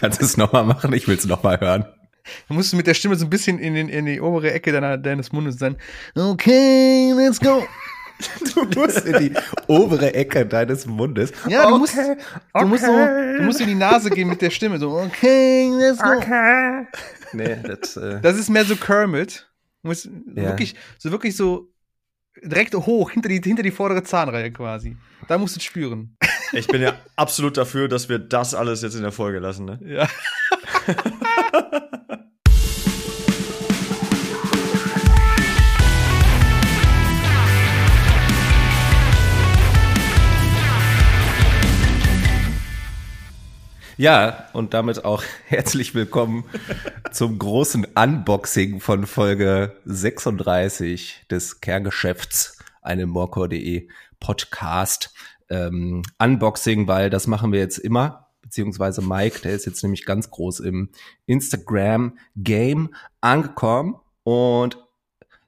Kannst du es nochmal machen? Ich will es nochmal hören. Dann musst du mit der Stimme so ein bisschen in, den, in die obere Ecke deiner, deines Mundes sein. Okay, let's go. Du musst in die obere Ecke deines Mundes. Ja, du, musst, du, musst so, du musst in die Nase gehen mit der Stimme. So, okay, let's go. Okay. Nee, das, äh das ist mehr so Kermit. Du musst ja. wirklich, so wirklich so direkt hoch, hinter die, hinter die vordere Zahnreihe quasi. Da musst du es spüren. Ich bin ja absolut dafür, dass wir das alles jetzt in der Folge lassen, ne? Ja. Ja, und damit auch herzlich willkommen zum großen Unboxing von Folge 36 des Kerngeschäfts, einem Morcor.de Podcast. Ähm, Unboxing, weil das machen wir jetzt immer, beziehungsweise Mike, der ist jetzt nämlich ganz groß im Instagram-Game angekommen und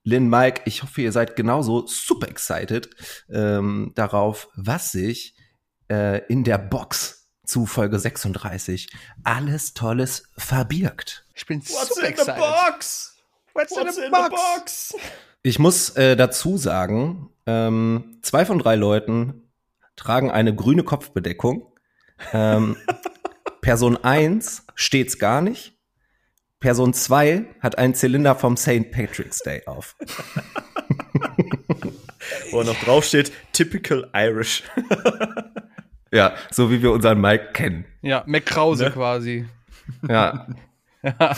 Lynn, Mike, ich hoffe, ihr seid genauso super excited ähm, darauf, was sich äh, in der Box zu Folge 36 alles Tolles verbirgt. Ich bin What's super in excited. the box? What's, What's in, the, box? the box? Ich muss äh, dazu sagen, ähm, zwei von drei Leuten tragen eine grüne Kopfbedeckung. Ähm, Person 1 steht's gar nicht. Person 2 hat einen Zylinder vom St. Patrick's Day auf. Wo noch drauf steht, typical Irish. Ja, so wie wir unseren Mike kennen. Ja, McKrause ne? quasi. Ja. ja.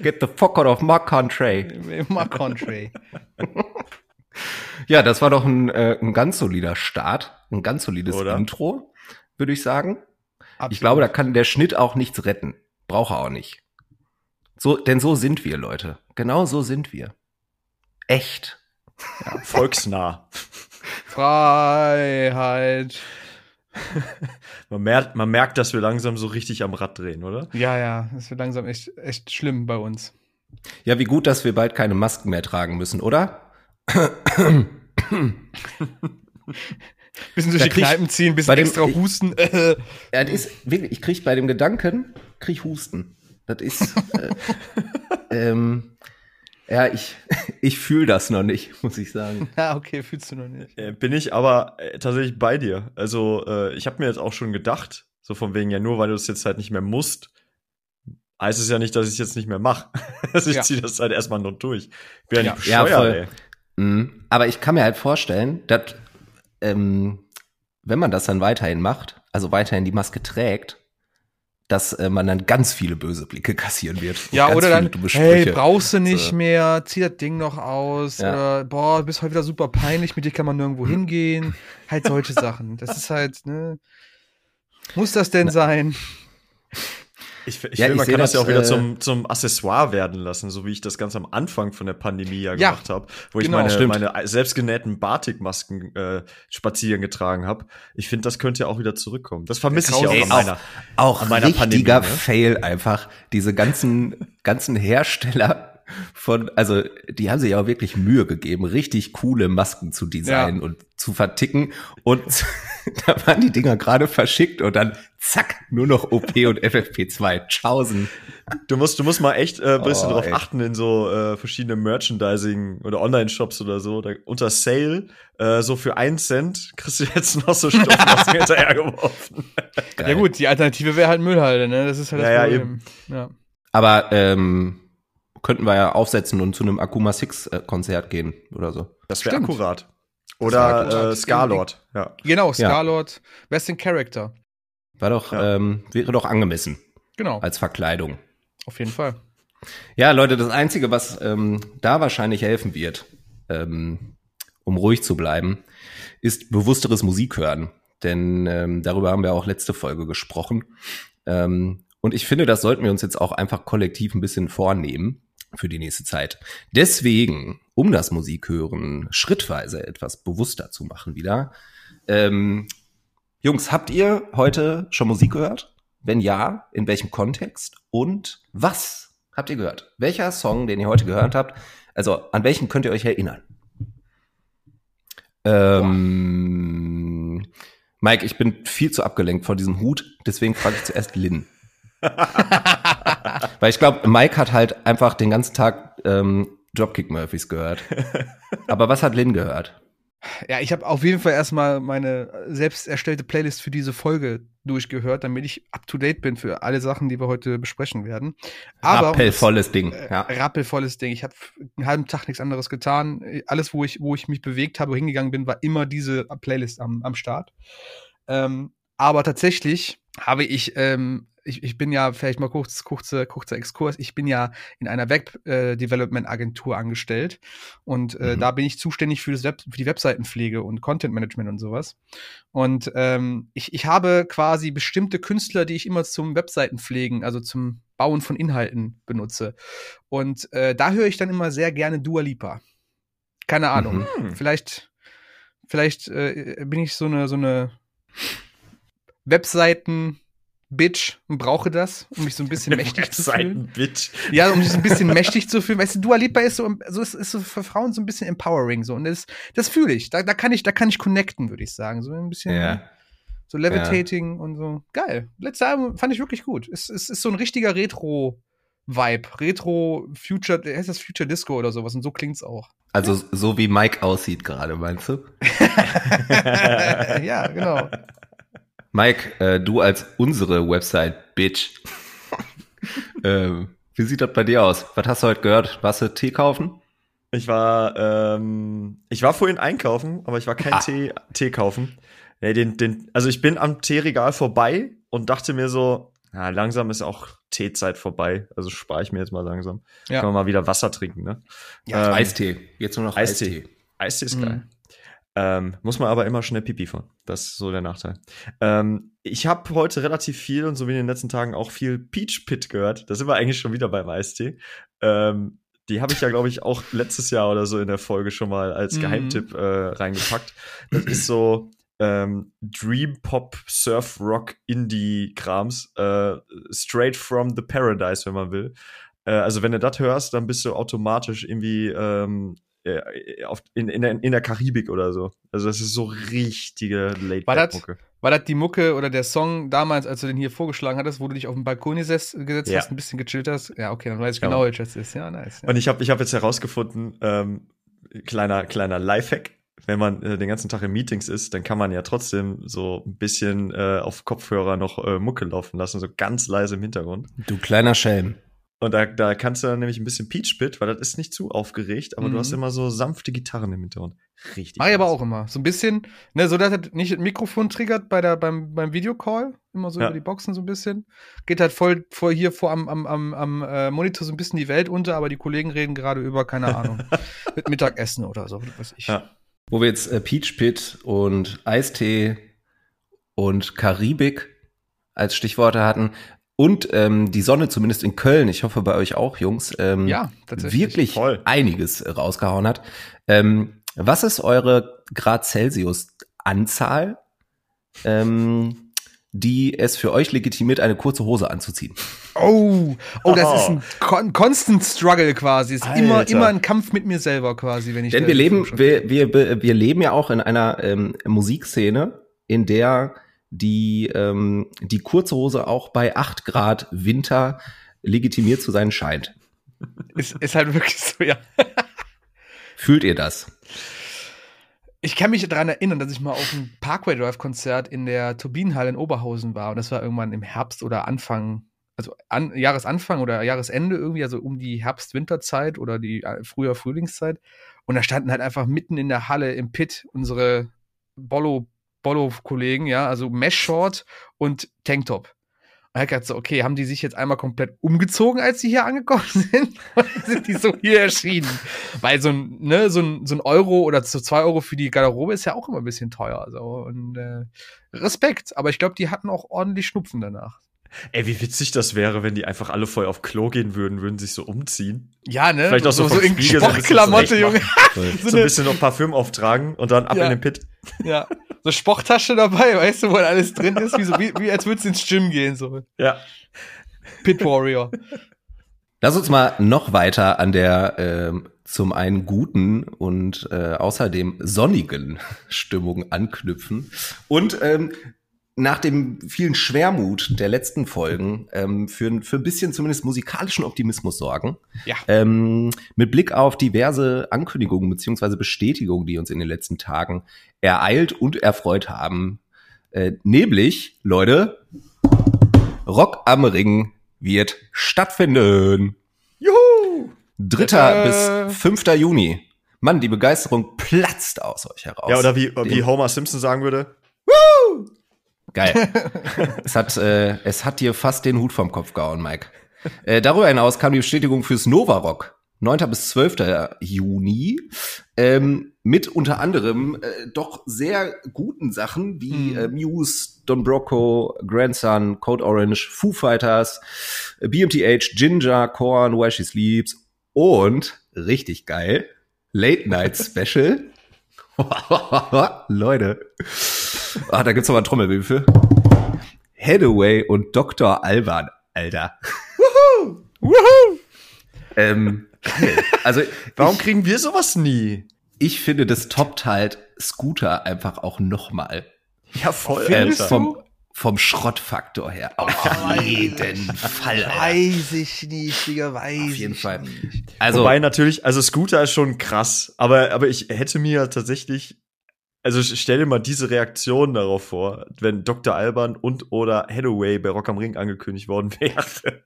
Get the fuck out of my country. My country. ja, das war doch ein, äh, ein ganz solider Start, ein ganz solides Oder? Intro, würde ich sagen. Absolut. Ich glaube, da kann der Schnitt auch nichts retten. Braucht er auch nicht. So, denn so sind wir, Leute. Genau so sind wir. Echt. Ja, volksnah. Freiheit. man, merkt, man merkt, dass wir langsam so richtig am Rad drehen, oder? Ja, ja, es wird langsam echt, echt schlimm bei uns. Ja, wie gut, dass wir bald keine Masken mehr tragen müssen, oder? Bisschen durch da die Kneipen ziehen, bisschen dem, extra husten. ja, das ist wirklich, ich krieg bei dem Gedanken, krieg Husten. Das ist, äh, ähm, ja, ich, ich fühle das noch nicht, muss ich sagen. Ja, okay, fühlst du noch nicht. Äh, bin ich aber äh, tatsächlich bei dir. Also, äh, ich habe mir jetzt auch schon gedacht, so von wegen, ja, nur weil du es jetzt halt nicht mehr musst, heißt es ja nicht, dass ich es jetzt nicht mehr mache. also ich ja. ziehe das halt erstmal noch durch. Ich bin ja, nicht bescheuert, ja, voll. Mhm. Aber ich kann mir halt vorstellen, dass, ähm, wenn man das dann weiterhin macht, also weiterhin die Maske trägt, dass äh, man dann ganz viele böse Blicke kassieren wird. Ja, oder dann, hey, brauchst du nicht so. mehr, zieh das Ding noch aus, ja. oder boah, du bist heute wieder super peinlich, mit dir kann man nirgendwo hingehen. halt solche Sachen. Das ist halt, ne. Muss das denn Na. sein? Ich, ich ja, finde, man kann das, das ja auch wieder äh, zum, zum Accessoire werden lassen, so wie ich das ganz am Anfang von der Pandemie ja, ja gemacht habe, wo genau, ich meine, meine selbstgenähten Batikmasken äh, spazieren getragen habe. Ich finde, das könnte ja auch wieder zurückkommen. Das vermisse ich ja auch an meiner, auch, auch meiner richtiger Pandemie, ne? Fail einfach. Diese ganzen, ganzen Hersteller von, also die haben sich ja auch wirklich Mühe gegeben, richtig coole Masken zu designen ja. und zu verticken. Und da waren die Dinger gerade verschickt und dann zack, nur noch OP und FFP2. Tschaußen. Du musst, du musst mal echt äh, ein bisschen oh, drauf ey. achten in so äh, verschiedene Merchandising oder Online-Shops oder so. Da, unter Sale, äh, so für einen Cent kriegst du jetzt noch so Stoffmasken hinterhergeworfen. Ja gut, die Alternative wäre halt Müllhalde, ne? Das ist halt das ja, Problem. Ja, ja. Aber ähm, könnten wir ja aufsetzen und zu einem Akuma Six äh, Konzert gehen oder so. Das wäre akkurat. Oder äh, Scarlord. Ja. Genau, Scarlord, ja. Best in Character. War doch, ja. ähm, wäre doch angemessen. Genau. Als Verkleidung. Auf jeden Fall. Ja, Leute, das Einzige, was ähm, da wahrscheinlich helfen wird, ähm, um ruhig zu bleiben, ist bewussteres Musik hören. Denn ähm, darüber haben wir auch letzte Folge gesprochen. Ähm, und ich finde, das sollten wir uns jetzt auch einfach kollektiv ein bisschen vornehmen für die nächste Zeit. Deswegen, um das Musikhören schrittweise etwas bewusster zu machen wieder. Ähm, Jungs, habt ihr heute schon Musik gehört? Wenn ja, in welchem Kontext? Und was habt ihr gehört? Welcher Song, den ihr heute gehört habt, also an welchen könnt ihr euch erinnern? Ähm, Mike, ich bin viel zu abgelenkt von diesem Hut, deswegen frage ich zuerst Lynn. Weil ich glaube, Mike hat halt einfach den ganzen Tag ähm, Dropkick Murphys gehört. Aber was hat Lin gehört? Ja, ich habe auf jeden Fall erstmal meine selbst erstellte Playlist für diese Folge durchgehört, damit ich up to date bin für alle Sachen, die wir heute besprechen werden. Aber rappelvolles Ding. Äh, ja. Rappelvolles Ding. Ich habe einen halben Tag nichts anderes getan. Alles, wo ich, wo ich mich bewegt habe, hingegangen bin, war immer diese Playlist am, am Start. Ähm, aber tatsächlich habe ich ähm, ich, ich bin ja, vielleicht mal kurz, kurzer, kurzer Exkurs, ich bin ja in einer Web-Development-Agentur äh, angestellt und äh, mhm. da bin ich zuständig für, das Web, für die Webseitenpflege und Content-Management und sowas. Und ähm, ich, ich habe quasi bestimmte Künstler, die ich immer zum Webseitenpflegen, also zum Bauen von Inhalten benutze. Und äh, da höre ich dann immer sehr gerne Dua Lipa. Keine Ahnung. Mhm. Vielleicht, vielleicht äh, bin ich so eine, so eine Webseiten- Bitch und brauche das, um mich so ein bisschen mächtig zu fühlen. Bitch. Ja, um mich so ein bisschen mächtig zu fühlen. Weißt du, Dua Lipa ist so, so ist, ist so für Frauen so ein bisschen empowering so und das, das fühle ich. Da, da kann ich, da kann ich connecten, würde ich sagen, so ein bisschen. Ja. So levitating ja. und so. Geil. Letztes Album fand ich wirklich gut. Es, es ist so ein richtiger Retro Vibe, Retro Future, heißt das Future Disco oder sowas und so klingt's auch. Also so wie Mike aussieht gerade, meinst du? ja, genau. Mike, äh, du als unsere Website-Bitch. äh, wie sieht das bei dir aus? Was hast du heute gehört? Warst du Tee kaufen? Ich war, ähm, ich war vorhin einkaufen, aber ich war kein ah. Tee, Tee kaufen. Nee, den, den, also ich bin am Teeregal vorbei und dachte mir so, ja, langsam ist auch Teezeit vorbei. Also spare ich mir jetzt mal langsam. Ja. Können wir mal wieder Wasser trinken, ne? Ja, ähm, Eistee. Jetzt nur noch Eistee. Eistee, Eistee ist mhm. geil. Ähm, muss man aber immer schnell Pipi von. Das ist so der Nachteil. Ähm, ich habe heute relativ viel und so wie in den letzten Tagen auch viel Peach Pit gehört. Da sind wir eigentlich schon wieder beim Eistee. Ähm, die habe ich ja, glaube ich, auch letztes Jahr oder so in der Folge schon mal als mhm. Geheimtipp äh, reingepackt. Das ist so ähm, Dream Pop, Surf Rock, Indie-Krams. Äh, straight from the Paradise, wenn man will. Äh, also, wenn du das hörst, dann bist du automatisch irgendwie ähm, äh, auf, in, in, der, in der Karibik oder so. Also das ist so richtige late war das, mucke War das die Mucke oder der Song damals, als du den hier vorgeschlagen hattest, wo du dich auf den Balkon gesetzt, gesetzt ja. hast, ein bisschen gechillt hast? Ja, okay, dann weiß ich genau, welches ist. Ja, nice. Ja. Und ich habe ich hab jetzt herausgefunden, ähm, kleiner, kleiner Lifehack, wenn man äh, den ganzen Tag in Meetings ist, dann kann man ja trotzdem so ein bisschen äh, auf Kopfhörer noch äh, Mucke laufen lassen, so ganz leise im Hintergrund. Du kleiner Schelm. Und da, da kannst du dann nämlich ein bisschen Peach Pit, weil das ist nicht zu aufgeregt, aber mhm. du hast immer so sanfte Gitarren im Hintergrund. Richtig. Mach ich aber auch immer. So ein bisschen, ne, so dass er nicht das Mikrofon triggert bei der, beim, beim Videocall, immer so ja. über die Boxen so ein bisschen. Geht halt voll, voll hier vor am, am, am, am äh, Monitor so ein bisschen die Welt unter, aber die Kollegen reden gerade über, keine Ahnung, mit Mittagessen oder so, was ich. Ja. Wo wir jetzt äh, Peach Pit und Eistee und Karibik als Stichworte hatten, und ähm, die Sonne zumindest in Köln, ich hoffe bei euch auch, Jungs, ähm, ja, tatsächlich. wirklich Voll. einiges rausgehauen hat. Ähm, was ist eure Grad Celsius Anzahl, ähm, die es für euch legitimiert, eine kurze Hose anzuziehen? Oh, oh, das oh. ist ein Con Constant Struggle quasi. Ist immer, immer ein Kampf mit mir selber quasi, wenn ich. Denn wir leben, wir, wir, wir leben ja auch in einer ähm, Musikszene, in der die, ähm, die kurze Hose auch bei 8 Grad Winter legitimiert zu sein scheint. Ist, ist halt wirklich so, ja. Fühlt ihr das? Ich kann mich daran erinnern, dass ich mal auf einem Parkway Drive Konzert in der Turbinenhalle in Oberhausen war und das war irgendwann im Herbst oder Anfang, also an, Jahresanfang oder Jahresende irgendwie, also um die Herbst-Winterzeit oder die äh, früher Frühlingszeit und da standen halt einfach mitten in der Halle im Pit unsere Bollo Bollo-Kollegen, ja, also Mesh-Short und Tanktop. Und ich dachte so, okay, haben die sich jetzt einmal komplett umgezogen, als sie hier angekommen sind? Oder sind die so hier erschienen? Weil so ein, ne, so ein, so ein Euro oder so zwei Euro für die Garderobe ist ja auch immer ein bisschen teuer. So. Und äh, Respekt, aber ich glaube, die hatten auch ordentlich Schnupfen danach. Ey, wie witzig das wäre, wenn die einfach alle vorher auf Klo gehen würden, würden sich so umziehen. Ja, ne? Vielleicht auch so, so, so in Sportklamotte, Junge. so, ein bisschen noch Parfüm auftragen und dann ab ja. in den Pit. Ja. So Sporttasche dabei, weißt du, wo alles drin ist, wie, so, wie, wie als würdest du ins Gym gehen, so. Ja. Pit Warrior. Lass uns mal noch weiter an der äh, zum einen guten und äh, außerdem sonnigen Stimmung anknüpfen und ähm, nach dem vielen Schwermut der letzten Folgen ähm, für, für ein bisschen zumindest musikalischen Optimismus sorgen. Ja. Ähm, mit Blick auf diverse Ankündigungen beziehungsweise Bestätigungen, die uns in den letzten Tagen ereilt und erfreut haben. Äh, nämlich, Leute, Rock am Ring wird stattfinden. Juhu! 3. bis 5. Juni. Mann, die Begeisterung platzt aus euch heraus. Ja, oder wie, wie Homer Simpson sagen würde. Woo! Geil. es, hat, äh, es hat dir fast den Hut vom Kopf gehauen, Mike. Äh, darüber hinaus kam die Bestätigung fürs Nova Rock. 9. bis 12. Juni. Ähm, mit unter anderem äh, doch sehr guten Sachen wie mhm. äh, Muse, Don Brocco, Grandson, Code Orange, Foo Fighters, äh, BMTH, Ginger, Korn, Where She Sleeps und richtig geil, Late Night Special. Leute. Ah, da gibt's aber ein Trommelwirbel für. Hathaway und Dr. Alban, Alter. Wuhu! Wuhu! Ähm, geil. Also, warum ich, kriegen wir sowas nie? Ich finde, das toppt halt Scooter einfach auch nochmal. Ja, voll. Ähm, vom, vom Schrottfaktor her. Auf oh, jeden Fall. Weiß ich nicht, Digga, weiß Auf jeden Fall. Nicht. Also, Wobei natürlich, also Scooter ist schon krass, aber, aber ich hätte mir tatsächlich also stell dir mal diese Reaktion darauf vor, wenn Dr. Alban und oder Hathaway bei Rock am Ring angekündigt worden wäre.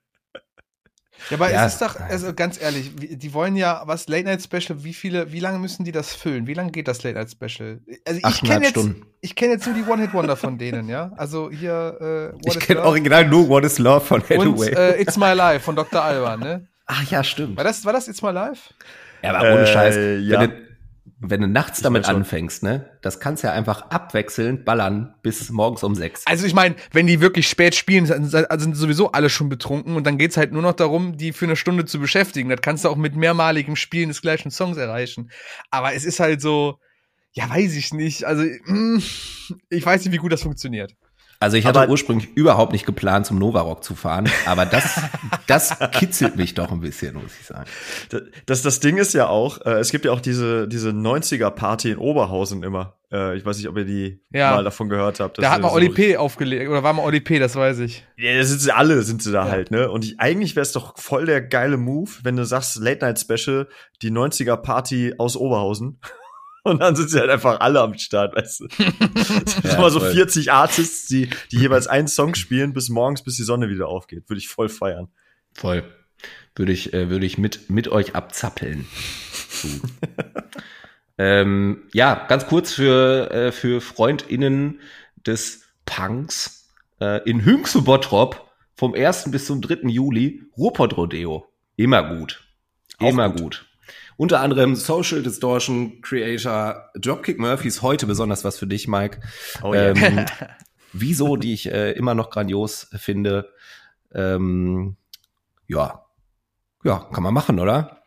Ja, aber ja. es ist doch, also ganz ehrlich, die wollen ja was Late Night Special, wie viele, wie lange müssen die das füllen? Wie lange geht das Late Night Special? Also ich kenne jetzt, ich kenne jetzt nur die One Hit Wonder von denen, ja. Also hier. Äh, ich kenne original nur What Is Love von Hathaway. Und äh, It's My Life von Dr. Alban, ne? Ach ja, stimmt. War das, war das It's My Life? Ja, aber ohne äh, Scheiß. Ja. Wenn, wenn du nachts ich damit anfängst, ne, das kannst ja einfach abwechselnd ballern bis morgens um sechs. Also ich meine, wenn die wirklich spät spielen, sind sowieso alle schon betrunken und dann geht's halt nur noch darum, die für eine Stunde zu beschäftigen. Das kannst du auch mit mehrmaligem Spielen des gleichen Songs erreichen. Aber es ist halt so, ja, weiß ich nicht. Also mm, ich weiß nicht, wie gut das funktioniert. Also ich hatte aber, ursprünglich überhaupt nicht geplant, zum Novarock zu fahren, aber das, das kitzelt mich doch ein bisschen, muss ich sagen. Das, das Ding ist ja auch, äh, es gibt ja auch diese, diese 90er-Party in Oberhausen immer. Äh, ich weiß nicht, ob ihr die ja. mal davon gehört habt. Da hat mal so Oli P. aufgelegt, oder war mal Oli P., das weiß ich. Ja, das sind sie alle, sind sie da ja. halt, ne? Und ich, eigentlich wäre es doch voll der geile Move, wenn du sagst, Late Night Special, die 90er-Party aus Oberhausen. Und dann sind sie halt einfach alle am Start, weißt du. Das sind ja, mal so 40 Artists, die, die jeweils einen Song spielen bis morgens, bis die Sonne wieder aufgeht. Würde ich voll feiern. Voll. Würde ich, äh, würde ich mit, mit euch abzappeln. ähm, ja, ganz kurz für, äh, für FreundInnen des Punks. Äh, in Hünxe Bottrop vom 1. bis zum 3. Juli Ruhrpott Rodeo. Immer gut. Immer gut. gut. Unter anderem Social Distortion Creator Dropkick Murphys heute besonders was für dich, Mike. Oh, yeah. ähm, Wieso, die ich äh, immer noch grandios finde. Ähm, ja, ja, kann man machen, oder?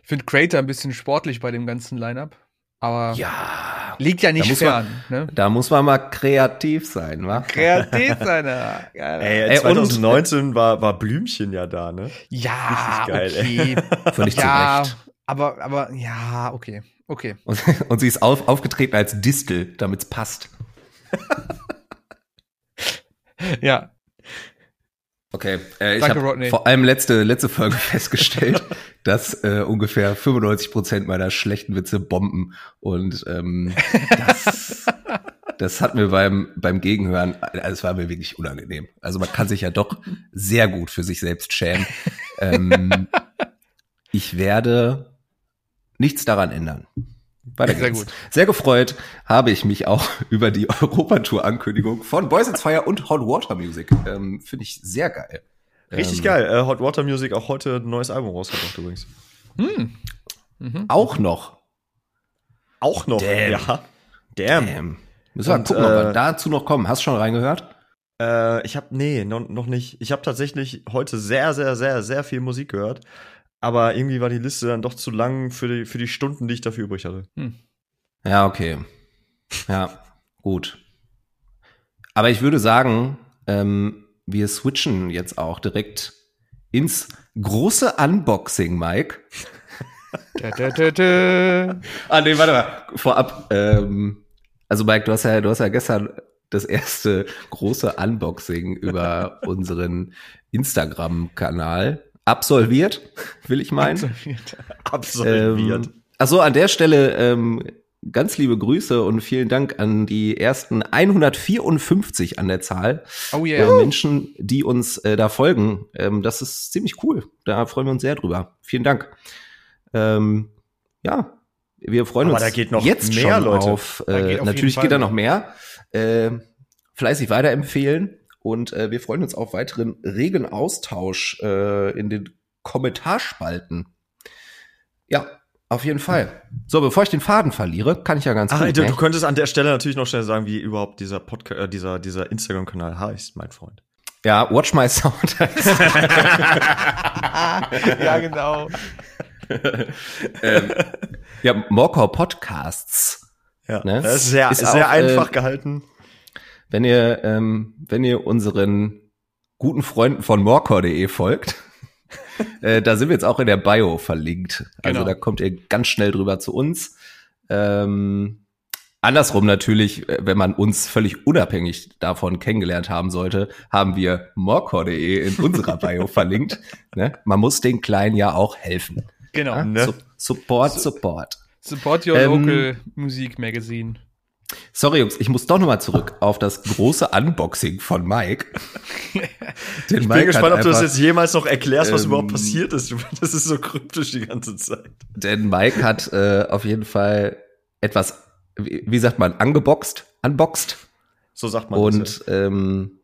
Ich finde Creator ein bisschen sportlich bei dem ganzen Lineup, aber ja, liegt ja nicht fern. Man, ne? Da muss man mal kreativ sein, wa? Kreativ sein, ja. Ey, 2019 und, war, war Blümchen ja da, ne? Ja, geil, okay. Völlig ja, zurecht. Aber, aber, ja, okay. Okay. Und, und sie ist auf, aufgetreten als Distel, damit es passt. ja. Okay, äh, ich habe vor allem letzte, letzte Folge festgestellt, dass äh, ungefähr 95 Prozent meiner schlechten Witze bomben und ähm, das, das hat mir beim, beim Gegenhören, also es war mir wirklich unangenehm. Also man kann sich ja doch sehr gut für sich selbst schämen. Ähm, ich werde nichts daran ändern. Weiter Sehr gut. Sehr gefreut habe ich mich auch über die Europatour-Ankündigung von Boys and Fire und Hot Water Music. Ähm, Finde ich sehr geil. Richtig ähm, geil. Äh, Hot Water Music auch heute ein neues Album rausgebracht übrigens. Hm. Mhm. Auch noch. Auch noch, Damn. ja. Damn. Damn. Müssen wir gucken, äh, ob wir dazu noch kommen. Hast du schon reingehört? Äh, ich habe nee, noch, noch nicht. Ich habe tatsächlich heute sehr, sehr, sehr, sehr viel Musik gehört. Aber irgendwie war die Liste dann doch zu lang für die, für die Stunden, die ich dafür übrig hatte. Hm. Ja, okay. Ja, gut. Aber ich würde sagen, ähm, wir switchen jetzt auch direkt ins große Unboxing, Mike. da, da, da, da. ah, nee, warte mal. Vorab, ähm, also Mike, du hast ja, du hast ja gestern das erste große Unboxing über unseren Instagram-Kanal absolviert, will ich meinen. Absolviert. Absolviert. Ähm, also an der Stelle ähm, ganz liebe Grüße und vielen Dank an die ersten 154 an der Zahl oh yeah. äh, Menschen, die uns äh, da folgen. Ähm, das ist ziemlich cool. Da freuen wir uns sehr drüber. Vielen Dank. Ähm, ja, wir freuen Aber uns da geht noch jetzt mehr, schon Leute. auf. Äh, geht auf natürlich geht da noch mehr. Äh, fleißig weiterempfehlen und äh, wir freuen uns auf weiteren regen Austausch äh, in den Kommentarspalten. Ja, auf jeden Fall. So, bevor ich den Faden verliere, kann ich ja ganz Ach, gut. Du, ne? du könntest an der Stelle natürlich noch schnell sagen, wie überhaupt dieser Podcast, äh, dieser, dieser Instagram-Kanal heißt, mein Freund. Ja, Watch My Sound. ja, genau. ähm, ja, Morkor Podcasts. Ja, ne? das ist sehr, ist sehr auch, einfach äh, gehalten. Wenn ihr, ähm, wenn ihr unseren guten Freunden von morkor.de folgt, äh, da sind wir jetzt auch in der Bio verlinkt. Also genau. da kommt ihr ganz schnell drüber zu uns. Ähm, andersrum natürlich, äh, wenn man uns völlig unabhängig davon kennengelernt haben sollte, haben wir morkor.de in unserer Bio verlinkt. Ne? Man muss den Kleinen ja auch helfen. Genau. Ja? Ne? Su support, support. Support your ähm, local Musik Magazine. Sorry, Jungs, ich muss doch nochmal zurück auf das große Unboxing von Mike. Den ich Mike bin gespannt, ob du das jetzt jemals noch erklärst, was ähm, überhaupt passiert ist. Das ist so kryptisch die ganze Zeit. Denn Mike hat äh, auf jeden Fall etwas, wie, wie, sagt man, angeboxt, unboxed. So sagt man Und das, ja. ähm,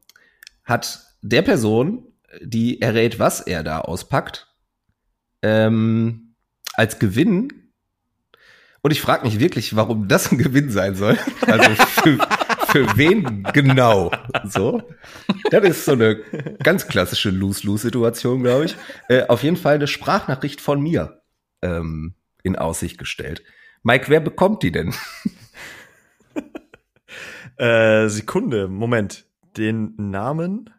hat der Person, die errät, was er da auspackt, ähm, als Gewinn und ich frage mich wirklich, warum das ein Gewinn sein soll. Also für, für wen genau? So. Das ist so eine ganz klassische Lose-Lose-Situation, glaube ich. Äh, auf jeden Fall eine Sprachnachricht von mir ähm, in Aussicht gestellt. Mike, wer bekommt die denn? Äh, Sekunde, Moment. Den Namen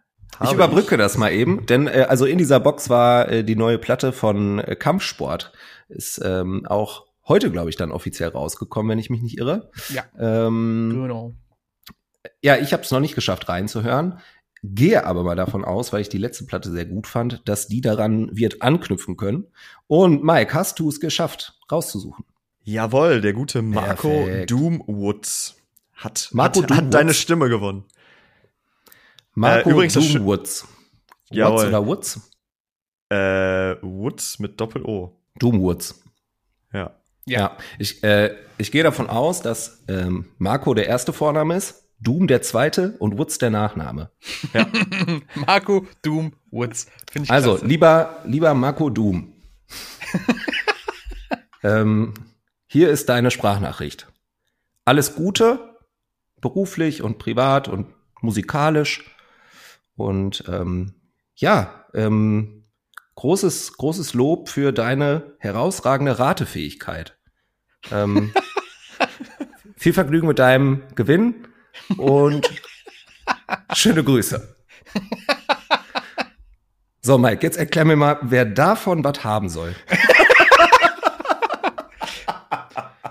ich überbrücke ich. das mal eben, denn äh, also in dieser Box war äh, die neue Platte von äh, Kampfsport. Ist ähm, auch heute, glaube ich, dann offiziell rausgekommen, wenn ich mich nicht irre. Ja. Ähm, genau. Ja, ich habe es noch nicht geschafft reinzuhören. Gehe aber mal davon aus, weil ich die letzte Platte sehr gut fand, dass die daran wird anknüpfen können. Und Mike, hast du es geschafft, rauszusuchen? Jawohl, der gute Marco Perfekt. Doomwoods hat, Marco hat, hat deine Stimme gewonnen. Marco äh, übrigens Doomwoods. Woods oder Woods? Äh, Woods mit Doppel-O. Doomwoods. Ja. Ja, ja ich, äh, ich gehe davon aus, dass ähm, Marco der erste Vorname ist, Doom der zweite und Woods der Nachname. Ja. Marco, Doom, Woods. Finde ich Also, klasse. lieber, lieber Marco Doom. ähm, hier ist deine Sprachnachricht. Alles Gute, beruflich und privat und musikalisch. Und ähm, ja, ähm, großes, großes Lob für deine herausragende Ratefähigkeit. Ähm, viel Vergnügen mit deinem Gewinn und schöne Grüße. So, Mike, jetzt erklär mir mal, wer davon was haben soll.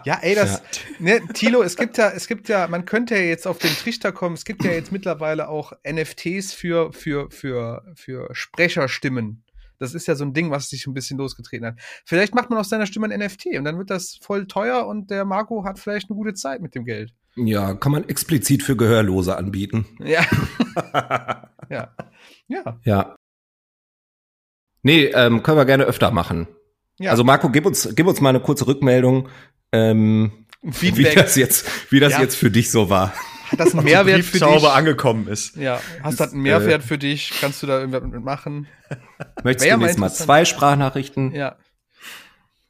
Ja, ey, das, ja. ne, Tilo, es gibt ja, es gibt ja, man könnte ja jetzt auf den Trichter kommen, es gibt ja jetzt mittlerweile auch NFTs für, für, für, für Sprecherstimmen. Das ist ja so ein Ding, was sich ein bisschen losgetreten hat. Vielleicht macht man aus seiner Stimme ein NFT und dann wird das voll teuer und der Marco hat vielleicht eine gute Zeit mit dem Geld. Ja, kann man explizit für Gehörlose anbieten. Ja. ja. Ja. Ja. Nee, ähm, können wir gerne öfter machen. Ja. Also Marco, gib uns, gib uns mal eine kurze Rückmeldung, ähm, wie das jetzt, wie das ja. jetzt für dich so war hat das einen Mehrwert für dich? angekommen ist. Ja, hast das einen Mehrwert äh, für dich? Kannst du da irgendwas mitmachen? Möchtest du jetzt mal zwei Sprachnachrichten? Ja.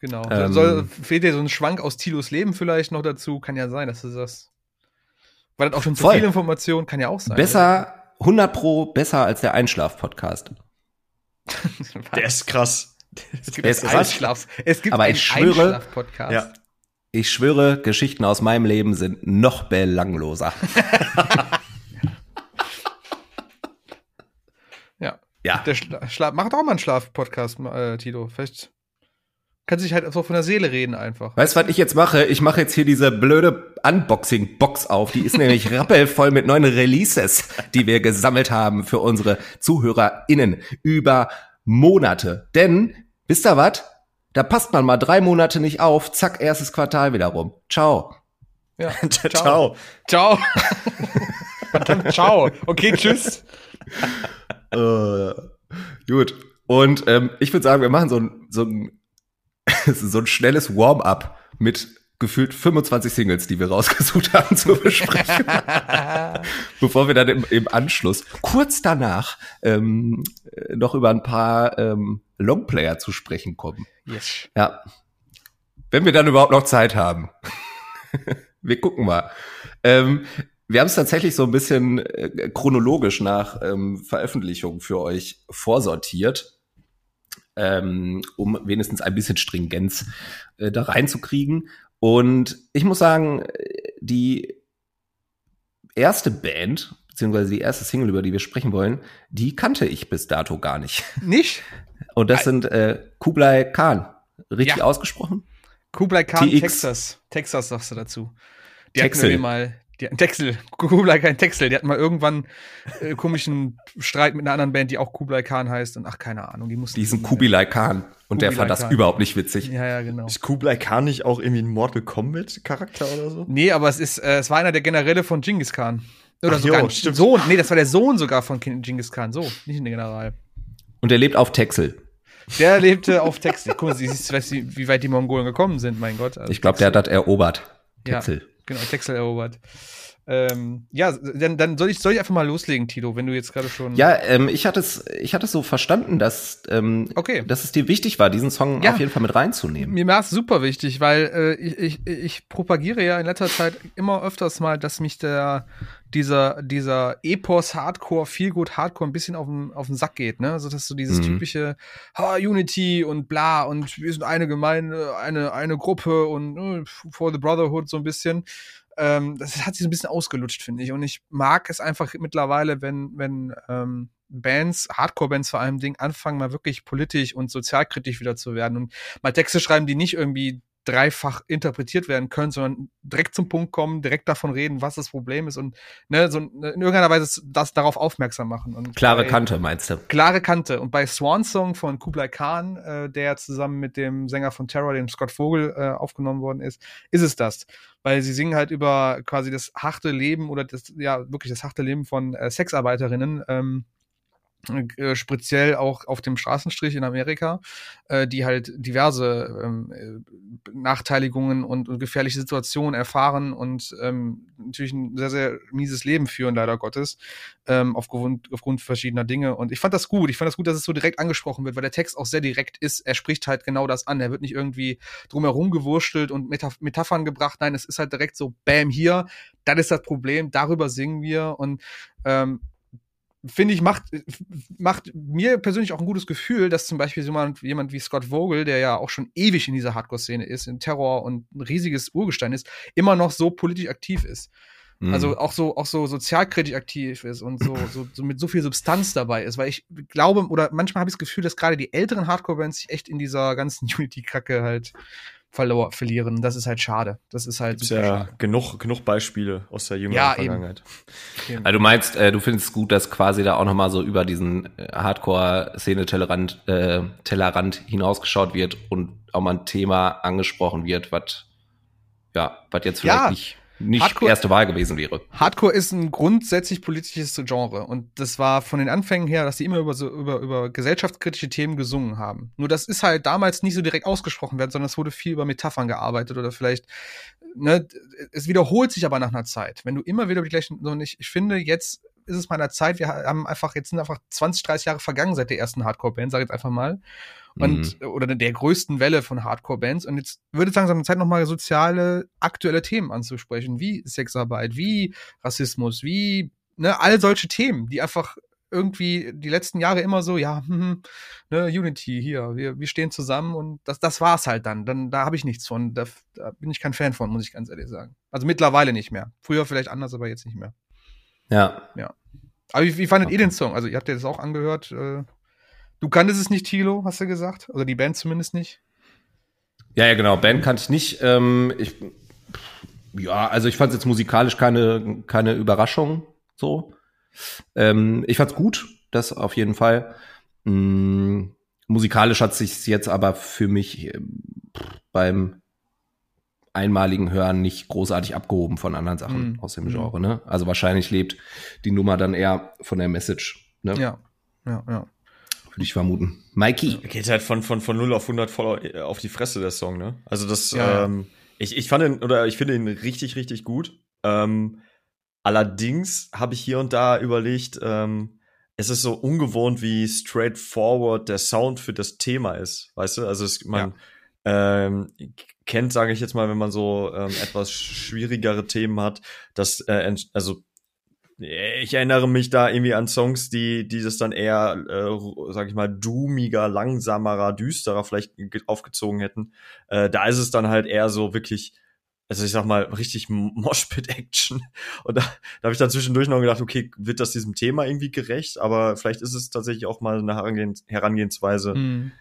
Genau. Ähm, Soll, fehlt dir so ein Schwank aus Tilos Leben vielleicht noch dazu? Kann ja sein, dass du das. Weil das auch schon zu viel Information kann ja auch sein. Besser, 100 pro besser als der Einschlaf-Podcast. der ist krass. Es gibt, es Einschlaf, es gibt aber einen Einschlaf-Podcast. Ja. Ich schwöre, Geschichten aus meinem Leben sind noch belangloser. ja. Der Schla Schla Mach auch mal einen Schlaf-Podcast, äh, Tito. Vielleicht Kann sich halt so von der Seele reden einfach. Weißt du, was ich jetzt mache? Ich mache jetzt hier diese blöde Unboxing-Box auf. Die ist nämlich rappelvoll mit neuen Releases, die wir gesammelt haben für unsere ZuhörerInnen über Monate. Denn, wisst ihr was? Da passt man mal drei Monate nicht auf, zack, erstes Quartal wieder rum. Ciao. Ja, ciao. Ciao. Verdammt, ciao. Okay, tschüss. Uh, gut. Und ähm, ich würde sagen, wir machen so ein, so ein, so ein schnelles Warm-up mit gefühlt 25 Singles, die wir rausgesucht haben zu besprechen. Bevor wir dann im, im, Anschluss, kurz danach, ähm, noch über ein paar ähm, Longplayer zu sprechen kommen. Yes. Ja. Wenn wir dann überhaupt noch Zeit haben. wir gucken mal. Ähm, wir haben es tatsächlich so ein bisschen äh, chronologisch nach ähm, Veröffentlichung für euch vorsortiert, ähm, um wenigstens ein bisschen Stringenz äh, da reinzukriegen. Und ich muss sagen, die erste Band, beziehungsweise die erste Single, über die wir sprechen wollen, die kannte ich bis dato gar nicht. Nicht? Und das sind äh, Kublai Khan. Richtig ja. ausgesprochen? Kublai Khan, TX. Texas. Texas sagst du dazu. Die Texel. hatten mal, die hatten Texel, Kublai Khan Texel, die hatten mal irgendwann äh, komischen Streit mit einer anderen Band, die auch Kublai Khan heißt und ach, keine Ahnung, die mussten. Diesen Kublai Khan. Und Kublai der fand das Khan. überhaupt nicht witzig. Ja, ja, genau. Ist Kublai Khan nicht auch irgendwie ein Mortal Kombat Charakter oder so? Nee, aber es ist, äh, es war einer der Generäle von Genghis Khan. Oder ach, sogar jo, ein Sohn. Nee, das war der Sohn sogar von Genghis Khan. So, nicht ein General. Und er lebt auf Texel. Der lebte auf Texel. Guck mal, siehst, du, wie weit die Mongolen gekommen sind, mein Gott. Also ich glaube, der hat das erobert. Texel. Ja, genau, Texel erobert. Ähm, ja, dann, dann soll ich, soll ich einfach mal loslegen, Tilo, wenn du jetzt gerade schon. Ja, ähm, ich hatte es, ich hatte es so verstanden, dass, ähm, okay. dass es dir wichtig war, diesen Song ja. auf jeden Fall mit reinzunehmen. Mir war es super wichtig, weil äh, ich, ich, ich propagiere ja in letzter Zeit immer öfters mal, dass mich der dieser, dieser Epos Hardcore, viel gut Hardcore ein bisschen auf den, auf den Sack geht, ne? Also, dass so dieses mhm. typische ha, Unity und bla und wir sind eine Gemeinde, eine, eine Gruppe und uh, for the Brotherhood so ein bisschen ähm, das hat sich ein bisschen ausgelutscht, finde ich. Und ich mag es einfach mittlerweile, wenn, wenn ähm, Bands, Hardcore-Bands vor allem Ding, anfangen mal wirklich politisch und sozialkritisch wieder zu werden und mal Texte schreiben, die nicht irgendwie dreifach interpretiert werden können, sondern direkt zum Punkt kommen, direkt davon reden, was das Problem ist und ne, so in irgendeiner Weise das darauf aufmerksam machen. Und klare bei, Kante meinst du? Klare Kante. Und bei Swan Song von Kublai Khan, äh, der zusammen mit dem Sänger von Terror, dem Scott Vogel, äh, aufgenommen worden ist, ist es das. Weil sie singen halt über quasi das harte Leben oder das, ja, wirklich das harte Leben von äh, Sexarbeiterinnen. Ähm, äh, speziell auch auf dem Straßenstrich in Amerika, äh, die halt diverse ähm, äh, Nachteiligungen und, und, gefährliche Situationen erfahren und ähm, natürlich ein sehr, sehr mieses Leben führen, leider Gottes, ähm, aufgrund, aufgrund verschiedener Dinge. Und ich fand das gut. Ich fand das gut, dass es so direkt angesprochen wird, weil der Text auch sehr direkt ist. Er spricht halt genau das an. Er wird nicht irgendwie drumherum gewurstelt und Metaph Metaphern gebracht. Nein, es ist halt direkt so, bam, hier, das ist das Problem, darüber singen wir und ähm, finde ich, macht, macht mir persönlich auch ein gutes Gefühl, dass zum Beispiel jemand, jemand wie Scott Vogel, der ja auch schon ewig in dieser Hardcore-Szene ist, in Terror und ein riesiges Urgestein ist, immer noch so politisch aktiv ist. Mhm. Also auch so, auch so sozialkritisch aktiv ist und so, so, so mit so viel Substanz dabei ist, weil ich glaube, oder manchmal habe ich das Gefühl, dass gerade die älteren Hardcore-Bands sich echt in dieser ganzen Unity-Kacke halt verlor, verlieren. Das ist halt schade. Das ist halt. Gibt's ja schade. genug, genug Beispiele aus der jüngeren ja, Vergangenheit. Eben. Also du meinst, äh, du findest es gut, dass quasi da auch nochmal so über diesen äh, Hardcore-Szene-Tellerrand äh, Tellerrand hinausgeschaut wird und auch mal ein Thema angesprochen wird, was ja, was jetzt vielleicht ja. nicht nicht Hardcore, erste Wahl gewesen wäre. Hardcore ist ein grundsätzlich politisches Genre und das war von den Anfängen her, dass sie immer über so über über gesellschaftskritische Themen gesungen haben. Nur das ist halt damals nicht so direkt ausgesprochen werden, sondern es wurde viel über Metaphern gearbeitet oder vielleicht ne, es wiederholt sich aber nach einer Zeit. Wenn du immer wieder die gleichen so ich, ich finde jetzt ist es meiner Zeit, wir haben einfach jetzt sind einfach 20, 30 Jahre vergangen seit der ersten Hardcore Band, sag ich jetzt einfach mal und mhm. oder der größten Welle von Hardcore-Bands. Und jetzt würde es langsam Zeit, nochmal soziale, aktuelle Themen anzusprechen, wie Sexarbeit, wie Rassismus, wie ne, all solche Themen, die einfach irgendwie die letzten Jahre immer so, ja, hm, ne, Unity hier, wir, wir stehen zusammen und das, das war's halt dann. Dann da habe ich nichts von. Da, da bin ich kein Fan von, muss ich ganz ehrlich sagen. Also mittlerweile nicht mehr. Früher vielleicht anders, aber jetzt nicht mehr. Ja. Ja. Aber wie, wie fandet okay. ihr den Song? Also ihr habt ja das auch angehört. Äh, Du kanntest es nicht, Tilo, hast du gesagt? Oder die Band zumindest nicht? Ja, ja, genau. Band kannte ich nicht. Ähm, ich, ja, also ich fand es jetzt musikalisch keine, keine Überraschung. So. Ähm, ich fand's gut, das auf jeden Fall. Ähm, musikalisch hat sich jetzt aber für mich äh, beim einmaligen Hören nicht großartig abgehoben von anderen Sachen mhm. aus dem Genre. Ne? Also wahrscheinlich lebt die Nummer dann eher von der Message. Ne? Ja, ja, ja. Würde ich vermuten. Mikey. Geht halt von, von, von 0 auf 100 voll auf die Fresse, der Song, ne? Also das, ja. ähm, ich, ich fand ihn, oder ich finde ihn richtig, richtig gut. Ähm, allerdings habe ich hier und da überlegt, ähm, es ist so ungewohnt, wie straightforward der Sound für das Thema ist, weißt du? Also es, man ja. ähm, kennt, sage ich jetzt mal, wenn man so ähm, etwas schwierigere Themen hat, dass äh, also ich erinnere mich da irgendwie an Songs, die, die das dann eher, äh, sag ich mal, doomiger, langsamerer, düsterer vielleicht aufgezogen hätten. Äh, da ist es dann halt eher so wirklich, also ich sag mal, richtig Moshpit-Action. Und da, da habe ich dann zwischendurch noch gedacht, okay, wird das diesem Thema irgendwie gerecht? Aber vielleicht ist es tatsächlich auch mal eine Herangehens Herangehensweise, hm.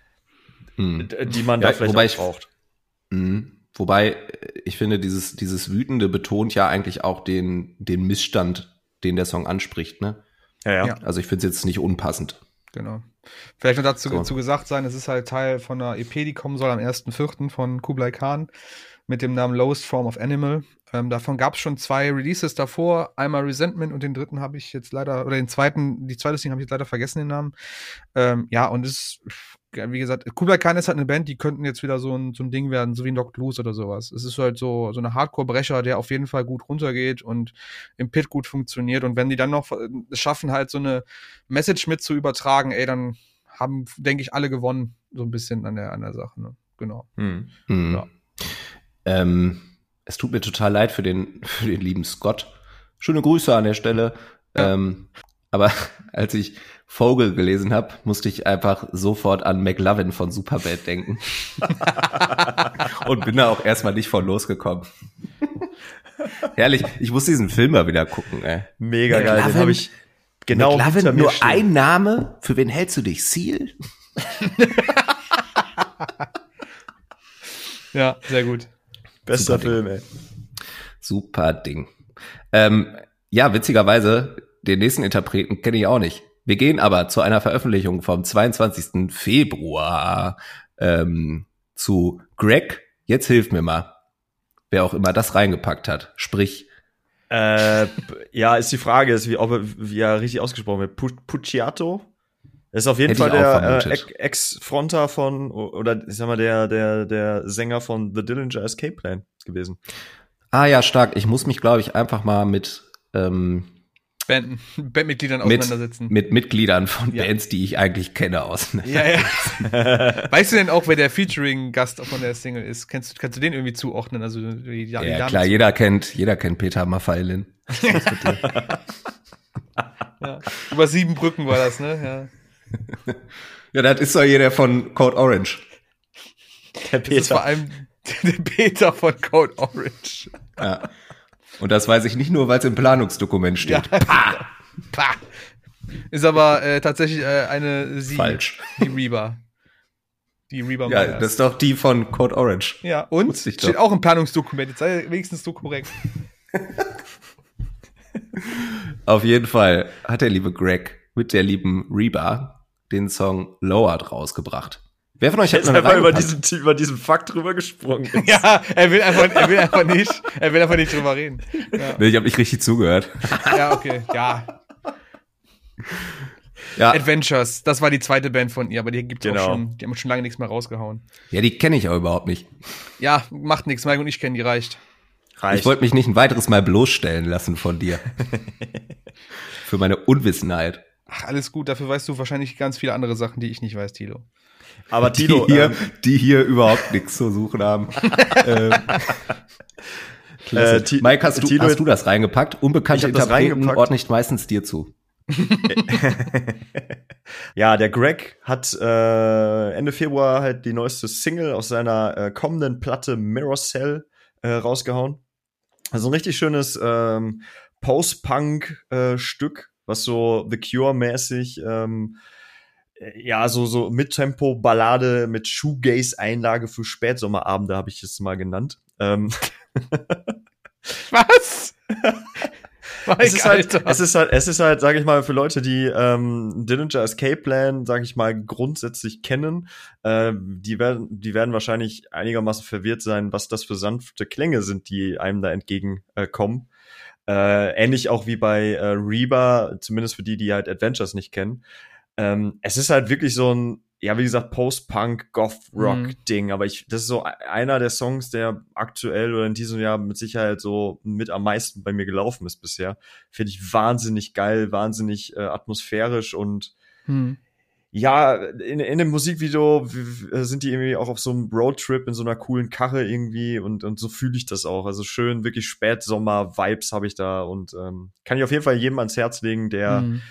die man ja, da vielleicht auch braucht. Ich, mh. Wobei, ich finde, dieses, dieses Wütende betont ja eigentlich auch den, den Missstand den der Song anspricht, ne? Ja, ja. Also ich finde es jetzt nicht unpassend. Genau. Vielleicht noch dazu, so. dazu gesagt sein, es ist halt Teil von einer EP, die kommen soll am 1.4. von Kublai Khan mit dem Namen Lowest Form of Animal. Ähm, davon gab es schon zwei Releases davor, einmal Resentment und den dritten habe ich jetzt leider, oder den zweiten, die zweite Ding habe ich jetzt leider vergessen, den Namen. Ähm, ja, und es wie gesagt, Kublai Khan ist halt eine Band, die könnten jetzt wieder so ein, so ein Ding werden, so wie Knocked Loose oder sowas. Es ist halt so, so eine Hardcore-Brecher, der auf jeden Fall gut runtergeht und im Pit gut funktioniert. Und wenn die dann noch es schaffen, halt so eine Message mit zu übertragen, ey, dann haben, denke ich, alle gewonnen, so ein bisschen an der, an der Sache. Ne? Genau. Hm. Hm. Ja. Ähm, es tut mir total leid für den, für den lieben Scott. Schöne Grüße an der Stelle. Ja. Ähm, aber als ich Vogel gelesen habe, musste ich einfach sofort an McLovin von Superbad denken. Und bin da auch erstmal nicht von losgekommen. Herrlich, ich muss diesen Film mal wieder gucken, ey. Mega McLovin, geil, den habe ich genau McLovin, nur stehen. ein Name, für wen hältst du dich? Seal? ja, sehr gut. Bester Super Film, ey. Super Ding. Ähm, ja, witzigerweise, den nächsten Interpreten kenne ich auch nicht. Wir gehen aber zu einer Veröffentlichung vom 22. Februar ähm, zu Greg. Jetzt hilf mir mal, wer auch immer das reingepackt hat. Sprich. Äh, ja, ist die Frage, ist wie, ob er, wie er richtig ausgesprochen wird. Pucciato? ist auf jeden Hätte Fall der äh, Ex-Fronter von, oder ich sag mal, der, der, der Sänger von The Dillinger Escape Plan gewesen. Ah ja, stark. Ich muss mich, glaube ich, einfach mal mit ähm, Band, Bandmitgliedern auseinandersetzen. Mit, mit Mitgliedern von ja. Bands, die ich eigentlich kenne, auseinandersetzen. Ja, ja. weißt du denn auch, wer der Featuring-Gast von der Single ist? Kannst, kannst du den irgendwie zuordnen? Also, die, die ja, klar, jeder kennt, jeder kennt Peter Maffeilin. ja. Über sieben Brücken war das, ne? Ja, ja das ist doch jeder von Code Orange. Der Peter. Das ist vor allem der Peter von Code Orange. Ja. Und das weiß ich nicht nur, weil es im Planungsdokument steht. Ja. Pah! Pah! Ist aber äh, tatsächlich äh, eine sie. Falsch. Die Reba. Die Reba Ja, Myers. das ist doch die von Code Orange. Ja, und? Steht doch. auch im Planungsdokument. Jetzt sei wenigstens so korrekt. Auf jeden Fall hat der liebe Greg mit der lieben Reba den Song Lowered rausgebracht. Wer von euch hat mal einfach über diesen, über diesen Fakt drüber gesprungen? ja, er will einfach, er will einfach nicht, er will einfach nicht drüber reden. Ja. Nee, ich habe nicht richtig zugehört. ja, okay, ja. Ja. Adventures, das war die zweite Band von ihr, aber die gibt genau. auch schon, die haben schon lange nichts mehr rausgehauen. Ja, die kenne ich auch überhaupt nicht. Ja, macht nichts, Mike und ich kennen die reicht. reicht. Ich wollte mich nicht ein weiteres Mal bloßstellen lassen von dir. Für meine Unwissenheit. Ach, alles gut, dafür weißt du wahrscheinlich ganz viele andere Sachen, die ich nicht weiß, Tilo. Aber Tilo, die hier, ähm, die hier überhaupt nichts zu suchen haben. ähm, äh, Mike, hast du, Tilo, hast du das reingepackt? Unbekannte Interpreten ordnet meistens dir zu. ja, der Greg hat äh, Ende Februar halt die neueste Single aus seiner äh, kommenden Platte Mirror Cell äh, rausgehauen. Also ein richtig schönes ähm, Post-Punk-Stück, äh, was so The Cure-mäßig ähm, ja, so, so Mittempo-Ballade mit Shoegaze-Einlage für Spätsommerabende habe ich es mal genannt. Ähm. Was? es, ist halt, es ist halt, es ist halt, sage ich mal, für Leute, die ähm, Dillinger Escape Plan, sage ich mal, grundsätzlich kennen, äh, die werden, die werden wahrscheinlich einigermaßen verwirrt sein, was das für sanfte Klänge sind, die einem da entgegenkommen. Äh, äh, ähnlich auch wie bei äh, Reba, zumindest für die, die halt Adventures nicht kennen. Ähm, es ist halt wirklich so ein ja, wie gesagt, Post-Punk, Goth-Rock-Ding. Mhm. Aber ich, das ist so einer der Songs, der aktuell oder in diesem Jahr mit Sicherheit so mit am meisten bei mir gelaufen ist bisher. Finde ich wahnsinnig geil, wahnsinnig äh, atmosphärisch und mhm. ja, in, in dem Musikvideo sind die irgendwie auch auf so einem Roadtrip in so einer coolen Karre irgendwie und, und so fühle ich das auch. Also schön, wirklich Spätsommer-Vibes habe ich da und ähm, kann ich auf jeden Fall jedem ans Herz legen, der mhm.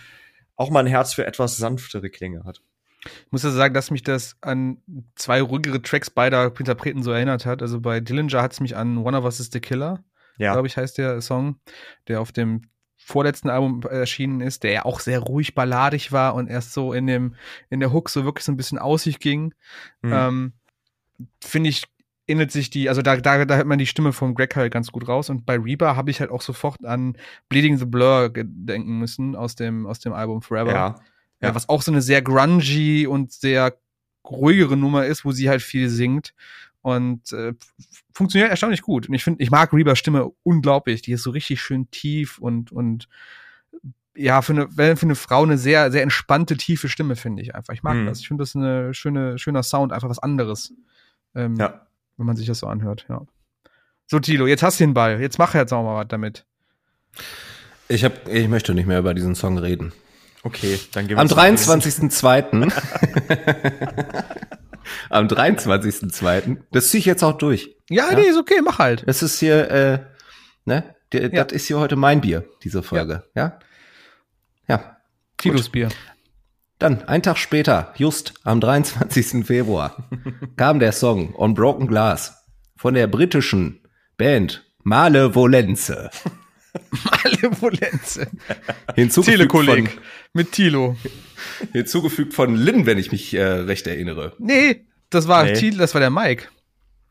Auch mal ein Herz für etwas sanftere Klänge hat. Ich muss ja sagen, dass mich das an zwei ruhigere Tracks beider Interpreten so erinnert hat. Also bei Dillinger hat es mich an One of Us is the Killer, ja. glaube ich, heißt der Song, der auf dem vorletzten Album erschienen ist, der ja auch sehr ruhig balladig war und erst so in dem, in der Hook so wirklich so ein bisschen aus sich ging. Mhm. Ähm, Finde ich, ändert sich die, also da, da, da hört man die Stimme von Greg halt ganz gut raus. Und bei Reba habe ich halt auch sofort an Bleeding the Blur denken müssen aus dem, aus dem Album Forever. Ja. Ja, was auch so eine sehr grungy und sehr ruhigere Nummer ist, wo sie halt viel singt. Und äh, funktioniert erstaunlich gut. Und ich finde, ich mag Rebas Stimme unglaublich. Die ist so richtig schön tief und, und ja, für eine, für eine Frau eine sehr, sehr entspannte, tiefe Stimme, finde ich einfach. Ich mag mhm. das. Ich finde das eine schöne, schöner Sound, einfach was anderes. Ähm, ja. Wenn man sich das so anhört, ja. So, Tilo, jetzt hast du den Ball. Jetzt mach jetzt auch mal was damit. Ich, hab, ich möchte nicht mehr über diesen Song reden. Okay, dann gehen wir Am 23.02. Am 23.02. Das ziehe ich jetzt auch durch. Ja, ja, nee, ist okay, mach halt. Das ist hier, äh, ne? Der, ja. Das ist hier heute mein Bier, diese Folge. Ja. Ja. ja. Tilos Bier. Dann, ein Tag später, just am 23. Februar, kam der Song On Broken Glass von der britischen Band Male Volenze. Malevolenz. Hinzugefügt von, mit Tilo. Hinzugefügt von Lin, wenn ich mich äh, recht erinnere. Nee, das war nee. Tilo, das war der Mike.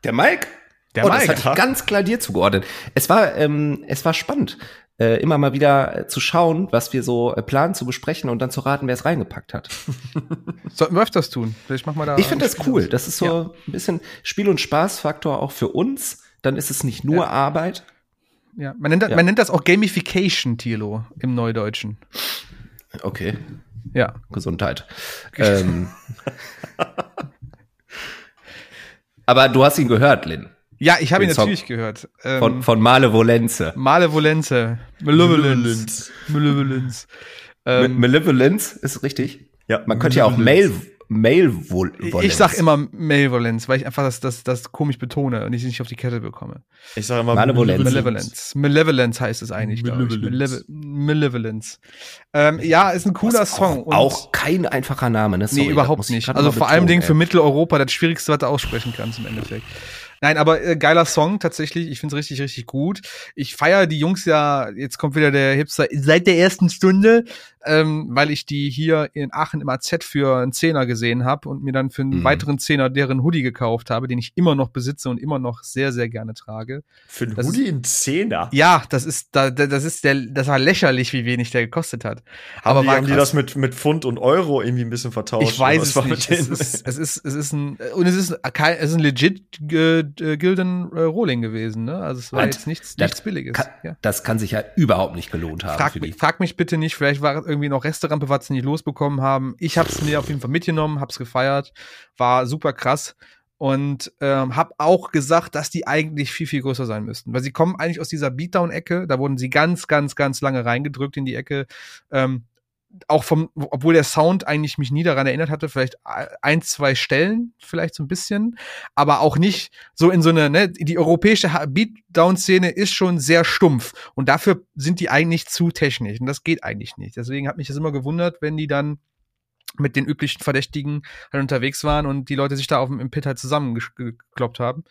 Der Mike? Der oh, Mike. Das hat ganz klar dir zugeordnet. Es war, ähm, es war spannend, äh, immer mal wieder äh, zu schauen, was wir so äh, planen zu besprechen und dann zu raten, wer es reingepackt hat. Sollten wir öfters tun. Vielleicht machen wir da. Ich finde das cool. Das ist so ja. ein bisschen Spiel- und Spaßfaktor auch für uns. Dann ist es nicht nur ja. Arbeit, ja, man nennt, das, ja. man nennt das auch Gamification, Tilo, im Neudeutschen. Okay. Ja. Gesundheit. ähm. Aber du hast ihn gehört, Lin. Ja, ich habe ihn natürlich Song gehört. Ähm, von, von Malevolenze. Malevolenze. Malevolence. Malevolence. Ähm, Malevolence ist richtig. Ja. Man könnte ja auch Mail, Malevolenz. Ich sag immer Malevolenz, weil ich einfach das, das, das komisch betone und ich nicht auf die Kette bekomme. Ich sag immer Malevolenz. Malevolence. Malevolence heißt es eigentlich, glaube ich. Malevolence. Ähm, ja, ist ein cooler was Song. Auch, auch, kein einfacher Name, ne? Sorry, nee, überhaupt nicht. Also vor allem Dingen für Mitteleuropa das Schwierigste, was du aussprechen kannst im Endeffekt. Nein, aber äh, geiler Song tatsächlich. Ich find's richtig, richtig gut. Ich feiere die Jungs ja, jetzt kommt wieder der Hipster, seit der ersten Stunde ähm, weil ich die hier in Aachen im AZ für einen Zehner gesehen habe und mir dann für einen mhm. weiteren Zehner deren Hoodie gekauft habe, den ich immer noch besitze und immer noch sehr, sehr gerne trage. Für einen das Hoodie in Zehner? Ja, das ist, das ist der, das war lächerlich, wie wenig der gekostet hat. Aber haben die, haben die das mit, mit Pfund und Euro irgendwie ein bisschen vertauscht? Ich weiß es nicht. Es ist, es ist, es ist ein, und es ist kein, es ist ein legit äh, Gilden äh, Rolling gewesen, ne? Also es war und jetzt nichts, nichts Billiges. Kann, ja. Das kann sich ja überhaupt nicht gelohnt haben. Frag, frag mich bitte nicht, vielleicht war irgendwie noch Resterampe, was sie nicht losbekommen haben. Ich habe es mir auf jeden Fall mitgenommen, habe es gefeiert, war super krass und ähm, habe auch gesagt, dass die eigentlich viel, viel größer sein müssten. Weil sie kommen eigentlich aus dieser Beatdown-Ecke, da wurden sie ganz, ganz, ganz lange reingedrückt in die Ecke. Ähm, auch vom, obwohl der Sound eigentlich mich nie daran erinnert hatte, vielleicht ein, zwei Stellen, vielleicht so ein bisschen, aber auch nicht so in so eine, ne, die europäische Beatdown-Szene ist schon sehr stumpf und dafür sind die eigentlich zu technisch und das geht eigentlich nicht. Deswegen hat mich das immer gewundert, wenn die dann mit den üblichen Verdächtigen halt unterwegs waren und die Leute sich da auf dem, im Pit halt zusammengekloppt haben.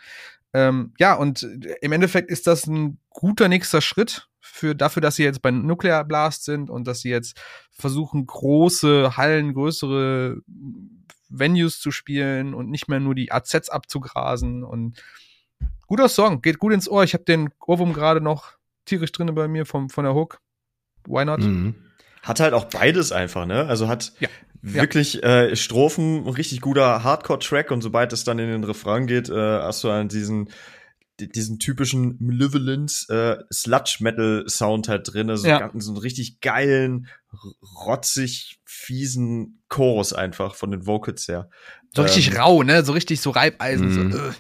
Ähm, ja, und im Endeffekt ist das ein guter nächster Schritt für dafür, dass sie jetzt bei Nuclear Blast sind und dass sie jetzt versuchen große Hallen, größere Venues zu spielen und nicht mehr nur die AZs abzugrasen und guter Song, geht gut ins Ohr. Ich habe den Ohrwurm gerade noch tierisch drinne bei mir vom von der Hook. Why not? Mhm. Hat halt auch beides einfach, ne? Also hat ja. wirklich ja. Äh, Strophen, richtig guter Hardcore-Track und sobald es dann in den Refrain geht, äh, hast du dann diesen diesen typischen Malevolent äh, Sludge Metal Sound halt drin, also ja. so einen richtig geilen, rotzig fiesen Chorus einfach von den Vocals her. So richtig ähm, rau, ne? So richtig so Reibeisen. So, uh.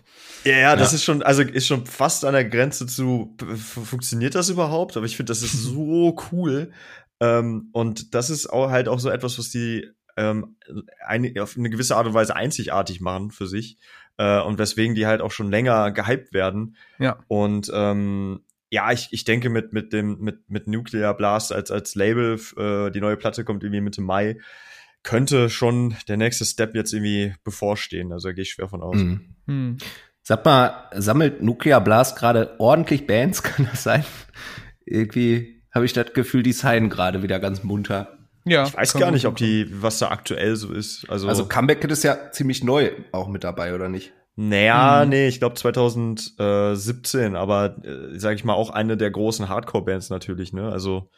Ja, ja, das ja. ist schon, also ist schon fast an der Grenze zu, funktioniert das überhaupt? Aber ich finde, das ist so cool. Ähm, und das ist auch halt auch so etwas, was die ähm, eine, auf eine gewisse Art und Weise einzigartig machen für sich. Äh, und weswegen die halt auch schon länger gehypt werden. Ja. Und ähm, ja, ich, ich denke mit, mit dem, mit, mit Nuclear Blast als, als Label, äh, die neue Platte kommt irgendwie Mitte Mai könnte schon der nächste Step jetzt irgendwie bevorstehen. Also da gehe ich schwer von aus. Mhm. Mhm. Sag mal, sammelt Nuclear Blast gerade ordentlich Bands, kann das sein? Irgendwie habe ich das Gefühl, die seien gerade wieder ganz munter. Ja, ich weiß gar nicht, ob die, was da aktuell so ist. Also, also Comeback ist ja ziemlich neu auch mit dabei, oder nicht? Naja, hm. nee, ich glaube 2017, aber äh, sag ich mal auch eine der großen Hardcore-Bands natürlich, ne? Also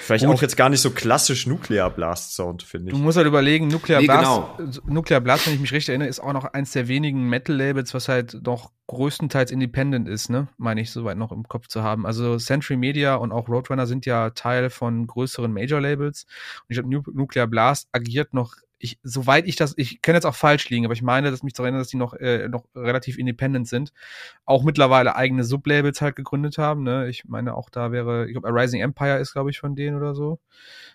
Vielleicht Gut. auch jetzt gar nicht so klassisch Nuclear Blast Sound, finde ich. Du musst halt überlegen, Nuclear nee, Blast, genau. Nuclear Blast, wenn ich mich richtig erinnere, ist auch noch eins der wenigen Metal-Labels, was halt doch größtenteils independent ist, ne? Meine ich soweit noch im Kopf zu haben. Also Century Media und auch Roadrunner sind ja Teil von größeren Major-Labels. Und ich glaube, Nuclear Blast agiert noch ich, soweit ich das, ich kann jetzt auch falsch liegen, aber ich meine, dass mich zu erinnern, dass die noch, äh, noch relativ independent sind, auch mittlerweile eigene Sublabels halt gegründet haben. Ne? Ich meine, auch da wäre, ich glaube, Rising Empire ist, glaube ich, von denen oder so.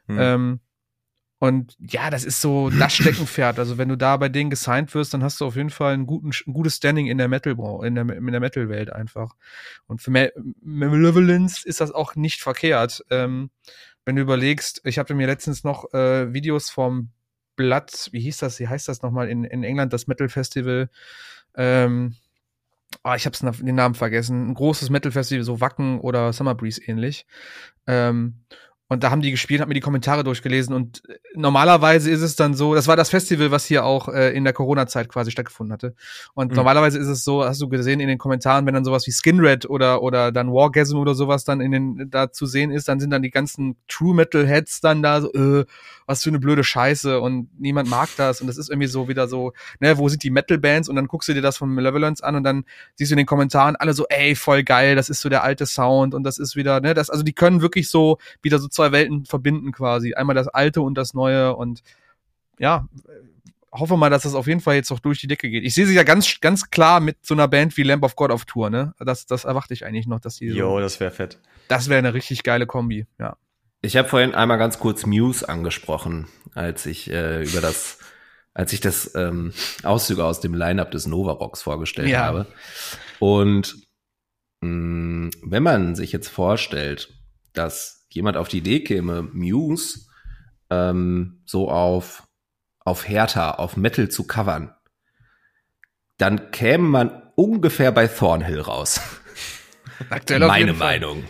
Hm. Ähm, und ja, das ist so das Steckenpferd. Also wenn du da bei denen gesigned wirst, dann hast du auf jeden Fall einen guten, ein gutes Standing in der Metal, in der, in der Metal-Welt einfach. Und für Malevolence ist das auch nicht verkehrt. Ähm, wenn du überlegst, ich habe mir letztens noch äh, Videos vom Blatt, wie hieß das, wie heißt das nochmal in, in England, das Metal Festival, ähm, ah, ich habe den Namen vergessen, ein großes Metal Festival, so Wacken oder Summer Breeze ähnlich. Ähm, und da haben die gespielt, hab mir die Kommentare durchgelesen und äh, normalerweise ist es dann so, das war das Festival, was hier auch äh, in der Corona-Zeit quasi stattgefunden hatte. Und mhm. normalerweise ist es so, hast du gesehen in den Kommentaren, wenn dann sowas wie Skinred oder oder dann Wargasm oder sowas dann in den da zu sehen ist, dann sind dann die ganzen True Metal Heads dann da so, äh, was für eine blöde Scheiße und niemand mag das und das ist irgendwie so wieder so, ne, wo sind die Metal Bands und dann guckst du dir das von Malevolence an und dann siehst du in den Kommentaren alle so, ey, voll geil, das ist so der alte Sound und das ist wieder, ne, das also die können wirklich so wieder so zwei Welten verbinden quasi. Einmal das Alte und das Neue und ja, hoffe mal, dass das auf jeden Fall jetzt auch durch die Decke geht. Ich sehe sie ja ganz, ganz klar mit so einer Band wie Lamp of God auf Tour, ne? Das, das erwarte ich eigentlich noch, dass die. Jo, so, das wäre fett. Das wäre eine richtig geile Kombi, ja. Ich habe vorhin einmal ganz kurz Muse angesprochen, als ich äh, über das, als ich das ähm, Auszüge aus dem Lineup des Nova Rocks vorgestellt ja. habe. Und mh, mm, wenn man sich jetzt vorstellt, dass jemand auf die Idee käme, Muse ähm, so auf, auf härter, auf Metal zu covern, dann käme man ungefähr bei Thornhill raus. Aktuell Meine Meinung.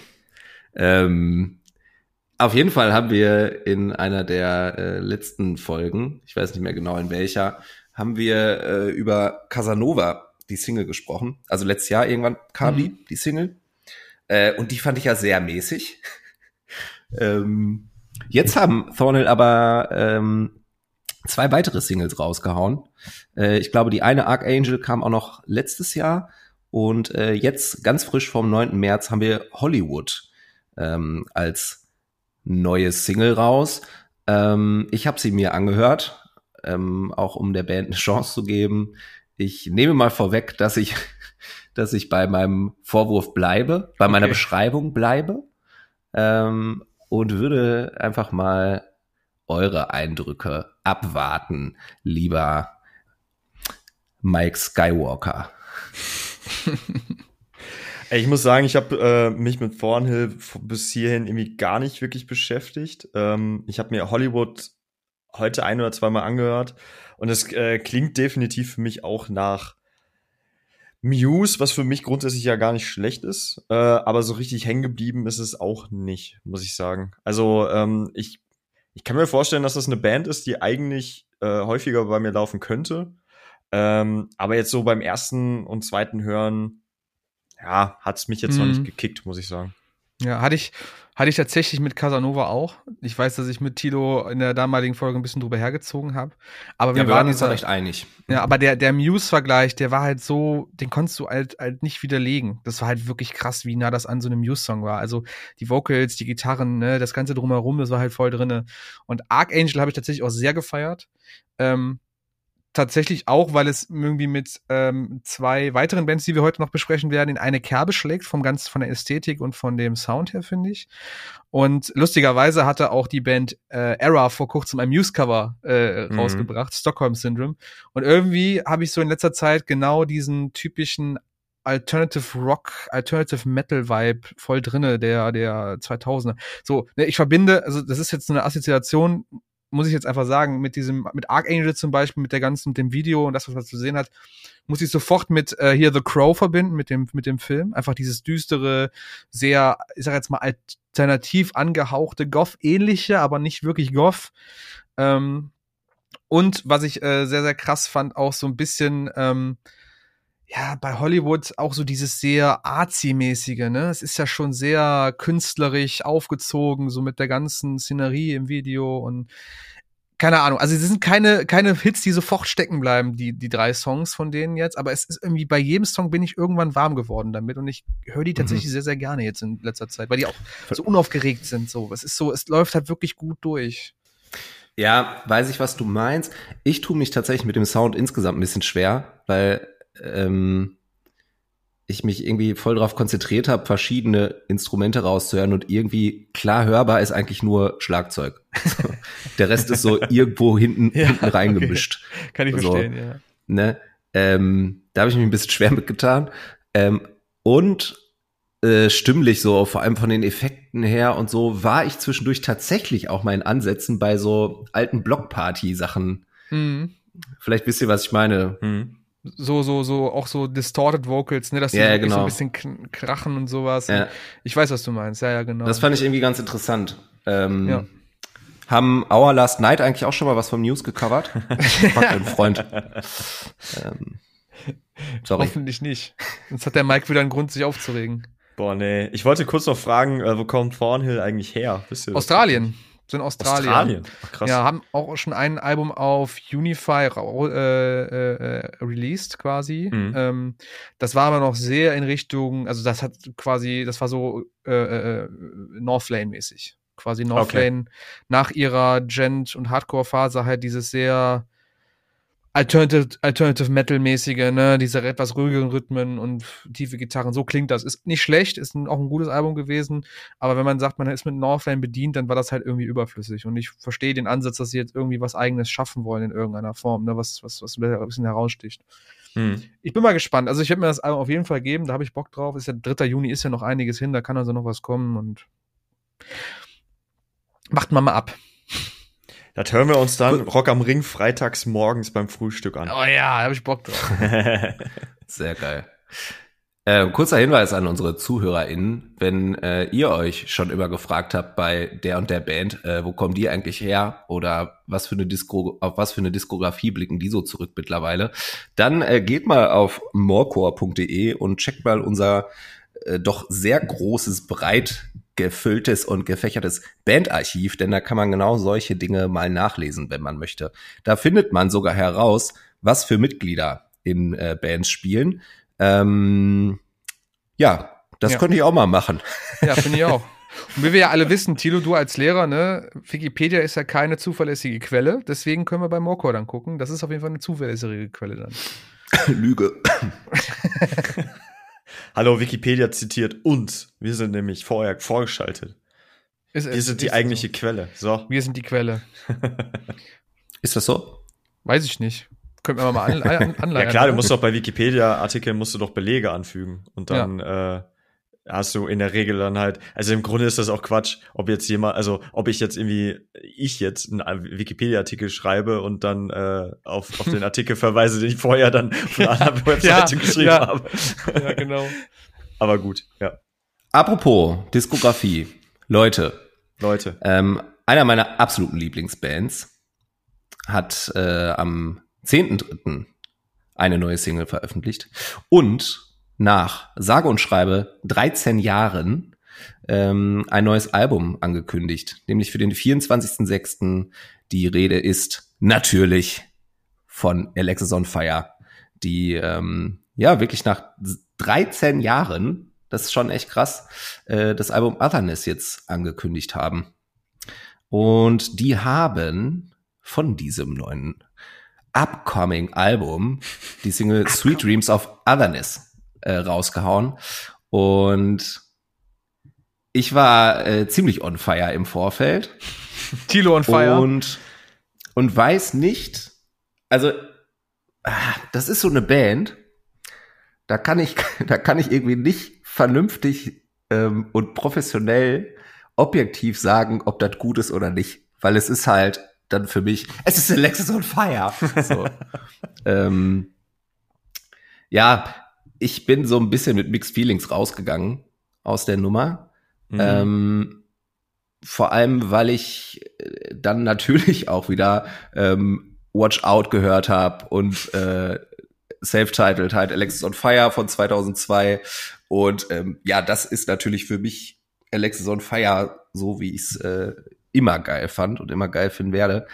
Ähm, auf jeden Fall haben wir in einer der äh, letzten Folgen, ich weiß nicht mehr genau in welcher, haben wir äh, über Casanova, die Single, gesprochen. Also letztes Jahr irgendwann kam mhm. die, die Single. Äh, und die fand ich ja sehr mäßig. Ähm, jetzt haben Thornhill aber ähm, zwei weitere Singles rausgehauen. Äh, ich glaube, die eine Archangel kam auch noch letztes Jahr. Und äh, jetzt ganz frisch vom 9. März haben wir Hollywood ähm, als neues Single raus. Ähm, ich habe sie mir angehört, ähm, auch um der Band eine Chance zu geben. Ich nehme mal vorweg, dass ich, dass ich bei meinem Vorwurf bleibe, bei meiner Beschreibung bleibe. Ähm, und würde einfach mal eure Eindrücke abwarten, lieber Mike Skywalker. Ich muss sagen, ich habe äh, mich mit Thornhill bis hierhin irgendwie gar nicht wirklich beschäftigt. Ähm, ich habe mir Hollywood heute ein oder zweimal angehört und es äh, klingt definitiv für mich auch nach Muse, was für mich grundsätzlich ja gar nicht schlecht ist, äh, aber so richtig hängen geblieben ist es auch nicht, muss ich sagen. Also ähm, ich, ich kann mir vorstellen, dass das eine Band ist, die eigentlich äh, häufiger bei mir laufen könnte. Ähm, aber jetzt so beim ersten und zweiten Hören, ja, hat's mich jetzt mhm. noch nicht mhm. gekickt, muss ich sagen. Ja, hatte ich, hatte ich tatsächlich mit Casanova auch. Ich weiß, dass ich mit Tilo in der damaligen Folge ein bisschen drüber hergezogen habe. Aber wir, ja, wir waren uns da recht einig. Ja, aber der, der Muse-Vergleich, der war halt so, den konntest du halt, halt nicht widerlegen. Das war halt wirklich krass, wie nah das an so einem Muse-Song war. Also die Vocals, die Gitarren, ne, das Ganze drumherum, das war halt voll drinne. Und Archangel habe ich tatsächlich auch sehr gefeiert. Ähm, tatsächlich auch, weil es irgendwie mit ähm, zwei weiteren Bands, die wir heute noch besprechen werden, in eine Kerbe schlägt, vom ganz von der Ästhetik und von dem Sound her, finde ich. Und lustigerweise hatte auch die Band äh, Era vor kurzem ein Muse-Cover äh, mhm. rausgebracht, Stockholm Syndrome. Und irgendwie habe ich so in letzter Zeit genau diesen typischen Alternative Rock, Alternative Metal Vibe voll drinne, der, der 2000er. So, ne, ich verbinde, also das ist jetzt eine Assoziation, muss ich jetzt einfach sagen, mit diesem, mit Archangel zum Beispiel, mit der ganzen, mit dem Video und das, was man zu sehen hat, muss ich sofort mit äh, hier The Crow verbinden, mit dem, mit dem Film. Einfach dieses düstere, sehr, ich sag jetzt mal, alternativ angehauchte Goth-ähnliche, aber nicht wirklich Goth. Ähm, und was ich äh, sehr, sehr krass fand, auch so ein bisschen, ähm, ja, bei Hollywood auch so dieses sehr artsy-mäßige, ne? Es ist ja schon sehr künstlerisch aufgezogen, so mit der ganzen Szenerie im Video und keine Ahnung. Also, es sind keine, keine Hits, die sofort stecken bleiben, die, die drei Songs von denen jetzt, aber es ist irgendwie bei jedem Song bin ich irgendwann warm geworden damit und ich höre die mhm. tatsächlich mhm. sehr, sehr gerne jetzt in letzter Zeit, weil die auch so unaufgeregt sind, so. Es ist so, es läuft halt wirklich gut durch. Ja, weiß ich, was du meinst. Ich tue mich tatsächlich mit dem Sound insgesamt ein bisschen schwer, weil ähm, ich mich irgendwie voll darauf konzentriert habe, verschiedene Instrumente rauszuhören und irgendwie klar hörbar ist eigentlich nur Schlagzeug. Der Rest ist so irgendwo hinten, ja, hinten reingemischt. Okay. Kann ich so, verstehen, ja. Ne? Ähm, da habe ich mich ein bisschen schwer mitgetan. Ähm, und äh, stimmlich so, vor allem von den Effekten her und so, war ich zwischendurch tatsächlich auch mal in Ansätzen bei so alten Blockparty-Sachen. Mhm. Vielleicht wisst ihr, was ich meine. Mhm so, so, so, auch so distorted Vocals, ne, dass die ja, so, genau. so ein bisschen krachen und sowas. Ja. Ich weiß, was du meinst, ja, ja, genau. Das fand ich irgendwie ganz interessant. Ähm, ja. Haben Our Last Night eigentlich auch schon mal was vom News gecovert? Frag deinen Freund. ähm, sorry. Hoffentlich nicht. Sonst hat der Mike wieder einen Grund, sich aufzuregen. Boah, nee. Ich wollte kurz noch fragen, äh, wo kommt Thornhill eigentlich her? Wisst ihr Australien sind Australien. Australien? Ach, krass. Ja, haben auch schon ein Album auf Unify äh, äh, released quasi. Mhm. Ähm, das war aber noch sehr in Richtung, also das hat quasi, das war so äh, äh, Northlane-mäßig. Quasi Northlane okay. nach ihrer Gent- und Hardcore-Phase halt dieses sehr Alternative, Alternative Metal-mäßige, ne, diese etwas ruhigeren Rhythmen und tiefe Gitarren. So klingt das. Ist nicht schlecht, ist auch ein gutes Album gewesen. Aber wenn man sagt, man ist mit Northlane bedient, dann war das halt irgendwie überflüssig. Und ich verstehe den Ansatz, dass sie jetzt irgendwie was Eigenes schaffen wollen in irgendeiner Form, ne, was, was, was ein bisschen heraussticht. Hm. Ich bin mal gespannt. Also ich werde mir das Album auf jeden Fall geben, da habe ich Bock drauf. Ist ja 3. Juni, ist ja noch einiges hin, da kann also noch was kommen und macht man mal ab. Das hören wir uns dann Rock am Ring freitags morgens beim Frühstück an. Oh ja, da habe ich Bock drauf. Sehr geil. Äh, kurzer Hinweis an unsere ZuhörerInnen, wenn äh, ihr euch schon immer gefragt habt bei der und der Band, äh, wo kommen die eigentlich her oder was für eine Disco, auf was für eine Diskografie blicken die so zurück mittlerweile, dann äh, geht mal auf morecore.de und checkt mal unser äh, doch sehr großes, breit gefülltes und gefächertes Bandarchiv, denn da kann man genau solche Dinge mal nachlesen, wenn man möchte. Da findet man sogar heraus, was für Mitglieder in äh, Bands spielen. Ähm, ja, das ja. könnte ich auch mal machen. Ja, finde ich auch. Und wie wir ja alle wissen, Tilo, du als Lehrer, ne, Wikipedia ist ja keine zuverlässige Quelle, deswegen können wir bei Morcor dann gucken. Das ist auf jeden Fall eine zuverlässige Quelle dann. Lüge. Hallo, Wikipedia zitiert uns. Wir sind nämlich vorher vorgeschaltet. Ist, wir sind die eigentliche so. Quelle. So. Wir sind die Quelle. ist das so? Weiß ich nicht. Können wir mal an, an, anleihen. ja klar, du musst doch bei Wikipedia-Artikeln musst du doch Belege anfügen und dann ja. äh, hast du in der Regel dann halt, also im Grunde ist das auch Quatsch, ob jetzt jemand, also ob ich jetzt irgendwie, ich jetzt einen Wikipedia-Artikel schreibe und dann äh, auf, auf den Artikel verweise, den ich vorher dann von einer anderen Webseite ja, geschrieben ja. habe. Ja, genau. Aber gut, ja. Apropos Diskografie, Leute. Leute. Ähm, einer meiner absoluten Lieblingsbands hat äh, am 10.3. eine neue Single veröffentlicht und nach sage und schreibe 13 Jahren ähm, ein neues Album angekündigt, nämlich für den 24.06. Die Rede ist natürlich von Alexis on Fire, die ähm, ja wirklich nach 13 Jahren, das ist schon echt krass, äh, das Album Otherness jetzt angekündigt haben. Und die haben von diesem neuen upcoming Album die Single Sweet Dreams of Otherness äh, rausgehauen. Und ich war äh, ziemlich on fire im Vorfeld. Tilo on fire. Und, und weiß nicht, also ah, das ist so eine Band, da kann ich, da kann ich irgendwie nicht vernünftig ähm, und professionell objektiv sagen, ob das gut ist oder nicht. Weil es ist halt dann für mich, es ist Alexis on Fire. So. ähm, ja, ich bin so ein bisschen mit Mixed Feelings rausgegangen aus der Nummer. Mhm. Ähm, vor allem, weil ich äh, dann natürlich auch wieder ähm, Watch Out gehört habe und äh, Self-Titled halt Alexis on Fire von 2002. Und ähm, ja, das ist natürlich für mich Alexis on Fire, so wie ich es äh, immer geil fand und immer geil finden werde.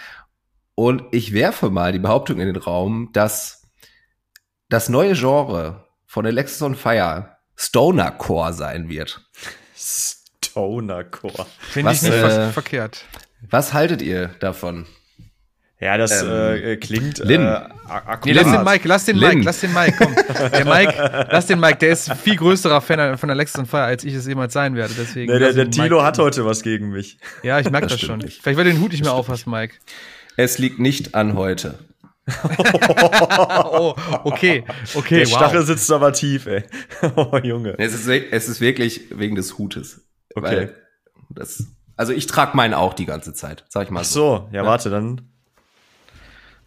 Und ich werfe mal die Behauptung in den Raum, dass das neue Genre von Alexis on Fire Stoner Core sein wird. Stoner Core. Finde ich nicht äh, verkehrt. Was haltet ihr davon? Ja, das ähm, äh, klingt. Lin. Äh, nee, lass den Mike, lass den Lin. Mike, lass den Mike, komm. Der Mike, lass den Mike, der ist viel größerer Fan von Alexis on Fire, als ich es jemals sein werde. Deswegen. Nee, der, der Tilo hat heute was gegen mich. Ja, ich merke das, das schon. Nicht. Vielleicht, weil du den Hut nicht mehr aufhast, Mike. Es liegt nicht an heute. Oh, okay, okay. Der Stachel sitzt aber tief, ey. Oh, Junge. Es ist, es ist wirklich wegen des Hutes. Okay. das, also ich trage meinen auch die ganze Zeit, sag ich mal so. Ach so, ja, ja, warte, dann.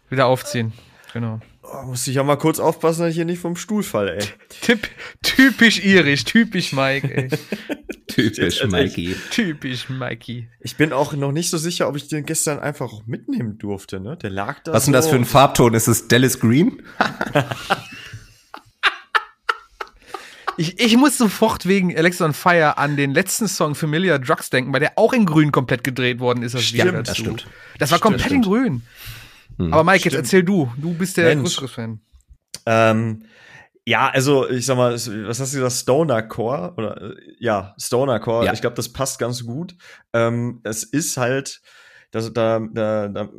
Wieder aufziehen, genau. Oh, muss ich ja mal kurz aufpassen, dass ich hier nicht vom Stuhl falle, ey. Typ, typisch irisch, typisch Mike, ey. typisch Mikey. Typisch Mikey. Ich bin auch noch nicht so sicher, ob ich den gestern einfach auch mitnehmen durfte, ne? Der lag da. Was ist denn das für ein Farbton? Ist es Dallas Green? Ich, ich muss sofort wegen Alexa on Fire an den letzten Song Familiar Drugs denken, weil der auch in grün komplett gedreht worden ist. Das stimmt, das stimmt. Das war komplett stimmt. in grün. Hm, Aber Mike, stimmt. jetzt erzähl du. Du bist der größere Fan. Ähm, ja, also ich sag mal, was hast du gesagt, Stoner Core oder äh, ja, Stoner Core. Ja. Ich glaube, das passt ganz gut. Ähm, es ist halt, das, da, da, da,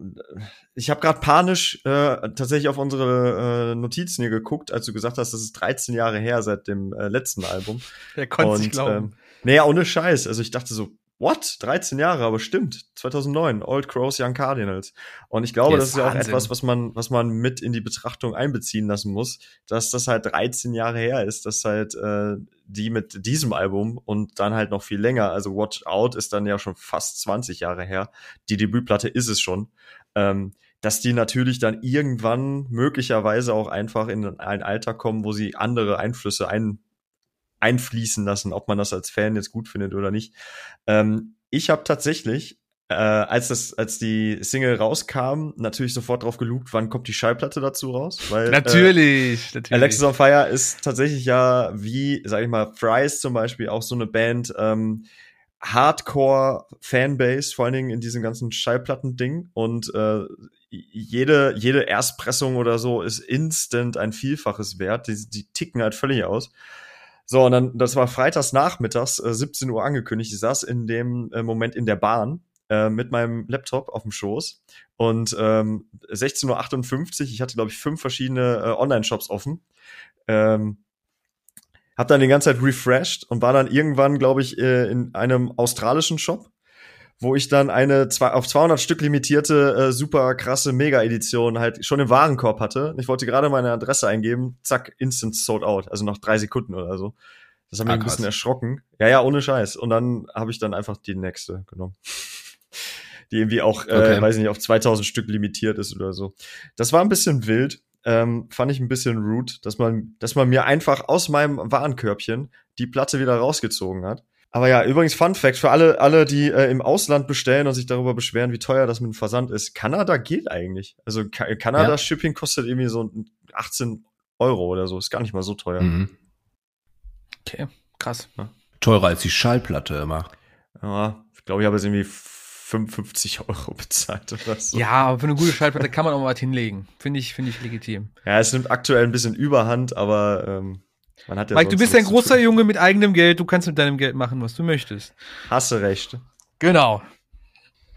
ich habe gerade panisch äh, tatsächlich auf unsere äh, Notizen hier geguckt, als du gesagt hast, das ist 13 Jahre her seit dem äh, letzten Album. Der konnte nicht glauben. Ähm, naja, ohne Scheiß. Also ich dachte so, What? 13 Jahre, aber stimmt. 2009, Old Crows, Young Cardinals. Und ich glaube, das ist ja auch etwas, was man, was man mit in die Betrachtung einbeziehen lassen muss, dass das halt 13 Jahre her ist, dass halt äh, die mit diesem Album und dann halt noch viel länger, also Watch Out ist dann ja schon fast 20 Jahre her. Die Debütplatte ist es schon. Ähm, dass die natürlich dann irgendwann möglicherweise auch einfach in ein Alter kommen, wo sie andere Einflüsse ein, einfließen lassen, ob man das als Fan jetzt gut findet oder nicht. Ähm, ich habe tatsächlich, äh, als das, als die Single rauskam, natürlich sofort drauf gelugt, wann kommt die Schallplatte dazu raus? Weil, natürlich, äh, natürlich. Alexis on Fire ist tatsächlich ja wie, sag ich mal, Fries zum Beispiel auch so eine Band, ähm, Hardcore-Fanbase, vor allen Dingen in diesem ganzen Schallplatten-Ding. Und äh, jede, jede Erstpressung oder so ist instant ein Vielfaches wert. Die, die ticken halt völlig aus. So, und dann, das war freitags nachmittags, äh, 17 Uhr angekündigt. Ich saß in dem äh, Moment in der Bahn äh, mit meinem Laptop auf dem Schoß und ähm, 16.58 Uhr, ich hatte, glaube ich, fünf verschiedene äh, Online-Shops offen. Ähm, hab dann die ganze Zeit refreshed und war dann irgendwann, glaube ich, äh, in einem australischen Shop wo ich dann eine zwei, auf 200 Stück limitierte, äh, super krasse Mega-Edition halt schon im Warenkorb hatte. Ich wollte gerade meine Adresse eingeben, zack, instant sold out, also nach drei Sekunden oder so. Das hat mich ah, ein bisschen erschrocken. Ja, ja, ohne Scheiß. Und dann habe ich dann einfach die nächste genommen. die irgendwie auch, äh, okay. weiß nicht, auf 2000 Stück limitiert ist oder so. Das war ein bisschen wild. Ähm, fand ich ein bisschen rude, dass man, dass man mir einfach aus meinem Warenkörbchen die Platte wieder rausgezogen hat. Aber ja, übrigens Fun Fact für alle, alle, die äh, im Ausland bestellen und sich darüber beschweren, wie teuer das mit dem Versand ist. Kanada geht eigentlich. Also Ka Kanada ja. Shipping kostet irgendwie so 18 Euro oder so. Ist gar nicht mal so teuer. Mhm. Okay, krass. Ja. Teurer als die Schallplatte immer. Ja, ich glaube, ich habe jetzt irgendwie 55 Euro bezahlt oder so. Ja, aber für eine gute Schallplatte kann man auch mal was hinlegen. Finde ich, finde ich legitim. Ja, es nimmt aktuell ein bisschen Überhand, aber ähm, Mike, du bist ein großer Junge mit eigenem Geld. Du kannst mit deinem Geld machen, was du möchtest. Hast du recht. Genau.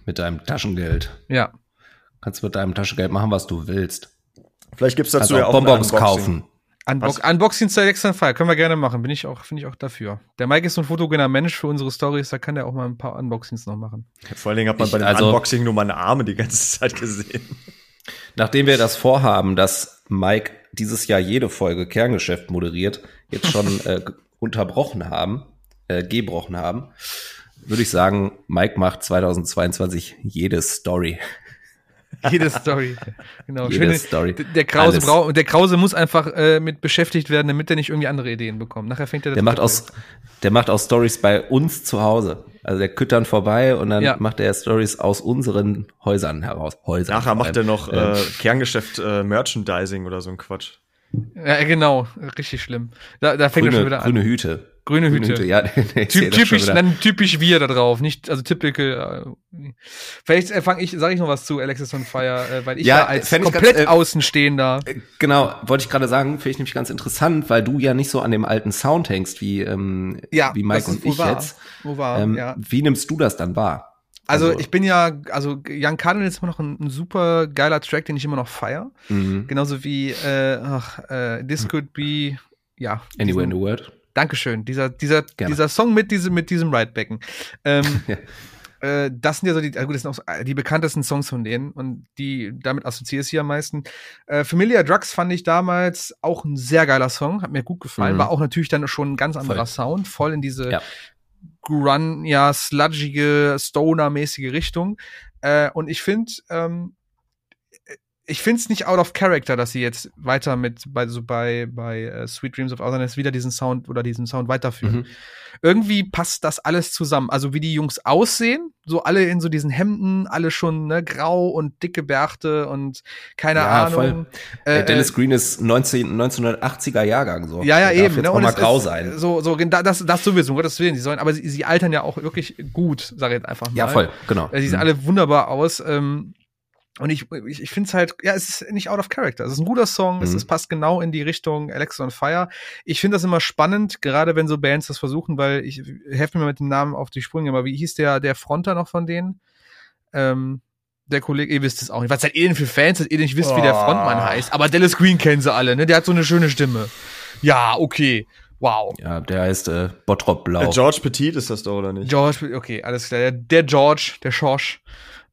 Mit deinem Taschengeld. Ja. Kannst mit deinem Taschengeld machen, was du willst. Vielleicht gibt's dazu also ja auch Bonbons kaufen. Unbox Unboxing zu Alexa Fire können wir gerne machen, bin ich auch, finde ich auch dafür. Der Mike ist so ein fotogener Mensch für unsere Stories, da kann der auch mal ein paar Unboxings noch machen. Vor allen Dingen hat man ich, bei dem also, Unboxing nur meine Arme die ganze Zeit gesehen. Nachdem wir das vorhaben, dass Mike dieses Jahr jede Folge Kerngeschäft moderiert, jetzt schon äh, unterbrochen haben, äh, gebrochen haben, würde ich sagen, Mike macht 2022 jede Story. Jede Story. Genau. Jede Schöne, Story. Der Krause, braucht, der Krause muss einfach äh, mit beschäftigt werden, damit er nicht irgendwie andere Ideen bekommt. Nachher fängt er der macht aus, Der macht auch Stories bei uns zu Hause. Also der küttern vorbei und dann ja. macht er Stories aus unseren Häusern heraus. Häusern Nachher macht er noch äh, Kerngeschäft äh, Merchandising oder so ein Quatsch. Ja, genau. Richtig schlimm. Da, da fängt grüne, er schon wieder an. Grüne Hüte. Grüne Hüte. Hüte ja, Typ, typisch, dann typisch wir da drauf, nicht, also typical. Äh, vielleicht äh, fange ich, sage ich noch was zu Alexis on Fire, äh, weil ich ja, als komplett ganz, äh, Außenstehender. Äh, genau, wollte ich gerade sagen, finde ich nämlich ganz interessant, weil du ja nicht so an dem alten Sound hängst wie, ähm, ja, wie Mike und ich wahr. jetzt. Wo war, ähm, ja. Wie nimmst du das dann wahr? Also, also, ich bin ja, also Young Cardinal ist immer noch ein, ein, super geiler Track, den ich immer noch feier. Mhm. Genauso wie äh, ach, äh, This Could Be, ja. Anywhere in the World. Dankeschön. Dieser, dieser, dieser Song mit diesem, mit diesem Ridebecken. Ähm, ja. äh, das sind ja so die, gut, das sind auch die bekanntesten Songs von denen und die, damit assoziiere ich sie am meisten. Äh, Familiar Drugs fand ich damals auch ein sehr geiler Song, hat mir gut gefallen, mhm. war auch natürlich dann schon ein ganz anderer voll. Sound, voll in diese ja. Grun, ja, sludgige, Stoner-mäßige Richtung. Äh, und ich finde, ähm, ich finde es nicht out of character, dass sie jetzt weiter mit bei so bei bei uh, Sweet Dreams of Otherness wieder diesen Sound oder diesen Sound weiterführen. Mhm. Irgendwie passt das alles zusammen. Also wie die Jungs aussehen, so alle in so diesen Hemden, alle schon ne, grau und dicke Bärte und keine ja, Ahnung. Voll. Äh, Dennis äh, Green ist 19, 1980er Jahrgang so. Ja, ja, Der eben. Jetzt ne, auch mal grau sein. So, so das, das sowieso, um Gottes Willen. Sie sollen, aber sie, sie altern ja auch wirklich gut, sage ich jetzt einfach mal. Ja, voll, genau. Sie sehen mhm. alle wunderbar aus. Ähm, und ich, ich, ich finde es halt, ja, es ist nicht out of character. Es ist ein guter Song, mhm. es, es passt genau in die Richtung Alexa on Fire. Ich finde das immer spannend, gerade wenn so Bands das versuchen, weil ich helfe mir mit dem Namen auf die Sprünge, aber wie hieß der, der Fronter noch von denen? Ähm, der Kollege, ihr wisst es auch nicht. Was seid ihr denn für Fans, dass ihr nicht wisst, oh. wie der Frontmann heißt? Aber Dallas Green kennen sie alle, ne? Der hat so eine schöne Stimme. Ja, okay. Wow. Ja, der heißt äh, Bottrop Blau. Der George Petit ist das doch, oder nicht? George, okay, alles klar. Der, der George, der Schorsch.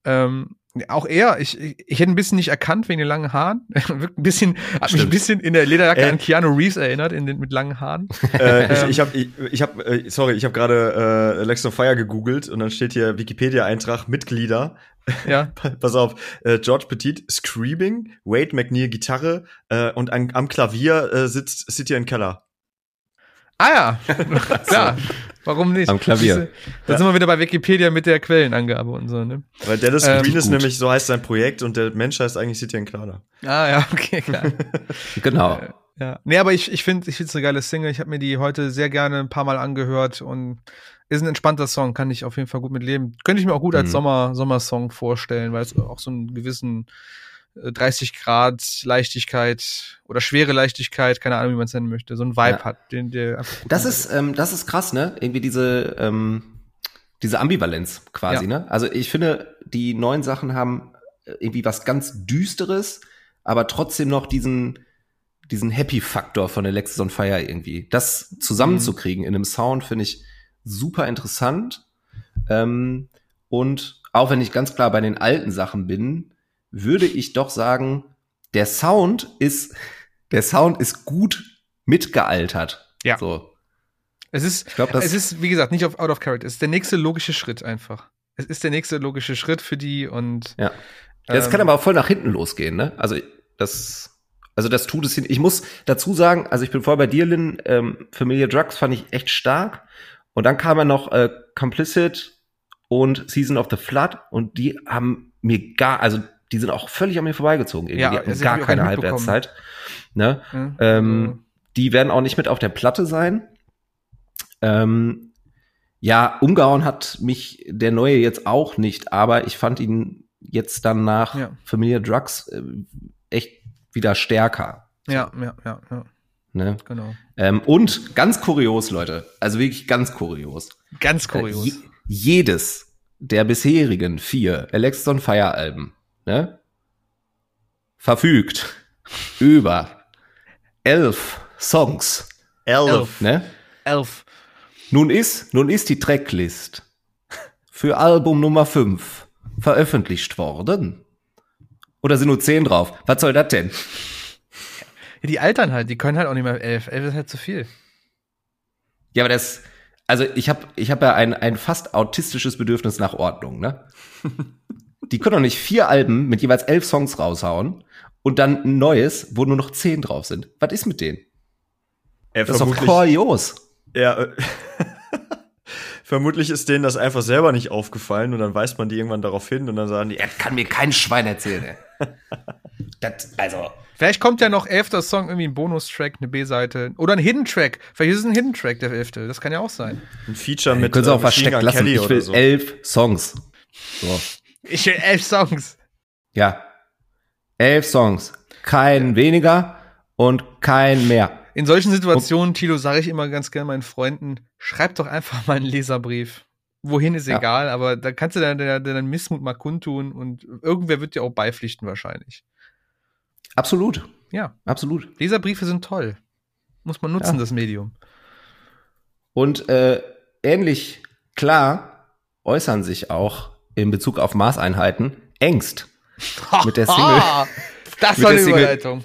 Ähm, auch er, ich, ich hätte ein bisschen nicht erkannt wegen den langen Haaren. ein bisschen, hat mich ein bisschen in der Lederjacke äh, an Keanu Reeves erinnert, in den, mit langen Haaren. Äh, ich ich habe, ich, ich hab, äh, sorry, ich habe gerade äh, Lex of Fire gegoogelt und dann steht hier Wikipedia-Eintrag Mitglieder. Ja. Pass auf, äh, George Petit Screaming, Wade McNeil Gitarre äh, und an, am Klavier äh, sitzt City in Keller. Ah ja, klar. Warum nicht? Am Klavier. Da ja. sind wir wieder bei Wikipedia mit der Quellenangabe und so, ne? Weil Dallas ähm, Green ist nämlich, so heißt sein Projekt und der Mensch heißt eigentlich Citian Clara. Ah ja, okay, klar. genau. Äh, ja. Nee, aber ich, ich finde ich find's eine geile Single. Ich habe mir die heute sehr gerne ein paar Mal angehört und ist ein entspannter Song, kann ich auf jeden Fall gut mitleben. Könnte ich mir auch gut als mhm. Sommer, Sommersong vorstellen, weil es auch so einen gewissen 30 äh, Grad Leichtigkeit oder schwere Leichtigkeit, keine Ahnung, wie man es nennen möchte, so ein Vibe ja. hat, den der Das ist ähm, das ist krass, ne? Irgendwie diese ähm, diese Ambivalenz quasi, ja. ne? Also ich finde, die neuen Sachen haben äh, irgendwie was ganz düsteres, aber trotzdem noch diesen diesen Happy Faktor von Alexis on Fire irgendwie. Das zusammenzukriegen mhm. in einem Sound finde ich super interessant. Ähm, und auch wenn ich ganz klar bei den alten Sachen bin, würde ich doch sagen, der Sound ist, der Sound ist gut mitgealtert. Ja. So. Es ist, ich glaub, das es ist, wie gesagt, nicht auf out of character. Es ist der nächste logische Schritt einfach. Es ist der nächste logische Schritt für die und. Ja. Das ähm, kann aber auch voll nach hinten losgehen, ne? Also, das, also das tut es hin. Ich muss dazu sagen, also ich bin voll bei dir, Lynn, ähm, Familia Drugs fand ich echt stark. Und dann kam ja noch äh, Complicit und Season of the Flood und die haben mir gar, also die sind auch völlig an mir vorbeigezogen. Irgendwie. Ja, die hatten gar keine Halbwertszeit. Ne? Ja, ähm, Die werden auch nicht mit auf der Platte sein. Ähm, ja, umgehauen hat mich der neue jetzt auch nicht, aber ich fand ihn jetzt dann nach ja. Familia Drugs äh, echt wieder stärker. Ja, ja, ja, ja. Ne? Genau. Ähm, und ganz kurios, Leute, also wirklich ganz kurios. Ganz kurios. Äh, jedes der bisherigen vier Alexon Fire Alben ne, verfügt über elf Songs. Elf. Ne? Elf. Nun ist, nun ist die Tracklist für Album Nummer 5 veröffentlicht worden. Oder sind nur zehn drauf? Was soll das denn? Ja, die altern halt, die können halt auch nicht mehr elf. Elf ist halt zu viel. Ja, aber das, also ich habe ich hab ja ein, ein fast autistisches Bedürfnis nach Ordnung, ne? die können doch nicht vier Alben mit jeweils elf Songs raushauen und dann ein neues, wo nur noch zehn drauf sind. Was ist mit denen? Ja, das ist doch kurios. Ja, äh, vermutlich ist denen das einfach selber nicht aufgefallen und dann weist man die irgendwann darauf hin und dann sagen die, er kann mir kein Schwein erzählen. Ey. das, also. Vielleicht kommt ja noch elfter Song, irgendwie ein Bonustrack, eine B-Seite oder ein Hidden Track. Vielleicht ist es ein Hidden Track, der elfte. Das kann ja auch sein. Ein Feature ja, mit. Können Sie auch äh, versteckt lassen. Kelly ich will so. elf Songs. So. Ich will elf Songs. Ja. Elf Songs. Kein weniger und kein mehr. In solchen Situationen, Tilo, sage ich immer ganz gerne meinen Freunden, schreib doch einfach mal einen Leserbrief. Wohin ist ja. egal, aber da kannst du deinen, deinen Missmut mal kundtun und irgendwer wird dir auch beipflichten wahrscheinlich. Absolut. Ja. Absolut. Leserbriefe sind toll. Muss man nutzen, ja. das Medium. Und äh, ähnlich klar äußern sich auch in Bezug auf Maßeinheiten Ängst. mit der Single. das war eine Überleitung.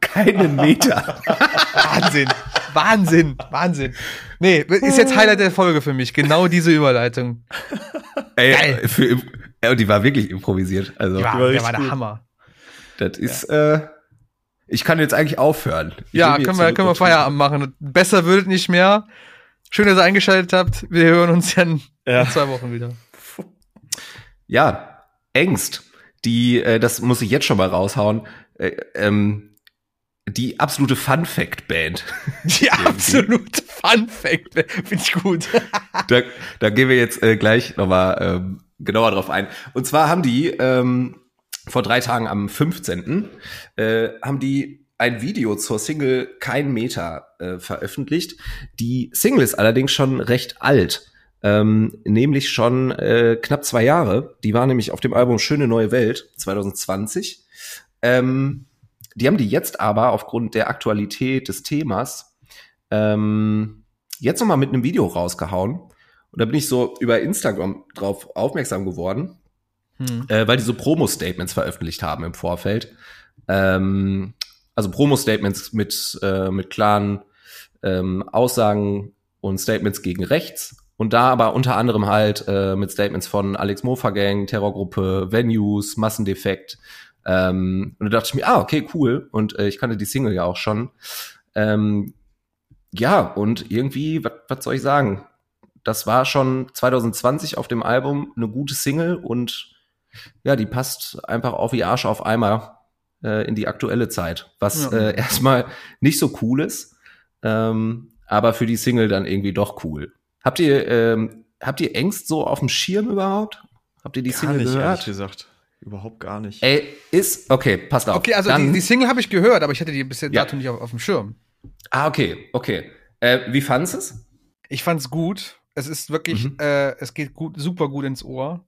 Keinen Meter. Wahnsinn. Wahnsinn. Wahnsinn. Nee, ist jetzt Highlight der Folge für mich. Genau diese Überleitung. Ey, Geil. Für, ey, die war wirklich improvisiert. Also, die war, die war der war der Hammer. Das ist, ja. äh, ich kann jetzt eigentlich aufhören. Ich ja, können wir, können wir Feierabend machen. Besser würdet nicht mehr. Schön, dass ihr eingeschaltet habt. Wir hören uns dann ja. in zwei Wochen wieder. Ja, Ängst. Die, äh, das muss ich jetzt schon mal raushauen. Äh, ähm, die absolute Fun Fact Band. Die absolute Fun Fact Band. Finde ich gut. da, da gehen wir jetzt äh, gleich nochmal ähm, genauer drauf ein. Und zwar haben die ähm, vor drei Tagen am 15. Äh, haben die ein Video zur Single Kein Meter äh, veröffentlicht. Die Single ist allerdings schon recht alt. Ähm, nämlich schon äh, knapp zwei Jahre. Die war nämlich auf dem Album Schöne neue Welt 2020. Ähm, die haben die jetzt aber aufgrund der Aktualität des Themas ähm, jetzt noch mal mit einem Video rausgehauen. Und da bin ich so über Instagram drauf aufmerksam geworden, hm. äh, weil die so Promo-Statements veröffentlicht haben im Vorfeld. Ähm, also Promo-Statements mit, äh, mit klaren ähm, Aussagen und Statements gegen rechts. Und da aber unter anderem halt äh, mit Statements von Alex Mofa Gang, Terrorgruppe, Venues, Massendefekt, ähm, und da dachte ich mir, ah, okay, cool. Und äh, ich kannte die Single ja auch schon. Ähm, ja, und irgendwie, was soll ich sagen? Das war schon 2020 auf dem Album eine gute Single und ja, die passt einfach auf wie Arsch auf Eimer äh, in die aktuelle Zeit, was ja. äh, erstmal nicht so cool ist, ähm, aber für die Single dann irgendwie doch cool. Habt ihr ähm, habt ihr Ängst so auf dem Schirm überhaupt? Habt ihr die Gar Single nicht, gehört? Ehrlich gesagt. Überhaupt gar nicht. Ey, ist, okay, passt auf. Okay, also Dann, die, die, Single habe ich gehört, aber ich hatte die bisher ja. dato nicht auf, auf, dem Schirm. Ah, okay, okay. Äh, wie fandest du es? Ich fand's gut. Es ist wirklich, mhm. äh, es geht gut, super gut ins Ohr.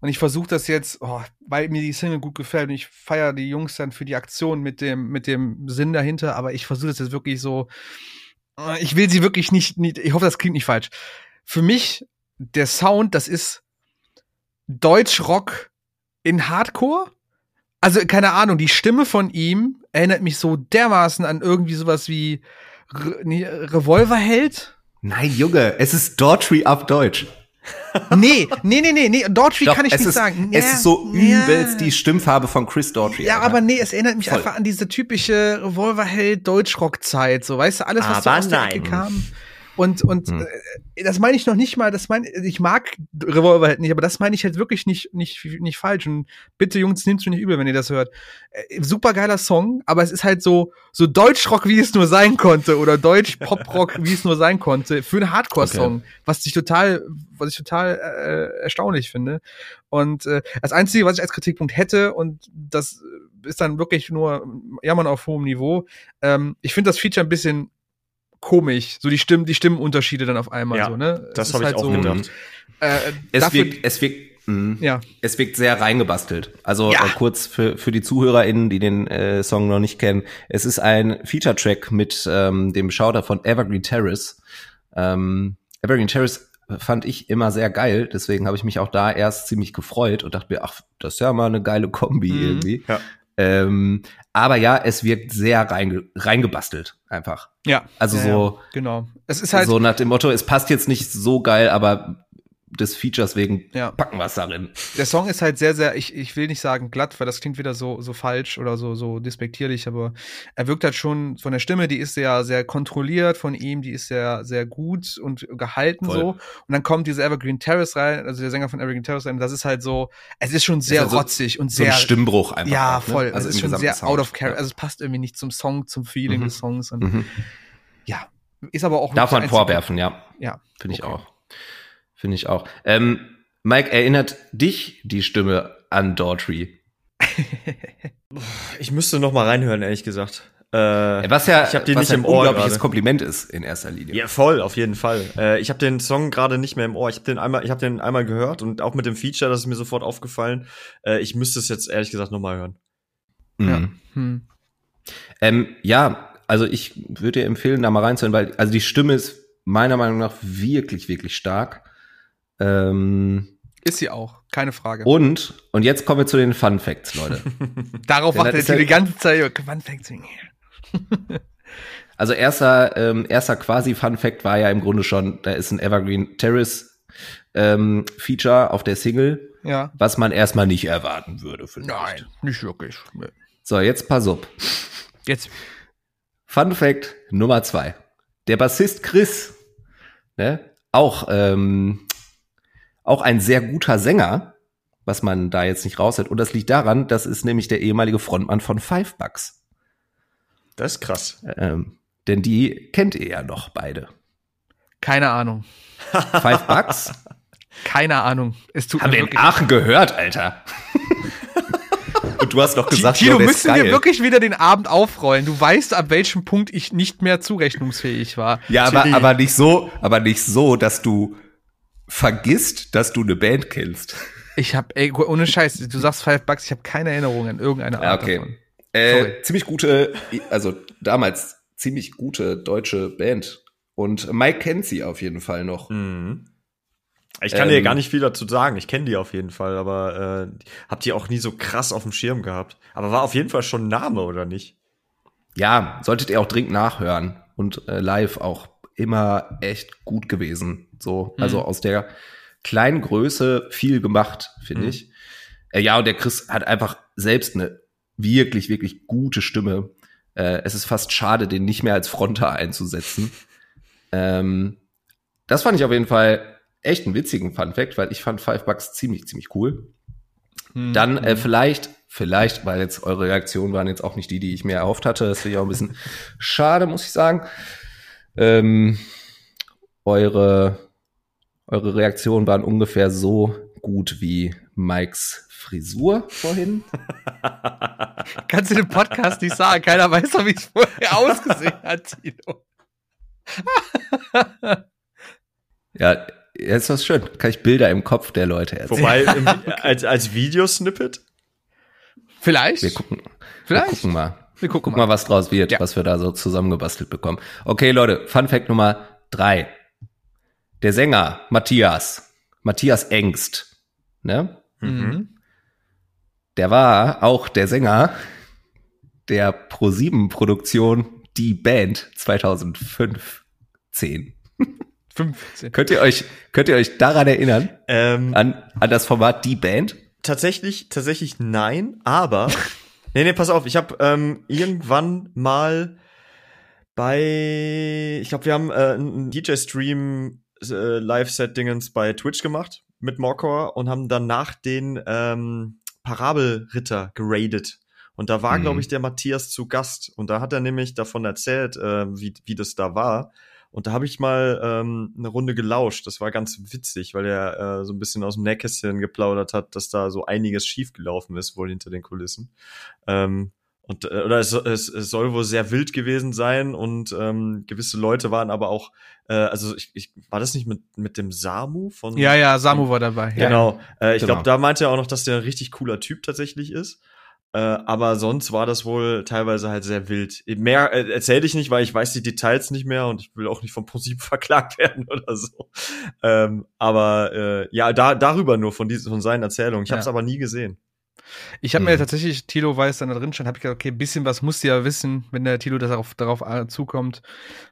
Und ich versuche das jetzt, oh, weil mir die Single gut gefällt und ich feiere die Jungs dann für die Aktion mit dem, mit dem Sinn dahinter, aber ich versuche das jetzt wirklich so, ich will sie wirklich nicht, nicht, ich hoffe, das klingt nicht falsch. Für mich, der Sound, das ist Deutsch-Rock in Hardcore. Also, keine Ahnung, die Stimme von ihm erinnert mich so dermaßen an irgendwie sowas wie Re Revolverheld. Nein, Junge, es ist Daughtry auf Deutsch. Nee, nee, nee, nee, nee, Daughtry Doch, kann ich nicht ist, sagen. Es ist so ja. übelst die Stimmfarbe von Chris Daughtry. Ja, aber nee, es erinnert mich Voll. einfach an diese typische Revolverheld Deutschrock Zeit, so, weißt du, alles was aber so aus nein. der Ecke kam. Und, und hm. äh, das meine ich noch nicht mal, das meine ich mag Revolver halt nicht, aber das meine ich halt wirklich nicht, nicht, nicht falsch. Und bitte, Jungs, nehmt mir nicht übel, wenn ihr das hört. Äh, super geiler Song, aber es ist halt so, so Deutschrock, wie es nur sein konnte, oder Deutsch-Pop-Rock, wie es nur sein konnte, für einen Hardcore-Song, okay. was ich total, was ich total äh, erstaunlich finde. Und äh, das Einzige, was ich als Kritikpunkt hätte, und das ist dann wirklich nur Jammern auf hohem Niveau, ähm, ich finde das Feature ein bisschen komisch, so die Stimmen, die Stimmenunterschiede dann auf einmal ja, so, ne? Das habe halt ich auch so, gedacht. Äh, es wirkt, es wirkt, mh, ja. es wirkt sehr reingebastelt. Also ja. äh, kurz für für die ZuhörerInnen, die den äh, Song noch nicht kennen, es ist ein Feature-Track mit ähm, dem Schauder von Evergreen Terrace. Ähm, Evergreen Terrace fand ich immer sehr geil, deswegen habe ich mich auch da erst ziemlich gefreut und dachte mir, ach, das ist ja mal eine geile Kombi mhm. irgendwie. Ja. Ähm, aber ja, es wirkt sehr reinge reingebastelt einfach. Ja. Also ja, so. Ja, genau. Es ist halt so nach dem Motto, es passt jetzt nicht so geil, aber des Features wegen ja. packen wir es darin. Der Song ist halt sehr, sehr, ich, ich will nicht sagen glatt, weil das klingt wieder so, so falsch oder so, so despektierlich, aber er wirkt halt schon von der Stimme, die ist sehr, sehr kontrolliert von ihm, die ist sehr, sehr gut und gehalten Voll. so. Und dann kommt diese Evergreen Terrace rein, also der Sänger von Evergreen Terrace rein, das ist halt so, es ist schon sehr ist halt rotzig so, und sehr. So ein Stimmbruch einfach. Ja, auch, ne? voll. Also es ist schon sehr Sound. out of character. Also es passt irgendwie nicht zum Song, zum Feeling mhm. des Songs. Und mhm. Ja. Ist aber auch. Darf man vorwerfen, ja. Ja. Finde ich okay. auch. Finde ich auch. Ähm, Mike, erinnert dich die Stimme an Daughtry? ich müsste noch mal reinhören, ehrlich gesagt. Äh, was ja, ich hab den nicht im Ohr unglaubliches grade. Kompliment ist in erster Linie. Ja, voll, auf jeden Fall. Äh, ich habe den Song gerade nicht mehr im Ohr. Ich habe den einmal, ich habe den einmal gehört und auch mit dem Feature, das ist mir sofort aufgefallen. Äh, ich müsste es jetzt ehrlich gesagt noch mal hören. Mhm. Ja. Hm. Ähm, ja, also ich würde dir empfehlen, da mal reinzuhören, weil also die Stimme ist meiner Meinung nach wirklich, wirklich stark. Ähm, ist sie auch, keine Frage. Und, und jetzt kommen wir zu den Fun Facts, Leute. Darauf wartet ihr die ganze Zeit. Fun Facts. also erster, ähm, erster quasi Fun Fact war ja im Grunde schon, da ist ein Evergreen Terrace ähm, Feature auf der Single, ja. was man erstmal nicht erwarten würde, finde ich. Nein, nicht wirklich. Nee. So, jetzt pass auf. Jetzt. Fun Fact Nummer zwei. Der Bassist Chris, ne, auch ähm, auch ein sehr guter Sänger, was man da jetzt nicht raushält. Und das liegt daran, das ist nämlich der ehemalige Frontmann von Five Bucks. Das ist krass. Ähm, denn die kennt ihr ja noch beide. Keine Ahnung. Five Bucks? Keine Ahnung. Es tut Haben wir in Aachen gehört, Alter. Und du hast doch gesagt, Tino, müssen wir wirklich wieder den Abend aufrollen. Du weißt, ab welchem Punkt ich nicht mehr zurechnungsfähig war. Ja, aber, aber nicht so, aber nicht so, dass du vergisst, dass du eine Band kennst. Ich habe, ey, ohne Scheiß, du sagst Five Bucks, ich habe keine Erinnerung an irgendeine Art okay. davon. Äh, ziemlich gute, also damals ziemlich gute deutsche Band. Und Mike kennt sie auf jeden Fall noch. Mhm. Ich kann ähm, dir gar nicht viel dazu sagen. Ich kenne die auf jeden Fall, aber äh, hab die auch nie so krass auf dem Schirm gehabt. Aber war auf jeden Fall schon ein Name, oder nicht? Ja, solltet ihr auch dringend nachhören. Und äh, live auch immer echt gut gewesen. So, mhm. also aus der kleinen Größe viel gemacht, finde mhm. ich. Äh, ja, und der Chris hat einfach selbst eine wirklich, wirklich gute Stimme. Äh, es ist fast schade, den nicht mehr als Fronter einzusetzen. ähm, das fand ich auf jeden Fall echt einen witzigen Fun Fact, weil ich fand Five Bucks ziemlich, ziemlich cool. Mhm. Dann äh, vielleicht, vielleicht, weil jetzt eure Reaktionen waren jetzt auch nicht die, die ich mir erhofft hatte. Das finde ich auch ein bisschen schade, muss ich sagen. Ähm, eure, eure Reaktionen waren ungefähr so gut wie Mikes Frisur vorhin. Kannst du den Podcast nicht sagen? Keiner weiß doch, wie es vorher ausgesehen hat, Tino. ja, jetzt was schön. Kann ich Bilder im Kopf der Leute erzählen. Wobei, im, als, als Videosnippet? Vielleicht. Wir gucken, Vielleicht. Wir gucken mal. Wir gucken, mal. was draus wird, ja. was wir da so zusammengebastelt bekommen. Okay, Leute, Fun Fact Nummer drei. Der Sänger Matthias, Matthias Engst, ne? Mhm. Der war auch der Sänger der Pro7 Produktion Die Band 2005 10. 15. Könnt ihr euch, könnt ihr euch daran erinnern? Ähm, an, an das Format Die Band? Tatsächlich, tatsächlich nein, aber. nee, nee, pass auf, ich habe ähm, irgendwann mal bei, ich glaube, wir haben äh, einen DJ-Stream äh, Live-Set-Dingens bei Twitch gemacht mit Morcor und haben danach den ähm, Parabelritter geradet. Und da war, mhm. glaube ich, der Matthias zu Gast. Und da hat er nämlich davon erzählt, äh, wie, wie das da war. Und da habe ich mal ähm, eine Runde gelauscht. Das war ganz witzig, weil er äh, so ein bisschen aus dem Nähkästchen geplaudert hat, dass da so einiges schiefgelaufen ist, wohl hinter den Kulissen. Ähm, und äh, oder es, es, es soll wohl sehr wild gewesen sein und ähm, gewisse Leute waren aber auch, äh, also ich, ich war das nicht mit mit dem Samu von Ja, ja, Samu war dabei. Genau. Ja. Äh, ich genau. glaube, da meinte er auch noch, dass der ein richtig cooler Typ tatsächlich ist. Äh, aber sonst war das wohl teilweise halt sehr wild. Mehr äh, erzähle ich nicht, weil ich weiß die Details nicht mehr und ich will auch nicht vom ProSieben verklagt werden oder so. Ähm, aber äh, ja, da darüber nur von diesen von seinen Erzählungen. Ich ja. habe es aber nie gesehen. Ich habe mhm. mir tatsächlich, Tilo weiß dann da drin stand, habe ich gedacht, okay, ein bisschen was musst du ja wissen, wenn der Tilo darauf, darauf zukommt.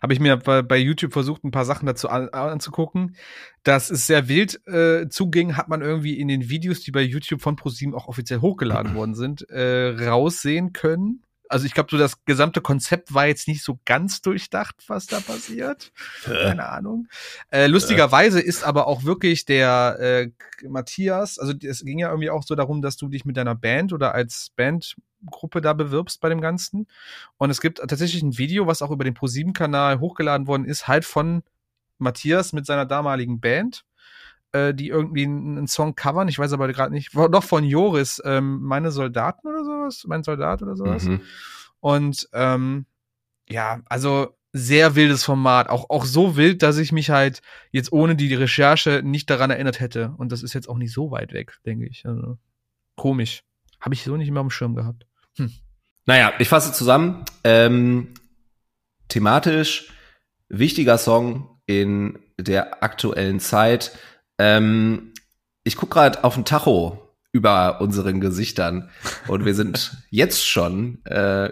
Habe ich mir bei, bei, YouTube versucht, ein paar Sachen dazu an, anzugucken. Das ist sehr wild äh, zuging, hat man irgendwie in den Videos, die bei YouTube von ProSieben auch offiziell hochgeladen worden sind, äh, raussehen können also ich glaube, so das gesamte Konzept war jetzt nicht so ganz durchdacht, was da passiert. Keine Ahnung. Äh, lustigerweise ist aber auch wirklich der äh, Matthias, also es ging ja irgendwie auch so darum, dass du dich mit deiner Band oder als Bandgruppe da bewirbst bei dem Ganzen. Und es gibt tatsächlich ein Video, was auch über den Pro7-Kanal hochgeladen worden ist, halt von Matthias mit seiner damaligen Band äh, die irgendwie einen Song covern. Ich weiß aber gerade nicht. Doch von Joris, ähm, meine Soldaten oder sowas, mein Soldat oder sowas. Mhm. Und ähm, ja, also sehr wildes Format. Auch, auch so wild, dass ich mich halt jetzt ohne die Recherche nicht daran erinnert hätte. Und das ist jetzt auch nicht so weit weg, denke ich. Also, komisch. Habe ich so nicht mehr am Schirm gehabt. Hm. Naja, ich fasse zusammen. Ähm, thematisch wichtiger Song in der aktuellen Zeit. Ähm, ich gucke gerade auf den Tacho über unseren Gesichtern und wir sind jetzt schon äh,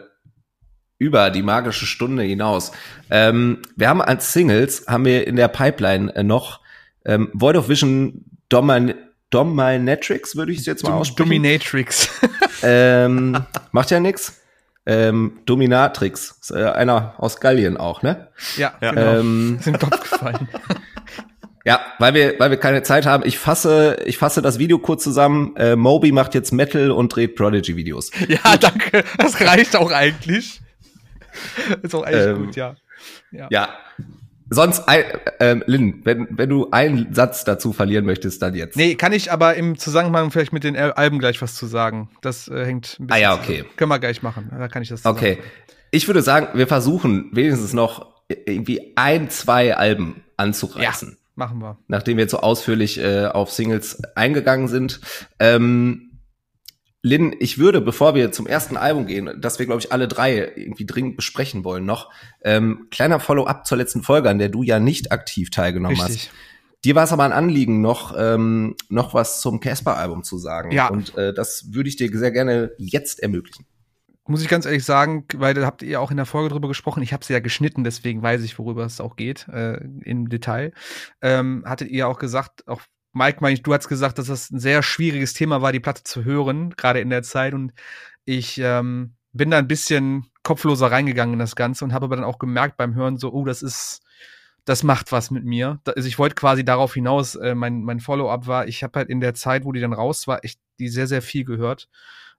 über die magische Stunde hinaus. Ähm, wir haben als Singles, haben wir in der Pipeline äh, noch ähm, Void of Vision Domin Dominatrix, würde ich es jetzt mal aussprechen. Dominatrix. ähm, macht ja nix. Ähm, Dominatrix, äh, einer aus Gallien auch, ne? Ja, ja. genau. Ähm, ist Kopf gefallen. Ja, weil wir, weil wir keine Zeit haben. Ich fasse, ich fasse das Video kurz zusammen. Äh, Moby macht jetzt Metal und dreht Prodigy-Videos. Ja, danke. Das reicht auch eigentlich. Ist auch echt ähm, gut, ja. ja. Ja. Sonst, äh, Lynn, wenn, wenn du einen Satz dazu verlieren möchtest, dann jetzt. Nee, kann ich aber im Zusammenhang vielleicht mit den Alben gleich was zu sagen. Das äh, hängt ein bisschen. Ah ja, okay. Zusammen. Können wir gleich machen. Da kann ich das Okay. Sagen. Ich würde sagen, wir versuchen wenigstens noch irgendwie ein, zwei Alben anzureißen. Ja. Machen wir. Nachdem wir jetzt so ausführlich äh, auf Singles eingegangen sind. Ähm, Lynn, ich würde, bevor wir zum ersten Album gehen, das wir, glaube ich, alle drei irgendwie dringend besprechen wollen noch, ähm, kleiner Follow-up zur letzten Folge, an der du ja nicht aktiv teilgenommen Richtig. hast. Dir war es aber ein Anliegen, noch, ähm, noch was zum Casper-Album zu sagen. Ja. Und äh, das würde ich dir sehr gerne jetzt ermöglichen muss ich ganz ehrlich sagen, weil da habt ihr auch in der Folge drüber gesprochen, ich habe sie ja geschnitten, deswegen weiß ich, worüber es auch geht, äh, im Detail. Ähm, hattet ihr auch gesagt, auch Mike, mein, du hast gesagt, dass das ein sehr schwieriges Thema war, die Platte zu hören, gerade in der Zeit. Und ich ähm, bin da ein bisschen kopfloser reingegangen in das Ganze und habe aber dann auch gemerkt beim Hören so, oh, das ist, das macht was mit mir. Also ich wollte quasi darauf hinaus, äh, mein, mein Follow-up war, ich habe halt in der Zeit, wo die dann raus war, echt die sehr, sehr viel gehört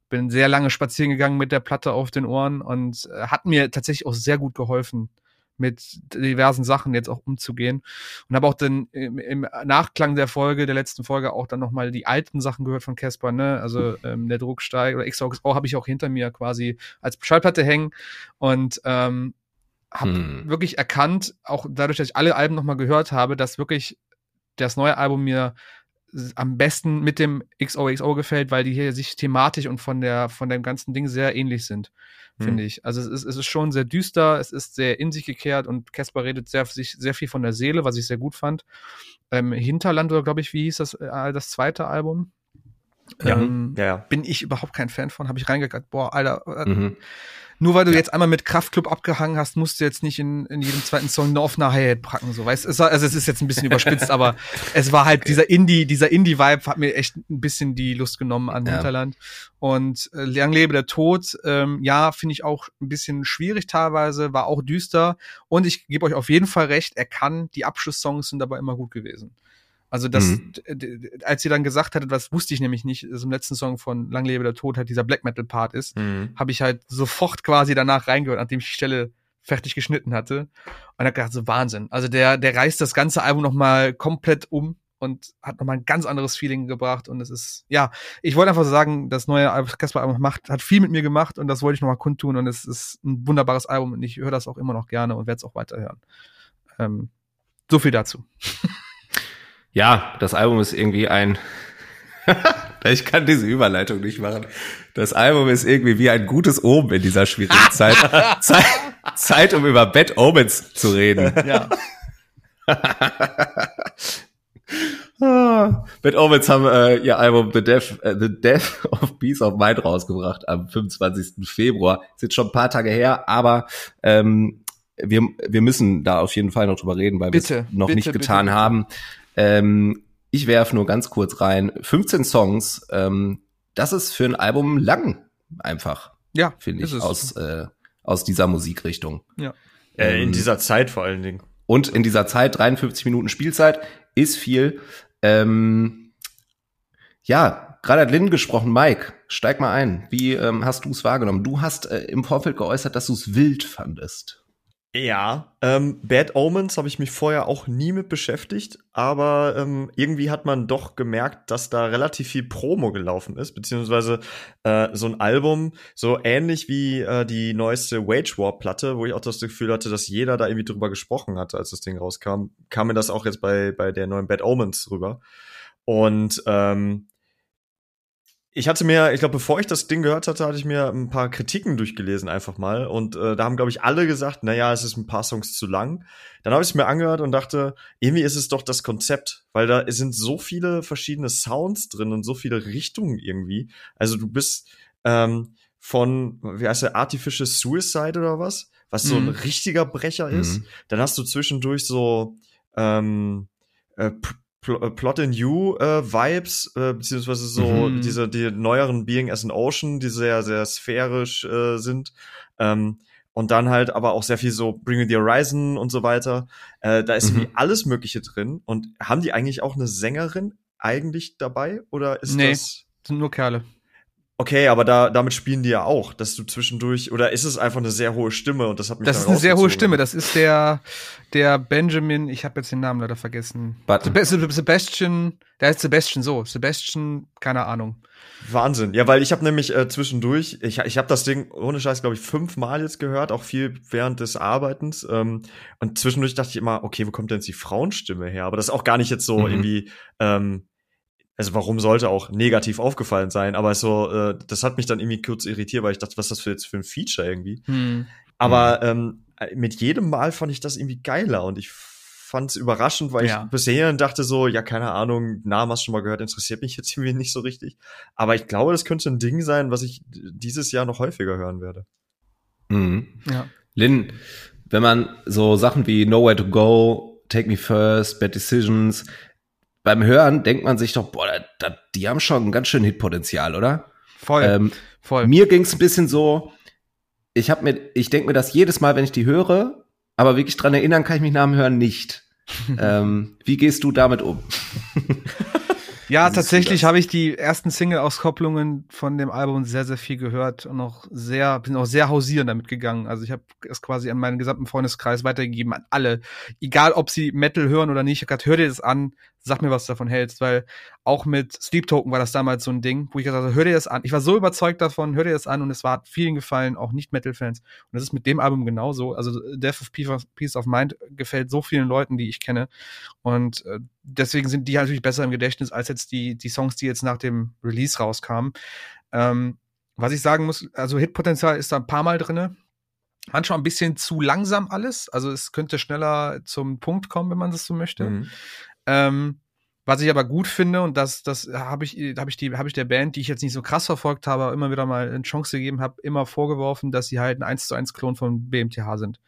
bin sehr lange spazieren gegangen mit der Platte auf den Ohren und äh, hat mir tatsächlich auch sehr gut geholfen, mit diversen Sachen jetzt auch umzugehen. Und habe auch dann im, im, Nachklang der Folge, der letzten Folge, auch dann nochmal die alten Sachen gehört von Casper, ne? Also ähm, der Druck steigt oder XOXO habe ich auch hinter mir quasi als Schallplatte hängen und ähm, habe hm. wirklich erkannt, auch dadurch, dass ich alle Alben nochmal gehört habe, dass wirklich das neue Album mir am besten mit dem XOXO gefällt, weil die hier sich thematisch und von der von dem ganzen Ding sehr ähnlich sind, hm. finde ich. Also es ist, es ist schon sehr düster, es ist sehr in sich gekehrt und Casper redet sehr, sich sehr viel von der Seele, was ich sehr gut fand. Ähm, Hinterland oder glaube ich, wie hieß das äh, das zweite Album? Ja, ähm, ja, ja, Bin ich überhaupt kein Fan von, habe ich reingekackt. Boah, Alter. Äh, mhm. Nur weil du ja. jetzt einmal mit Kraftclub abgehangen hast, musst du jetzt nicht in, in jedem zweiten Song eine offene Hi-Hat packen, so, weißt es Also, es ist jetzt ein bisschen überspitzt, aber es war halt dieser Indie, dieser Indie-Vibe hat mir echt ein bisschen die Lust genommen an ja. Hinterland. Und äh, Lang lebe der Tod, ähm, ja, finde ich auch ein bisschen schwierig teilweise, war auch düster. Und ich gebe euch auf jeden Fall recht, er kann, die Abschlusssongs sind dabei immer gut gewesen. Also das, mhm. als sie dann gesagt hatte, das wusste ich nämlich nicht, dass im letzten Song von Lang lebe der Tod halt dieser Black Metal Part ist, mhm. habe ich halt sofort quasi danach reingehört, nachdem ich die Stelle fertig geschnitten hatte. Und hab gedacht, so Wahnsinn. Also der, der reißt das ganze Album nochmal komplett um und hat nochmal ein ganz anderes Feeling gebracht. Und es ist, ja, ich wollte einfach so sagen, das neue Casper-Album macht, hat viel mit mir gemacht und das wollte ich nochmal kundtun. Und es ist ein wunderbares Album und ich höre das auch immer noch gerne und werde es auch weiterhören. Ähm, so viel dazu. Ja, das Album ist irgendwie ein. ich kann diese Überleitung nicht machen. Das Album ist irgendwie wie ein gutes Omen in dieser schwierigen Zeit. Zeit, Zeit, um über Bad Omens zu reden. Ja. Bad Omens haben äh, ihr Album The Death, äh, The Death of Peace of Mind rausgebracht am 25. Februar. Ist jetzt schon ein paar Tage her, aber ähm, wir, wir müssen da auf jeden Fall noch drüber reden, weil wir es noch bitte, nicht getan bitte. haben. Ähm, ich werfe nur ganz kurz rein. 15 Songs, ähm, das ist für ein Album lang einfach. Ja, finde ich, aus, äh, aus dieser Musikrichtung. Ja. Äh, in ähm, dieser Zeit vor allen Dingen. Und in dieser Zeit, 53 Minuten Spielzeit, ist viel. Ähm, ja, gerade hat Lynn gesprochen. Mike, steig mal ein. Wie ähm, hast du es wahrgenommen? Du hast äh, im Vorfeld geäußert, dass du es wild fandest. Ja, ähm, Bad Omens habe ich mich vorher auch nie mit beschäftigt, aber ähm, irgendwie hat man doch gemerkt, dass da relativ viel Promo gelaufen ist, beziehungsweise äh, so ein Album, so ähnlich wie äh, die neueste Wage War Platte, wo ich auch das Gefühl hatte, dass jeder da irgendwie drüber gesprochen hatte, als das Ding rauskam, kam mir das auch jetzt bei, bei der neuen Bad Omens rüber. Und ähm, ich hatte mir, ich glaube, bevor ich das Ding gehört hatte, hatte ich mir ein paar Kritiken durchgelesen einfach mal. Und äh, da haben, glaube ich, alle gesagt, na ja, es ist ein paar Songs zu lang. Dann habe ich es mir angehört und dachte, irgendwie ist es doch das Konzept, weil da sind so viele verschiedene Sounds drin und so viele Richtungen irgendwie. Also du bist ähm, von, wie heißt der, Artificial Suicide oder was? Was mhm. so ein mhm. richtiger Brecher ist. Mhm. Dann hast du zwischendurch so ähm, äh, äh, Plot in You äh, Vibes, äh, beziehungsweise so mhm. diese die neueren Being as an Ocean, die sehr, sehr sphärisch äh, sind. Ähm, und dann halt aber auch sehr viel so Bring Me the Horizon und so weiter. Äh, da ist mhm. irgendwie alles Mögliche drin. Und haben die eigentlich auch eine Sängerin eigentlich dabei? Oder ist nee, das. sind nur Kerle. Okay, aber da, damit spielen die ja auch, dass du zwischendurch, oder ist es einfach eine sehr hohe Stimme und das hat mich Das ist eine sehr hohe Stimme, das ist der, der Benjamin, ich habe jetzt den Namen leider vergessen. Button. Sebastian, der heißt Sebastian so, Sebastian, keine Ahnung. Wahnsinn, ja, weil ich habe nämlich äh, zwischendurch, ich, ich habe das Ding ohne Scheiß, glaube ich, fünfmal jetzt gehört, auch viel während des Arbeitens. Ähm, und zwischendurch dachte ich immer, okay, wo kommt denn jetzt die Frauenstimme her? Aber das ist auch gar nicht jetzt so mhm. irgendwie ähm, also warum sollte auch negativ aufgefallen sein, aber so, äh, das hat mich dann irgendwie kurz irritiert, weil ich dachte, was ist das für jetzt für ein Feature irgendwie. Hm. Aber hm. Ähm, mit jedem Mal fand ich das irgendwie geiler und ich fand es überraschend, weil ja. ich bisher dachte so, ja, keine Ahnung, Namen hast du schon mal gehört, interessiert mich jetzt irgendwie nicht so richtig. Aber ich glaube, das könnte ein Ding sein, was ich dieses Jahr noch häufiger hören werde. Mhm. Ja. Lynn, wenn man so Sachen wie Nowhere to Go, Take Me First, Bad Decisions, beim Hören denkt man sich doch, boah, da, da, die haben schon ein ganz schön Hitpotenzial, oder? Voll. Ähm, voll. Mir ging es ein bisschen so, ich habe mir, ich denke mir das jedes Mal, wenn ich die höre, aber wirklich dran erinnern kann ich mich nach dem Hören nicht. ähm, wie gehst du damit um? Ja, tatsächlich habe ich die ersten Single-Auskopplungen von dem Album sehr, sehr viel gehört und auch sehr, bin auch sehr hausierend damit gegangen. Also ich habe es quasi an meinen gesamten Freundeskreis weitergegeben, an alle. Egal, ob sie Metal hören oder nicht. Ich hab gesagt, hör dir das an, sag mir, was du davon hältst, weil auch mit Sleep Token war das damals so ein Ding, wo ich gesagt habe, hör dir das an. Ich war so überzeugt davon, hör dir das an und es war vielen gefallen, auch nicht Metal-Fans. Und das ist mit dem Album genauso. Also Death of Peace of Mind gefällt so vielen Leuten, die ich kenne. Und äh, deswegen sind die halt natürlich besser im Gedächtnis als jetzt die, die Songs, die jetzt nach dem Release rauskamen. Ähm, was ich sagen muss, also Hitpotenzial ist da ein paar Mal drinne manchmal ein bisschen zu langsam alles. Also es könnte schneller zum Punkt kommen, wenn man das so möchte. Mhm. Ähm, Was ich aber gut finde, und das, das habe ich, habe ich die, habe ich der Band, die ich jetzt nicht so krass verfolgt habe, immer wieder mal eine Chance gegeben habe, immer vorgeworfen, dass sie halt ein 1 zu 1 Klon von BMTH sind.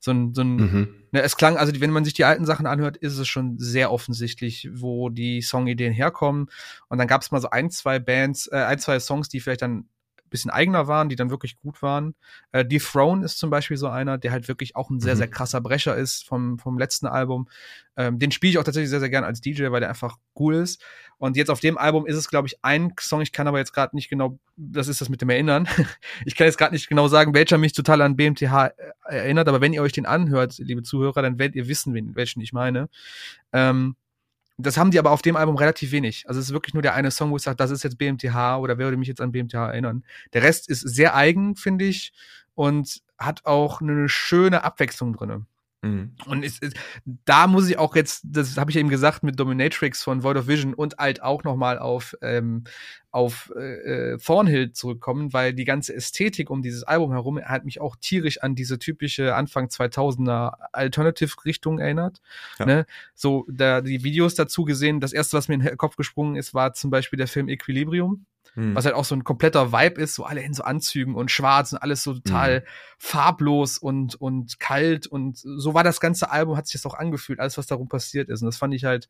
So ein, so ein, mhm. ne, es klang, also wenn man sich die alten Sachen anhört, ist es schon sehr offensichtlich, wo die Songideen herkommen. Und dann gab es mal so ein, zwei Bands, äh, ein, zwei Songs, die vielleicht dann bisschen eigener waren, die dann wirklich gut waren. Äh, Throne ist zum Beispiel so einer, der halt wirklich auch ein sehr, mhm. sehr krasser Brecher ist vom, vom letzten Album. Ähm, den spiele ich auch tatsächlich sehr, sehr gern als DJ, weil der einfach cool ist. Und jetzt auf dem Album ist es, glaube ich, ein Song, ich kann aber jetzt gerade nicht genau, das ist das mit dem Erinnern. ich kann jetzt gerade nicht genau sagen, welcher mich total an BMTH äh, erinnert, aber wenn ihr euch den anhört, liebe Zuhörer, dann werdet ihr wissen, welchen ich meine. Ähm, das haben die aber auf dem Album relativ wenig. Also es ist wirklich nur der eine Song, wo ich sage, das ist jetzt BMTH oder wer würde mich jetzt an BMTH erinnern. Der Rest ist sehr eigen, finde ich, und hat auch eine schöne Abwechslung drinne. Mhm. Und es, es, da muss ich auch jetzt, das habe ich eben gesagt, mit Dominatrix von Void of Vision und halt auch nochmal auf, ähm, auf äh, äh, Thornhill zurückkommen, weil die ganze Ästhetik um dieses Album herum hat mich auch tierisch an diese typische Anfang 2000er Alternative-Richtung erinnert. Ja. Ne? So, da die Videos dazu gesehen, das erste, was mir in den Kopf gesprungen ist, war zum Beispiel der Film Equilibrium Mhm. Was halt auch so ein kompletter Vibe ist, so alle in so Anzügen und schwarz und alles so total mhm. farblos und, und kalt und so war das ganze Album, hat sich das auch angefühlt, alles, was darum passiert ist. Und das fand ich halt,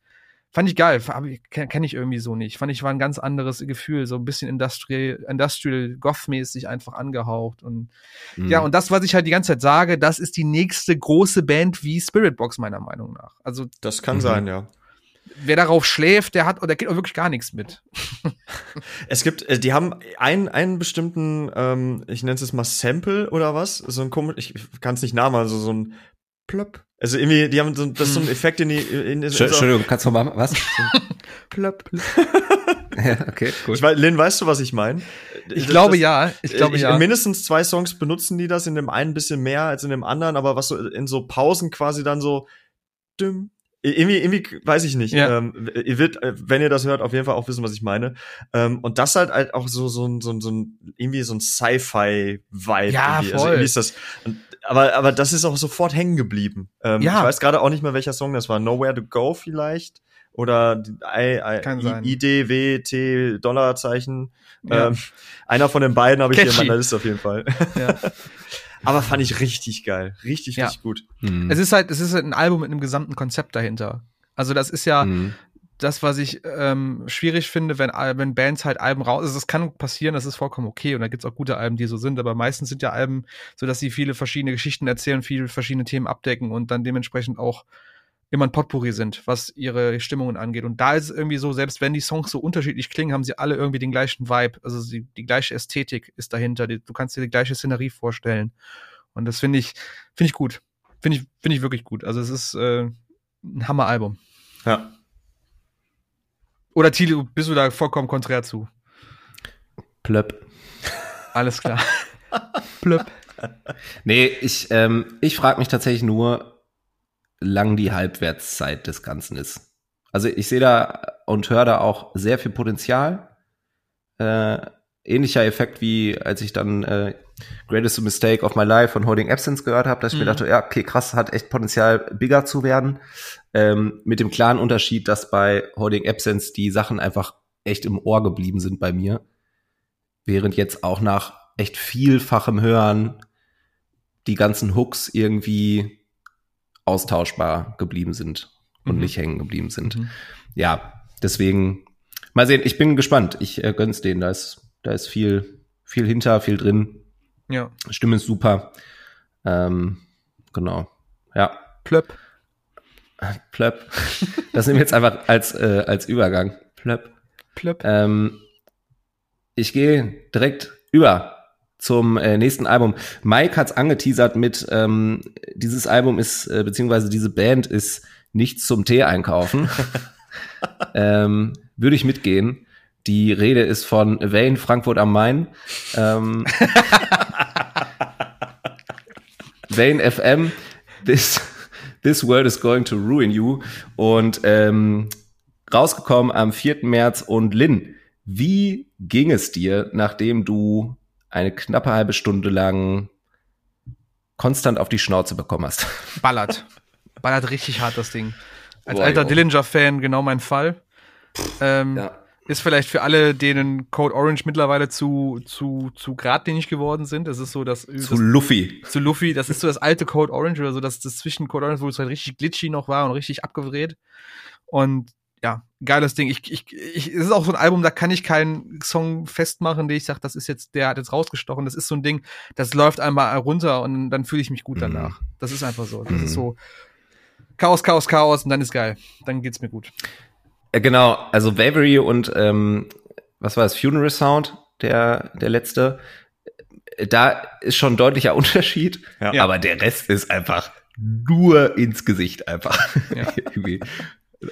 fand ich geil, kenne ich irgendwie so nicht. Fand ich war ein ganz anderes Gefühl, so ein bisschen Industrial, Industrial Goth-mäßig einfach angehaucht und mhm. ja, und das, was ich halt die ganze Zeit sage, das ist die nächste große Band wie Spiritbox meiner Meinung nach. Also das kann mhm. sein, ja wer darauf schläft, der hat oder geht auch wirklich gar nichts mit. es gibt, äh, die haben einen, einen bestimmten, ähm, ich nenne es mal Sample oder was, so ein komisch, ich kann es nicht namen, also so ein Plöpp. Also irgendwie, die haben so, das ist so ein hm. Effekt in die. In, in, in Entschuldigung, kannst du mal was? Plöpp. ja, okay, gut. Ich weiß, Lynn, weißt du, was ich meine? Ich das, glaube das, ja. Ich glaube ich, ja. In mindestens zwei Songs benutzen die das, in dem einen ein bisschen mehr als in dem anderen, aber was so in so Pausen quasi dann so düm, irgendwie, irgendwie weiß ich nicht. Ja. Ähm, ihr wird, äh, wenn ihr das hört, auf jeden Fall auch wissen, was ich meine. Ähm, und das halt halt auch so so ein so so ein irgendwie so ein Sci-Fi-Vibe. Ja, irgendwie. Also voll. Also irgendwie ist das. Aber aber das ist auch sofort hängen geblieben. Ähm, ja. Ich weiß gerade auch nicht mehr, welcher Song das war. Nowhere to Go vielleicht oder I, I, IDWT Dollarzeichen. Ja. Ähm, einer von den beiden habe ich hier in meiner Liste auf jeden Fall. Ja. Aber fand ich richtig geil. Richtig, ja. richtig gut. Mhm. Es ist halt, es ist halt ein Album mit einem gesamten Konzept dahinter. Also das ist ja mhm. das, was ich ähm, schwierig finde, wenn, wenn Bands halt Alben raus. Also das kann passieren, das ist vollkommen okay. Und da gibt's auch gute Alben, die so sind, aber meistens sind ja Alben, so dass sie viele verschiedene Geschichten erzählen, viele verschiedene Themen abdecken und dann dementsprechend auch immer ein Potpourri sind, was ihre Stimmungen angeht. Und da ist es irgendwie so, selbst wenn die Songs so unterschiedlich klingen, haben sie alle irgendwie den gleichen Vibe. Also die, die gleiche Ästhetik ist dahinter. Die, du kannst dir die gleiche Szenerie vorstellen. Und das finde ich, finde ich gut. Finde ich, finde ich wirklich gut. Also es ist äh, ein Hammer-Album. Ja. Oder Thiel, bist du da vollkommen konträr zu? Plöpp. Alles klar. Plöpp. Nee, ich, ähm, ich frage mich tatsächlich nur, lang die Halbwertszeit des Ganzen ist. Also ich sehe da und höre da auch sehr viel Potenzial. Äh, ähnlicher Effekt wie als ich dann äh, Greatest Mistake of My Life von Holding Absence gehört habe, dass ich mhm. mir dachte, ja, okay, krass, hat echt Potenzial, bigger zu werden. Ähm, mit dem klaren Unterschied, dass bei Holding Absence die Sachen einfach echt im Ohr geblieben sind bei mir. Während jetzt auch nach echt vielfachem Hören die ganzen Hooks irgendwie austauschbar geblieben sind und mhm. nicht hängen geblieben sind. Mhm. Ja, deswegen mal sehen. Ich bin gespannt. Ich äh, gönn's denen. Da ist, da ist viel, viel hinter, viel drin. Ja. Stimme ist super. Ähm, genau. Ja. Plöpp. Plöpp. Das nehmen wir jetzt einfach als, äh, als Übergang. Plöpp. Plöpp. Ähm, ich gehe direkt über zum äh, nächsten Album. Mike hat's angeteasert mit, ähm, dieses Album ist, äh, beziehungsweise diese Band ist nichts zum Tee einkaufen. ähm, Würde ich mitgehen. Die Rede ist von Wayne Frankfurt am Main. Ähm, Wayne FM, this, this world is going to ruin you. Und ähm, rausgekommen am 4. März. Und Lynn, wie ging es dir, nachdem du eine knappe halbe Stunde lang konstant auf die Schnauze bekommen hast. Ballert. Ballert richtig hart das Ding. Als Boah, alter Dillinger-Fan genau mein Fall. Ähm, ja. Ist vielleicht für alle, denen Code Orange mittlerweile zu, zu, zu geradlinig geworden sind. Das ist so das. Zu das, Luffy. Zu Luffy. Das ist so das alte Code Orange oder so, das, das zwischen Code Orange, wo es halt richtig glitchy noch war und richtig abgedreht. Und ja, geiles Ding. Ich, ich, ich, es ist auch so ein Album, da kann ich keinen Song festmachen, den ich sage, das ist jetzt, der hat jetzt rausgestochen. Das ist so ein Ding, das läuft einmal runter und dann fühle ich mich gut mhm. danach. Das ist einfach so. Das mhm. ist so Chaos, Chaos, Chaos und dann ist geil. Dann geht's mir gut. Äh, genau, also Wavery und ähm, was war das, Funeral Sound, der, der letzte. Äh, da ist schon ein deutlicher Unterschied, ja. aber der Rest ist einfach nur ins Gesicht einfach. Ja.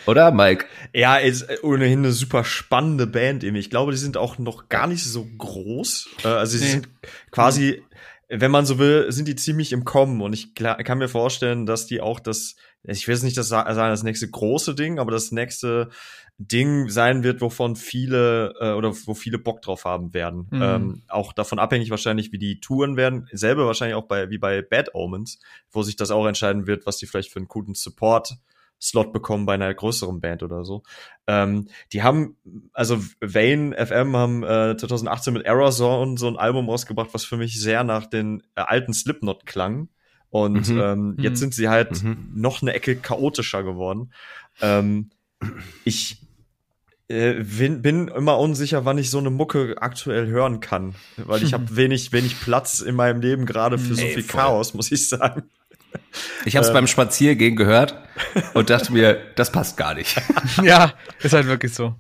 Oder, Mike? Ja, ist ohnehin eine super spannende Band eben. Ich glaube, die sind auch noch gar nicht so groß. Äh, also sie nee. sind quasi, wenn man so will, sind die ziemlich im Kommen. Und ich kann mir vorstellen, dass die auch das, ich will es nicht das sagen, das nächste große Ding, aber das nächste Ding sein wird, wovon viele äh, oder wo viele Bock drauf haben werden. Mhm. Ähm, auch davon abhängig wahrscheinlich, wie die Touren werden. Selber wahrscheinlich auch bei wie bei Bad Omens, wo sich das auch entscheiden wird, was die vielleicht für einen guten Support Slot bekommen bei einer größeren Band oder so. Ähm, die haben, also Vane FM haben äh, 2018 mit Error Zone so ein Album rausgebracht, was für mich sehr nach den äh, alten Slipknot klang. Und mhm. ähm, jetzt mhm. sind sie halt mhm. noch eine Ecke chaotischer geworden. Ähm, ich äh, bin, bin immer unsicher, wann ich so eine Mucke aktuell hören kann, weil ich habe wenig wenig Platz in meinem Leben gerade für so viel voll. Chaos, muss ich sagen. Ich habe es ähm. beim Spaziergehen gehört und dachte mir, das passt gar nicht. ja, ist halt wirklich so.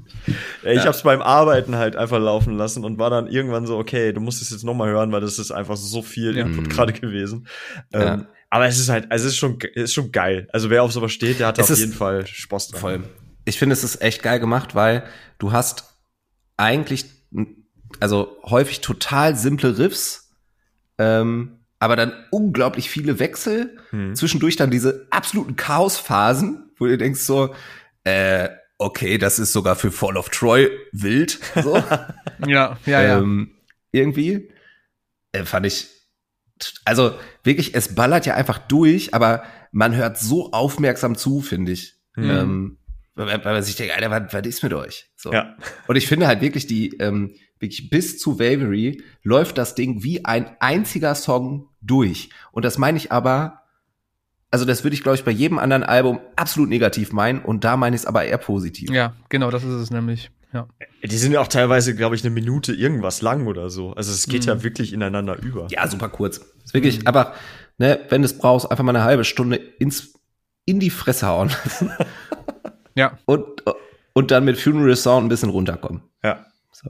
Ja, ich ja. habe es beim Arbeiten halt einfach laufen lassen und war dann irgendwann so, okay, du musst es jetzt nochmal hören, weil das ist einfach so viel ja. Input mhm. gerade gewesen. Ähm, ja. aber es ist halt, also es ist schon, es ist schon geil. Also wer auf sowas steht, der hat es auf jeden Fall Spaß dran. Voll. Ich finde, es ist echt geil gemacht, weil du hast eigentlich, also häufig total simple Riffs, ähm, aber dann unglaublich viele Wechsel, hm. zwischendurch dann diese absoluten Chaosphasen, wo du denkst so, äh, okay, das ist sogar für Fall of Troy wild. So. ja, ja, ähm, ja. Irgendwie äh, fand ich, also wirklich, es ballert ja einfach durch, aber man hört so aufmerksam zu, finde ich. Mhm. Ähm, weil, weil man sich denkt, Alter, was, was ist mit euch? So. Ja. Und ich finde halt wirklich die, ähm, wirklich bis zu Wavery läuft das Ding wie ein einziger Song durch. Und das meine ich aber, also das würde ich, glaube ich, bei jedem anderen Album absolut negativ meinen und da meine ich es aber eher positiv. Ja, genau, das ist es nämlich. Ja. Die sind ja auch teilweise, glaube ich, eine Minute irgendwas lang oder so. Also es geht mhm. ja wirklich ineinander über. Ja, super kurz. ist wirklich mhm. einfach, ne, wenn du es brauchst, einfach mal eine halbe Stunde ins, in die Fresse hauen lassen. ja. Und, und dann mit Funeral Sound ein bisschen runterkommen. Ja. So.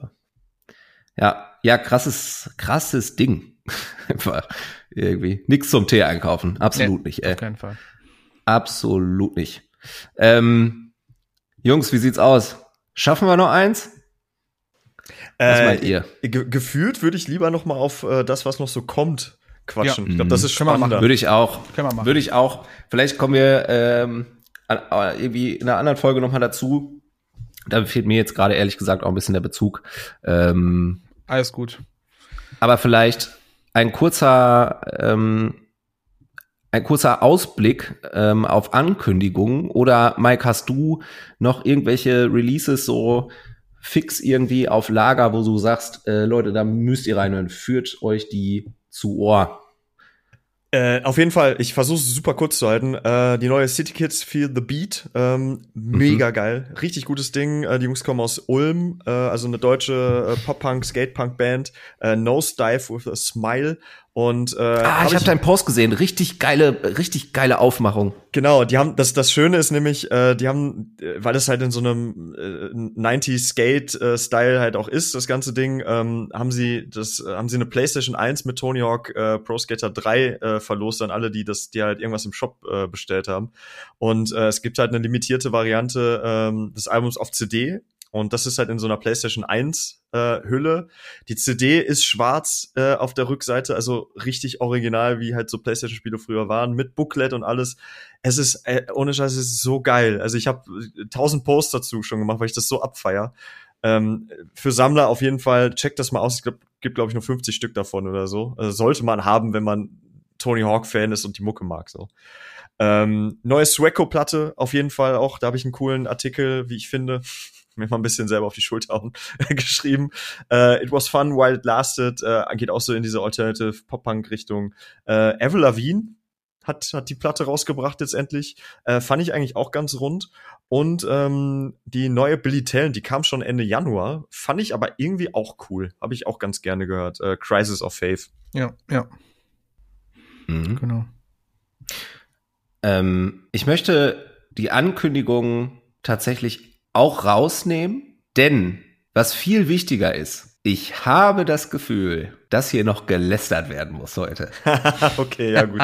Ja, ja, krasses, krasses Ding. Einfach irgendwie. Nix zum Tee einkaufen. Absolut nee, nicht, ey. Auf keinen Fall. Absolut nicht. Ähm, Jungs, wie sieht's aus? Schaffen wir noch eins? Was äh, meint ihr? Ge gefühlt würde ich lieber noch mal auf äh, das, was noch so kommt, quatschen. Ja. Ich glaube, das ist spannender. Würde ich auch. Würde ich auch. Vielleicht kommen wir ähm, irgendwie in einer anderen Folge noch mal dazu. Da fehlt mir jetzt gerade ehrlich gesagt auch ein bisschen der Bezug. Ähm, Alles gut. Aber vielleicht ein kurzer, ähm, ein kurzer Ausblick ähm, auf Ankündigungen oder Mike, hast du noch irgendwelche Releases so fix irgendwie auf Lager, wo du sagst, äh, Leute, da müsst ihr reinhören, führt euch die zu Ohr. Äh, auf jeden Fall, ich versuche es super kurz zu halten. Äh, die neue City Kids Feel the Beat, ähm, mega mhm. geil, richtig gutes Ding. Äh, die Jungs kommen aus Ulm, äh, also eine deutsche äh, Pop-Punk, Skate-Punk-Band. Äh, Nose Dive with a Smile und äh, ah, hab ich habe deinen Post gesehen, richtig geile, richtig geile Aufmachung. Genau, die haben das das Schöne ist nämlich, äh, die haben, äh, weil es halt in so einem äh, 90s Skate äh, Style halt auch ist, das ganze Ding, ähm, haben sie das äh, haben sie eine PlayStation 1 mit Tony Hawk äh, Pro Skater 3 äh, verlost an alle, die das die halt irgendwas im Shop äh, bestellt haben. Und äh, es gibt halt eine limitierte Variante ähm, des Albums auf CD und das ist halt in so einer PlayStation 1 äh, Hülle. Die CD ist schwarz äh, auf der Rückseite, also richtig original, wie halt so PlayStation-Spiele früher waren, mit Booklet und alles. Es ist, äh, ohne Scheiß, es ist so geil. Also ich habe tausend Posts dazu schon gemacht, weil ich das so abfeier. Ähm, für Sammler auf jeden Fall, checkt das mal aus. Es gibt, gibt glaube ich, nur 50 Stück davon oder so. Also sollte man haben, wenn man Tony Hawk-Fan ist und die Mucke mag. so. Ähm, neue Swecco-Platte auf jeden Fall auch. Da habe ich einen coolen Artikel, wie ich finde mir mal ein bisschen selber auf die Schulter hauen, geschrieben. Äh, It was fun while it lasted, äh, geht auch so in diese Alternative Pop-Punk-Richtung. Äh, Avril Lavigne hat, hat die Platte rausgebracht jetzt endlich. Äh, fand ich eigentlich auch ganz rund. Und ähm, die neue Billy Talent, die kam schon Ende Januar, fand ich aber irgendwie auch cool. Habe ich auch ganz gerne gehört. Äh, Crisis of Faith. Ja, ja. Mhm. Genau. Ähm, ich möchte die Ankündigung tatsächlich auch rausnehmen, denn was viel wichtiger ist, ich habe das Gefühl, dass hier noch gelästert werden muss heute. okay, ja gut.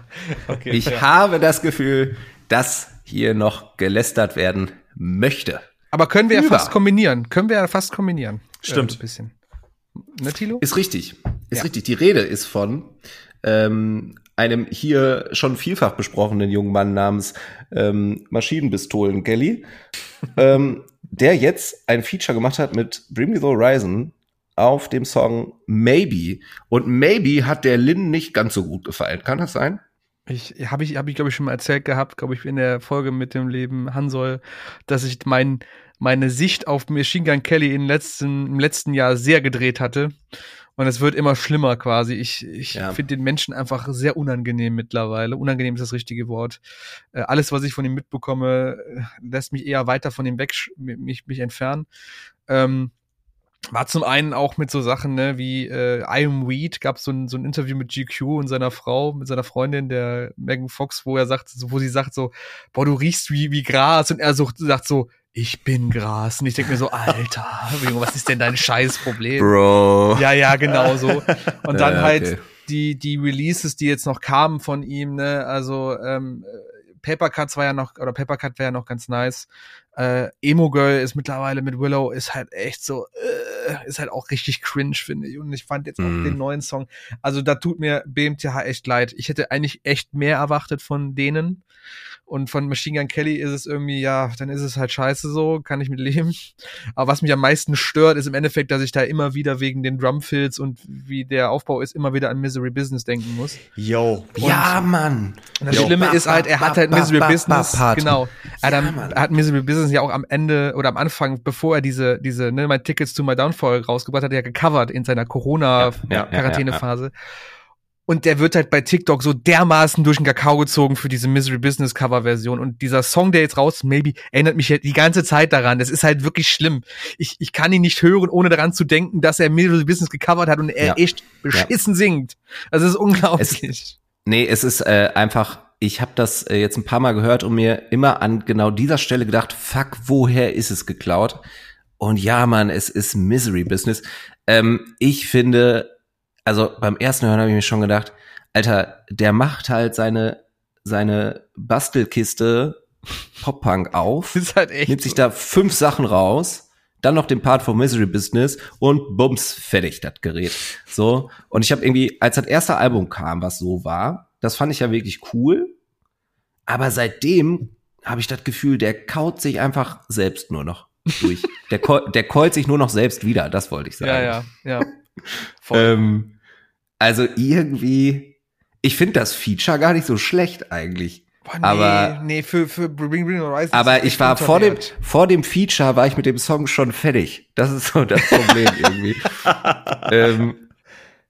okay, ich ja. habe das Gefühl, dass hier noch gelästert werden möchte. Aber können wir Über. ja fast kombinieren. Können wir ja fast kombinieren. Stimmt. Äh, ein bisschen. Ne, Thilo? Ist richtig. Ist ja. richtig. Die Rede ist von ähm, einem hier schon vielfach besprochenen jungen Mann namens ähm, Maschinenpistolen Kelly, ähm, der jetzt ein Feature gemacht hat mit Bring Me the Horizon auf dem Song Maybe. Und Maybe hat der Lynn nicht ganz so gut gefallen. Kann das sein? Ich habe ich habe ich glaube ich schon mal erzählt gehabt, glaube ich in der Folge mit dem Leben Hansol, dass ich mein meine Sicht auf Machine Gun Kelly in letzten, im letzten Jahr sehr gedreht hatte und es wird immer schlimmer quasi. Ich, ich ja. finde den Menschen einfach sehr unangenehm mittlerweile. Unangenehm ist das richtige Wort. Äh, alles, was ich von ihm mitbekomme, äh, lässt mich eher weiter von ihm weg, mich, mich entfernen. Ähm, war zum einen auch mit so Sachen, ne, wie äh, I am Weed, gab so ein, so ein Interview mit GQ und seiner Frau, mit seiner Freundin, der Megan Fox, wo er sagt, wo sie sagt so, boah, du riechst wie, wie Gras und er so, sagt so, ich bin Gras. Und ich denke mir so, Alter, was ist denn dein Scheißproblem? Bro. Ja, ja, genau so. Und dann ja, halt okay. die, die Releases, die jetzt noch kamen von ihm, ne, also ähm, Paper Cuts war ja noch, oder Paper Cut wäre ja noch ganz nice. Äh, Emo Girl ist mittlerweile mit Willow, ist halt echt so, äh, ist halt auch richtig cringe, finde ich. Und ich fand jetzt auch mm. den neuen Song. Also da tut mir BMTH echt leid. Ich hätte eigentlich echt mehr erwartet von denen. Und von Machine Gun Kelly ist es irgendwie, ja, dann ist es halt scheiße so, kann ich mit leben. Aber was mich am meisten stört, ist im Endeffekt, dass ich da immer wieder wegen den Drumfills und wie der Aufbau ist, immer wieder an Misery Business denken muss. Yo. Und ja, Mann. Und das Yo. Schlimme ist halt, er hat halt Misery Business, genau. Er hat, er Misery Business ja auch am Ende oder am Anfang, bevor er diese, diese, ne, My Tickets to My Downfall rausgebracht hat, er ja gecovert in seiner Corona-Quarantänephase. Ja, ja, und der wird halt bei TikTok so dermaßen durch den Kakao gezogen für diese Misery Business Cover Version. Und dieser Song, der jetzt raus, maybe, erinnert mich halt die ganze Zeit daran. Das ist halt wirklich schlimm. Ich, ich kann ihn nicht hören, ohne daran zu denken, dass er Misery Business gecovert hat und er ja. echt beschissen ja. singt. Also es ist unglaublich. Es, nee, es ist äh, einfach, ich habe das äh, jetzt ein paar Mal gehört und mir immer an genau dieser Stelle gedacht, fuck, woher ist es geklaut? Und ja, man, es ist Misery Business. Ähm, ich finde, also beim ersten Hören habe ich mir schon gedacht, Alter, der macht halt seine, seine Bastelkiste Pop-Punk auf, ist halt echt nimmt sich da fünf Sachen raus, dann noch den Part von Misery Business und bums, fertig, das Gerät. So. Und ich habe irgendwie, als das erste Album kam, was so war, das fand ich ja wirklich cool. Aber seitdem habe ich das Gefühl, der kaut sich einfach selbst nur noch durch. der, der keult sich nur noch selbst wieder, das wollte ich sagen. Ja, ja, ja. ähm, also irgendwie, ich finde das Feature gar nicht so schlecht eigentlich. Boah, nee, aber nee, für für Bring Bring Horizon. Aber ich war vor dem vor dem Feature war ich mit dem Song schon fertig. Das ist so das Problem irgendwie. ähm,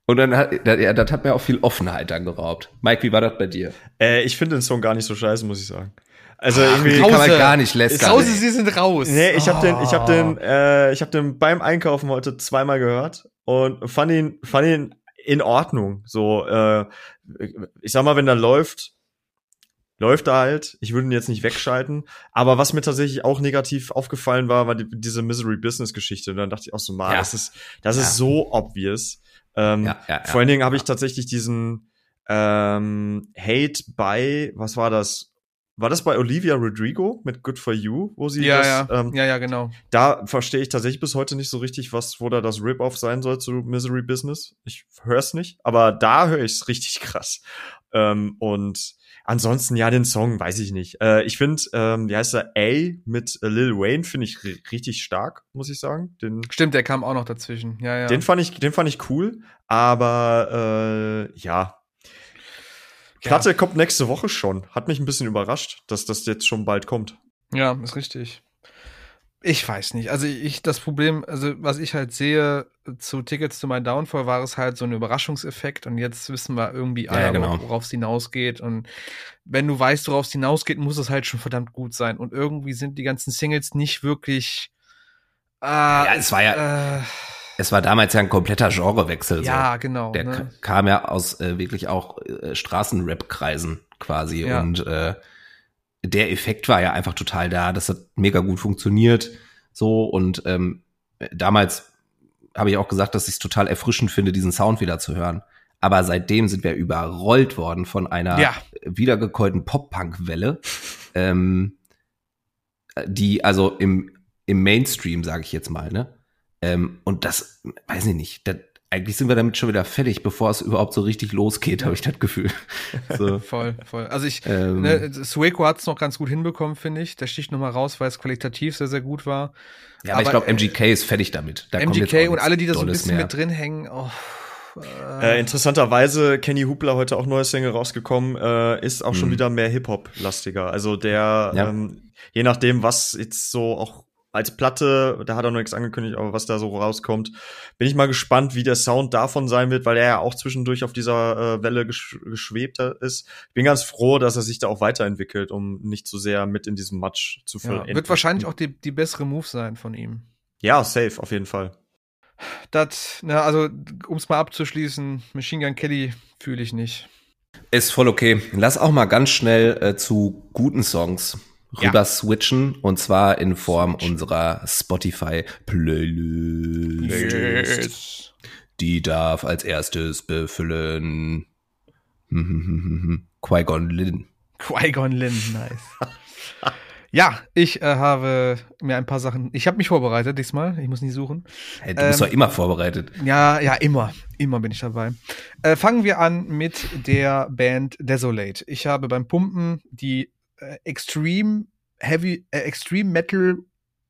und dann hat, ja, das hat mir auch viel Offenheit dann geraubt. Mike, wie war das bei dir? Äh, ich finde den Song gar nicht so scheiße, muss ich sagen. Also Ach, irgendwie kann man gar nicht lästern. Hause, sie sind raus. Nee, ich habe den, ich habe den, äh, ich habe den beim Einkaufen heute zweimal gehört und fand ihn, fand ihn in Ordnung. So, äh, ich sag mal, wenn er läuft, läuft er halt. Ich würde ihn jetzt nicht wegschalten. Aber was mir tatsächlich auch negativ aufgefallen war, war die, diese Misery Business Geschichte. Und dann dachte ich auch so, mal, ja. das ist, das ja. ist so obvious. Ähm, ja, vor allen Dingen habe ich tatsächlich diesen ähm, Hate bei, was war das? War das bei Olivia Rodrigo mit Good for You, wo sie ja, das, ja. Ähm, ja, ja, genau. Da verstehe ich tatsächlich bis heute nicht so richtig, was, wo da das Rip-Off sein soll zu Misery Business. Ich höre es nicht, aber da höre ich es richtig krass. Ähm, und ansonsten, ja, den Song, weiß ich nicht. Äh, ich finde, ähm, wie heißt er, A mit Lil Wayne, finde ich richtig stark, muss ich sagen. Den, Stimmt, der kam auch noch dazwischen. Ja, ja. Den fand ich, den fand ich cool, aber äh, ja, Platte ja. kommt nächste Woche schon. Hat mich ein bisschen überrascht, dass das jetzt schon bald kommt. Ja, ist richtig. Ich weiß nicht. Also ich, das Problem, also was ich halt sehe zu Tickets to My Downfall war es halt so ein Überraschungseffekt und jetzt wissen wir irgendwie alle, ja, genau. worauf es hinausgeht und wenn du weißt, worauf es hinausgeht, muss es halt schon verdammt gut sein und irgendwie sind die ganzen Singles nicht wirklich äh, ja, es war ja äh, es war damals ja ein kompletter Genrewechsel. Ja, so. genau. Der ne? kam ja aus äh, wirklich auch äh, Straßenrap-Kreisen quasi ja. und äh, der Effekt war ja einfach total da. Das hat mega gut funktioniert. So und ähm, damals habe ich auch gesagt, dass ich es total erfrischend finde, diesen Sound wieder zu hören. Aber seitdem sind wir überrollt worden von einer ja. wiedergekäuten Pop-Punk-Welle, ähm, die also im, im Mainstream, sage ich jetzt mal, ne? Ähm, und das, weiß ich nicht, das, eigentlich sind wir damit schon wieder fertig, bevor es überhaupt so richtig losgeht, habe ich das Gefühl. So. voll, voll. Also ich, ähm, ne, Sueco hat es noch ganz gut hinbekommen, finde ich. Der sticht nochmal raus, weil es qualitativ sehr, sehr gut war. Ja, aber, aber ich glaube, MGK ist fertig damit. Da MGK und alle, die da so ein bisschen mehr. mit drin hängen, oh. Äh, interessanterweise, Kenny Hubler heute auch neues Single rausgekommen, äh, ist auch schon hm. wieder mehr Hip-Hop-lastiger. Also der, ja. ähm, je nachdem, was jetzt so auch als Platte, da hat er noch nichts angekündigt, aber was da so rauskommt, bin ich mal gespannt, wie der Sound davon sein wird, weil er ja auch zwischendurch auf dieser äh, Welle gesch geschwebt ist. Ich bin ganz froh, dass er sich da auch weiterentwickelt, um nicht zu so sehr mit in diesem Match zu ja, Wird wahrscheinlich auch die, die bessere Move sein von ihm. Ja, safe, auf jeden Fall. Das, na, also, um es mal abzuschließen, Machine Gun Kelly fühle ich nicht. Ist voll okay. Lass auch mal ganz schnell äh, zu guten Songs rüber ja. switchen und zwar in Form Switch. unserer Spotify Playlist. Playlist. Die darf als erstes befüllen Qui-Gon Lin. Qui-Gon Lin, nice. ja, ich äh, habe mir ein paar Sachen. Ich habe mich vorbereitet diesmal. Ich muss nie suchen. Hey, du bist ähm, doch immer vorbereitet. Ja, ja, immer. Immer bin ich dabei. Äh, fangen wir an mit der Band Desolate. Ich habe beim Pumpen die äh, Extreme Heavy, äh, Extreme Metal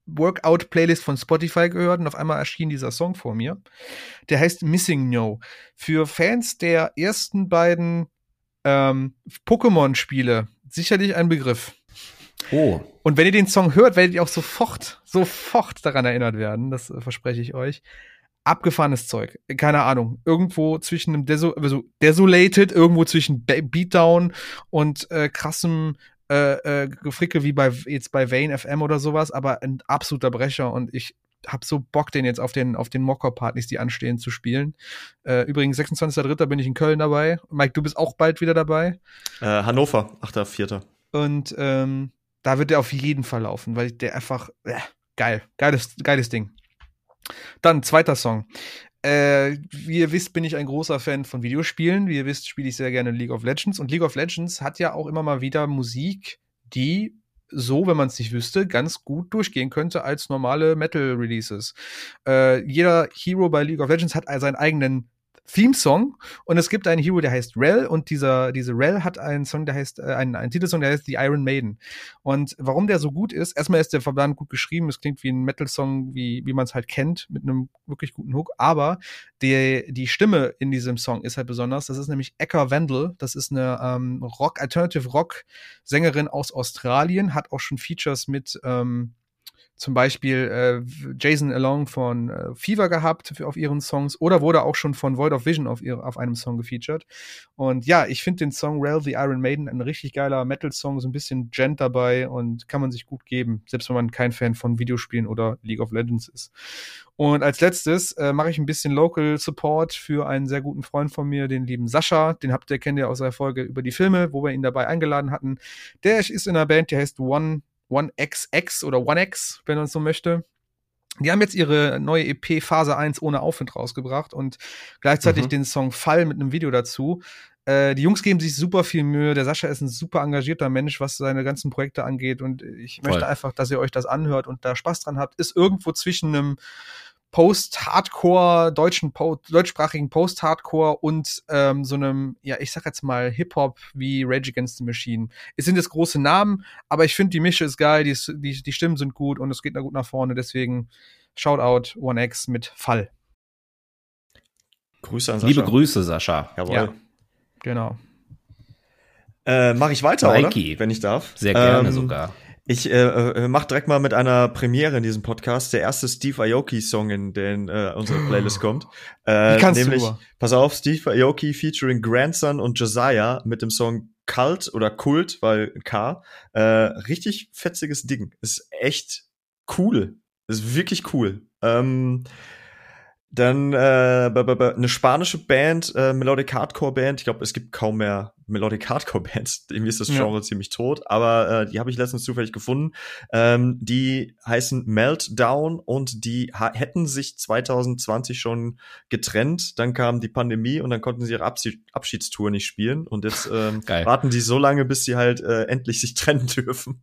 Workout Playlist von Spotify gehört und auf einmal erschien dieser Song vor mir. Der heißt Missing No. Für Fans der ersten beiden ähm, Pokémon-Spiele sicherlich ein Begriff. Oh. Und wenn ihr den Song hört, werdet ihr auch sofort, sofort daran erinnert werden. Das äh, verspreche ich euch. Abgefahrenes Zeug. Keine Ahnung. Irgendwo zwischen einem Deso also Desolated, irgendwo zwischen Beatdown und äh, krassem äh, äh, Gefrickel wie bei jetzt bei Vane FM oder sowas, aber ein absoluter Brecher und ich hab so Bock, den jetzt auf den, auf den Mocker-Partys, die anstehen, zu spielen. Äh, übrigens, 26.03. bin ich in Köln dabei. Mike, du bist auch bald wieder dabei. Äh, Hannover, 8.04. Und ähm, da wird der auf jeden Fall laufen, weil der einfach äh, geil, geiles, geiles Ding. Dann zweiter Song. Äh, wie ihr wisst, bin ich ein großer Fan von Videospielen. Wie ihr wisst, spiele ich sehr gerne League of Legends. Und League of Legends hat ja auch immer mal wieder Musik, die so, wenn man es nicht wüsste, ganz gut durchgehen könnte als normale Metal-Releases. Äh, jeder Hero bei League of Legends hat seinen eigenen Theme-Song. Und es gibt einen Hero, der heißt Rel. Und dieser, diese Rel hat einen Song, der heißt, äh, einen, einen Titelsong, der heißt The Iron Maiden. Und warum der so gut ist, erstmal ist der verdammt gut geschrieben, es klingt wie ein Metal-Song, wie, wie man es halt kennt, mit einem wirklich guten Hook, aber die, die Stimme in diesem Song ist halt besonders, das ist nämlich Eka Vandal, das ist eine ähm, Rock, Alternative Rock Sängerin aus Australien, hat auch schon Features mit, ähm, zum Beispiel äh, Jason Along von äh, Fever gehabt für, auf ihren Songs oder wurde auch schon von Void of Vision auf, ihr, auf einem Song gefeatured. Und ja, ich finde den Song Rail the Iron Maiden ein richtig geiler Metal-Song, so ein bisschen Gent dabei und kann man sich gut geben, selbst wenn man kein Fan von Videospielen oder League of Legends ist. Und als letztes äh, mache ich ein bisschen Local Support für einen sehr guten Freund von mir, den lieben Sascha. Den habt ihr, kennt ihr aus der Folge über die Filme, wo wir ihn dabei eingeladen hatten. Der ist in einer Band, die heißt One One XX oder One X, wenn man so möchte. Die haben jetzt ihre neue EP Phase 1 ohne Aufwind rausgebracht und gleichzeitig mhm. den Song Fall mit einem Video dazu. Äh, die Jungs geben sich super viel Mühe. Der Sascha ist ein super engagierter Mensch, was seine ganzen Projekte angeht. Und ich Voll. möchte einfach, dass ihr euch das anhört und da Spaß dran habt. Ist irgendwo zwischen einem Post-Hardcore, deutschen po deutschsprachigen Post-Hardcore und ähm, so einem, ja, ich sag jetzt mal Hip-Hop wie Rage Against the Machine. Es sind jetzt große Namen, aber ich finde die Mische ist geil, die, die, die Stimmen sind gut und es geht da gut nach vorne, deswegen Shoutout One X mit Fall. Grüße an Sascha. Liebe Grüße, Sascha. Jawohl. Ja, genau. Äh, Mache ich weiter, Mikey. oder? Wenn ich darf. Sehr gerne ähm, sogar. Ich äh, äh, mach direkt mal mit einer Premiere in diesem Podcast. Der erste Steve Aoki-Song, in den äh, unsere Playlist kommt. Äh, nämlich, du? pass auf, Steve Aoki featuring Grandson und Josiah mit dem Song Cult oder Kult, weil K. Äh, richtig fetziges Ding. Ist echt cool. Ist wirklich cool. Ähm, dann äh, eine spanische Band, äh, Melodic Hardcore Band. Ich glaube, es gibt kaum mehr Melodic Hardcore Bands. Irgendwie ist das Genre ja. ziemlich tot, aber äh, die habe ich letztens zufällig gefunden. Ähm, die heißen Meltdown und die hätten sich 2020 schon getrennt. Dann kam die Pandemie und dann konnten sie ihre Abschied Abschiedstour nicht spielen und jetzt ähm, warten die so lange, bis sie halt äh, endlich sich trennen dürfen.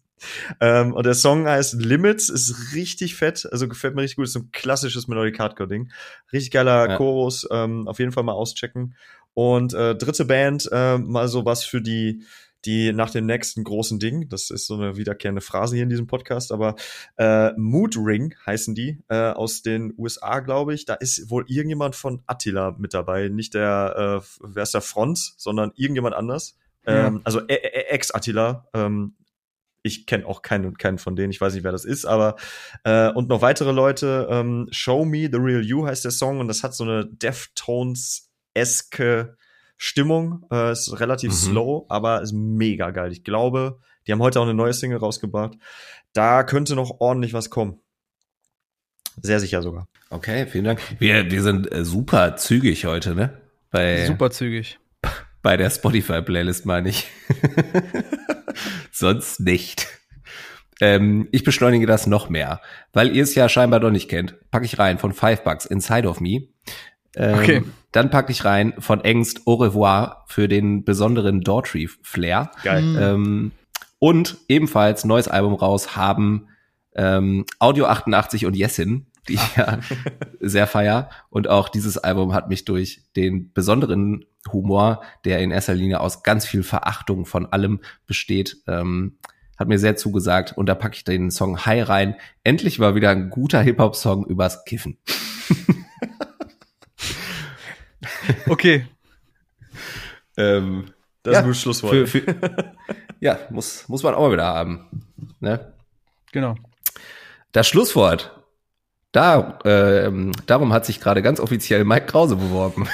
Ähm, und der Song heißt Limits, ist richtig fett, also gefällt mir richtig gut, ist so ein klassisches Melodic Hardcore Ding. Richtig geiler ja. Chorus, ähm, auf jeden Fall mal auschecken. Und äh, dritte Band, äh, mal so was für die, die nach dem nächsten großen Ding, das ist so eine wiederkehrende Phrase hier in diesem Podcast, aber äh, Mood Ring heißen die, äh, aus den USA, glaube ich. Da ist wohl irgendjemand von Attila mit dabei, nicht der, äh, wer ist der Front, sondern irgendjemand anders. Ja. Ähm, also e, Ex-Attila, ähm, ich kenne auch keinen und keinen von denen, ich weiß nicht, wer das ist, aber äh, und noch weitere Leute. Ähm, Show Me the Real You heißt der Song und das hat so eine Deftones eske Stimmung. Äh, ist relativ mhm. slow, aber ist mega geil. Ich glaube, die haben heute auch eine neue Single rausgebracht. Da könnte noch ordentlich was kommen. Sehr sicher sogar. Okay, vielen Dank. Wir, wir sind äh, super zügig heute, ne? Bei, super zügig. Bei der Spotify-Playlist meine ich. Sonst nicht. Ähm, ich beschleunige das noch mehr, weil ihr es ja scheinbar noch nicht kennt. Packe ich rein von Five Bucks Inside of Me. Ähm, okay. Dann packe ich rein von Engst Au revoir für den besonderen Daughtry Flair. Geil. Mhm. Ähm, und ebenfalls neues Album raus haben ähm, Audio 88 und Jessin, die ich ja sehr feier. Und auch dieses Album hat mich durch den besonderen Humor, der in erster Linie aus ganz viel Verachtung von allem besteht, ähm, hat mir sehr zugesagt. Und da packe ich den Song High rein. Endlich war wieder ein guter Hip-Hop-Song übers Kiffen. Okay. ähm, das ja, ist ein gutes Schlusswort. Für, für, ja, muss, muss man auch mal wieder haben. Ne? Genau. Das Schlusswort. Da, äh, darum hat sich gerade ganz offiziell Mike Krause beworben.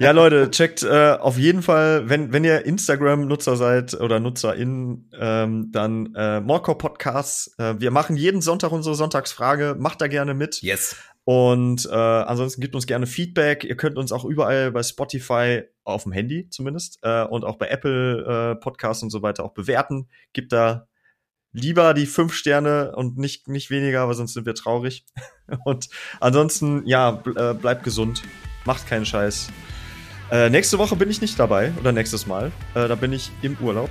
ja, Leute, checkt äh, auf jeden Fall, wenn, wenn ihr Instagram-Nutzer seid oder NutzerInnen, ähm, dann äh, Morco Podcasts. Äh, wir machen jeden Sonntag unsere Sonntagsfrage. Macht da gerne mit. Yes. Und äh, ansonsten gebt uns gerne Feedback. Ihr könnt uns auch überall bei Spotify auf dem Handy zumindest äh, und auch bei Apple äh, Podcasts und so weiter auch bewerten. Gibt da lieber die fünf Sterne und nicht nicht weniger, weil sonst sind wir traurig. und ansonsten ja, äh, bleibt gesund, macht keinen Scheiß. Äh, nächste Woche bin ich nicht dabei oder nächstes Mal. Äh, da bin ich im Urlaub.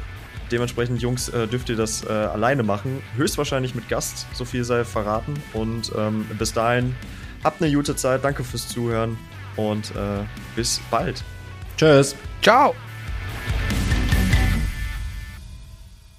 Dementsprechend, Jungs, äh, dürft ihr das äh, alleine machen. Höchstwahrscheinlich mit Gast, so viel sei verraten. Und ähm, bis dahin Habt eine gute Zeit. Danke fürs Zuhören und äh, bis bald. Tschüss. Ciao.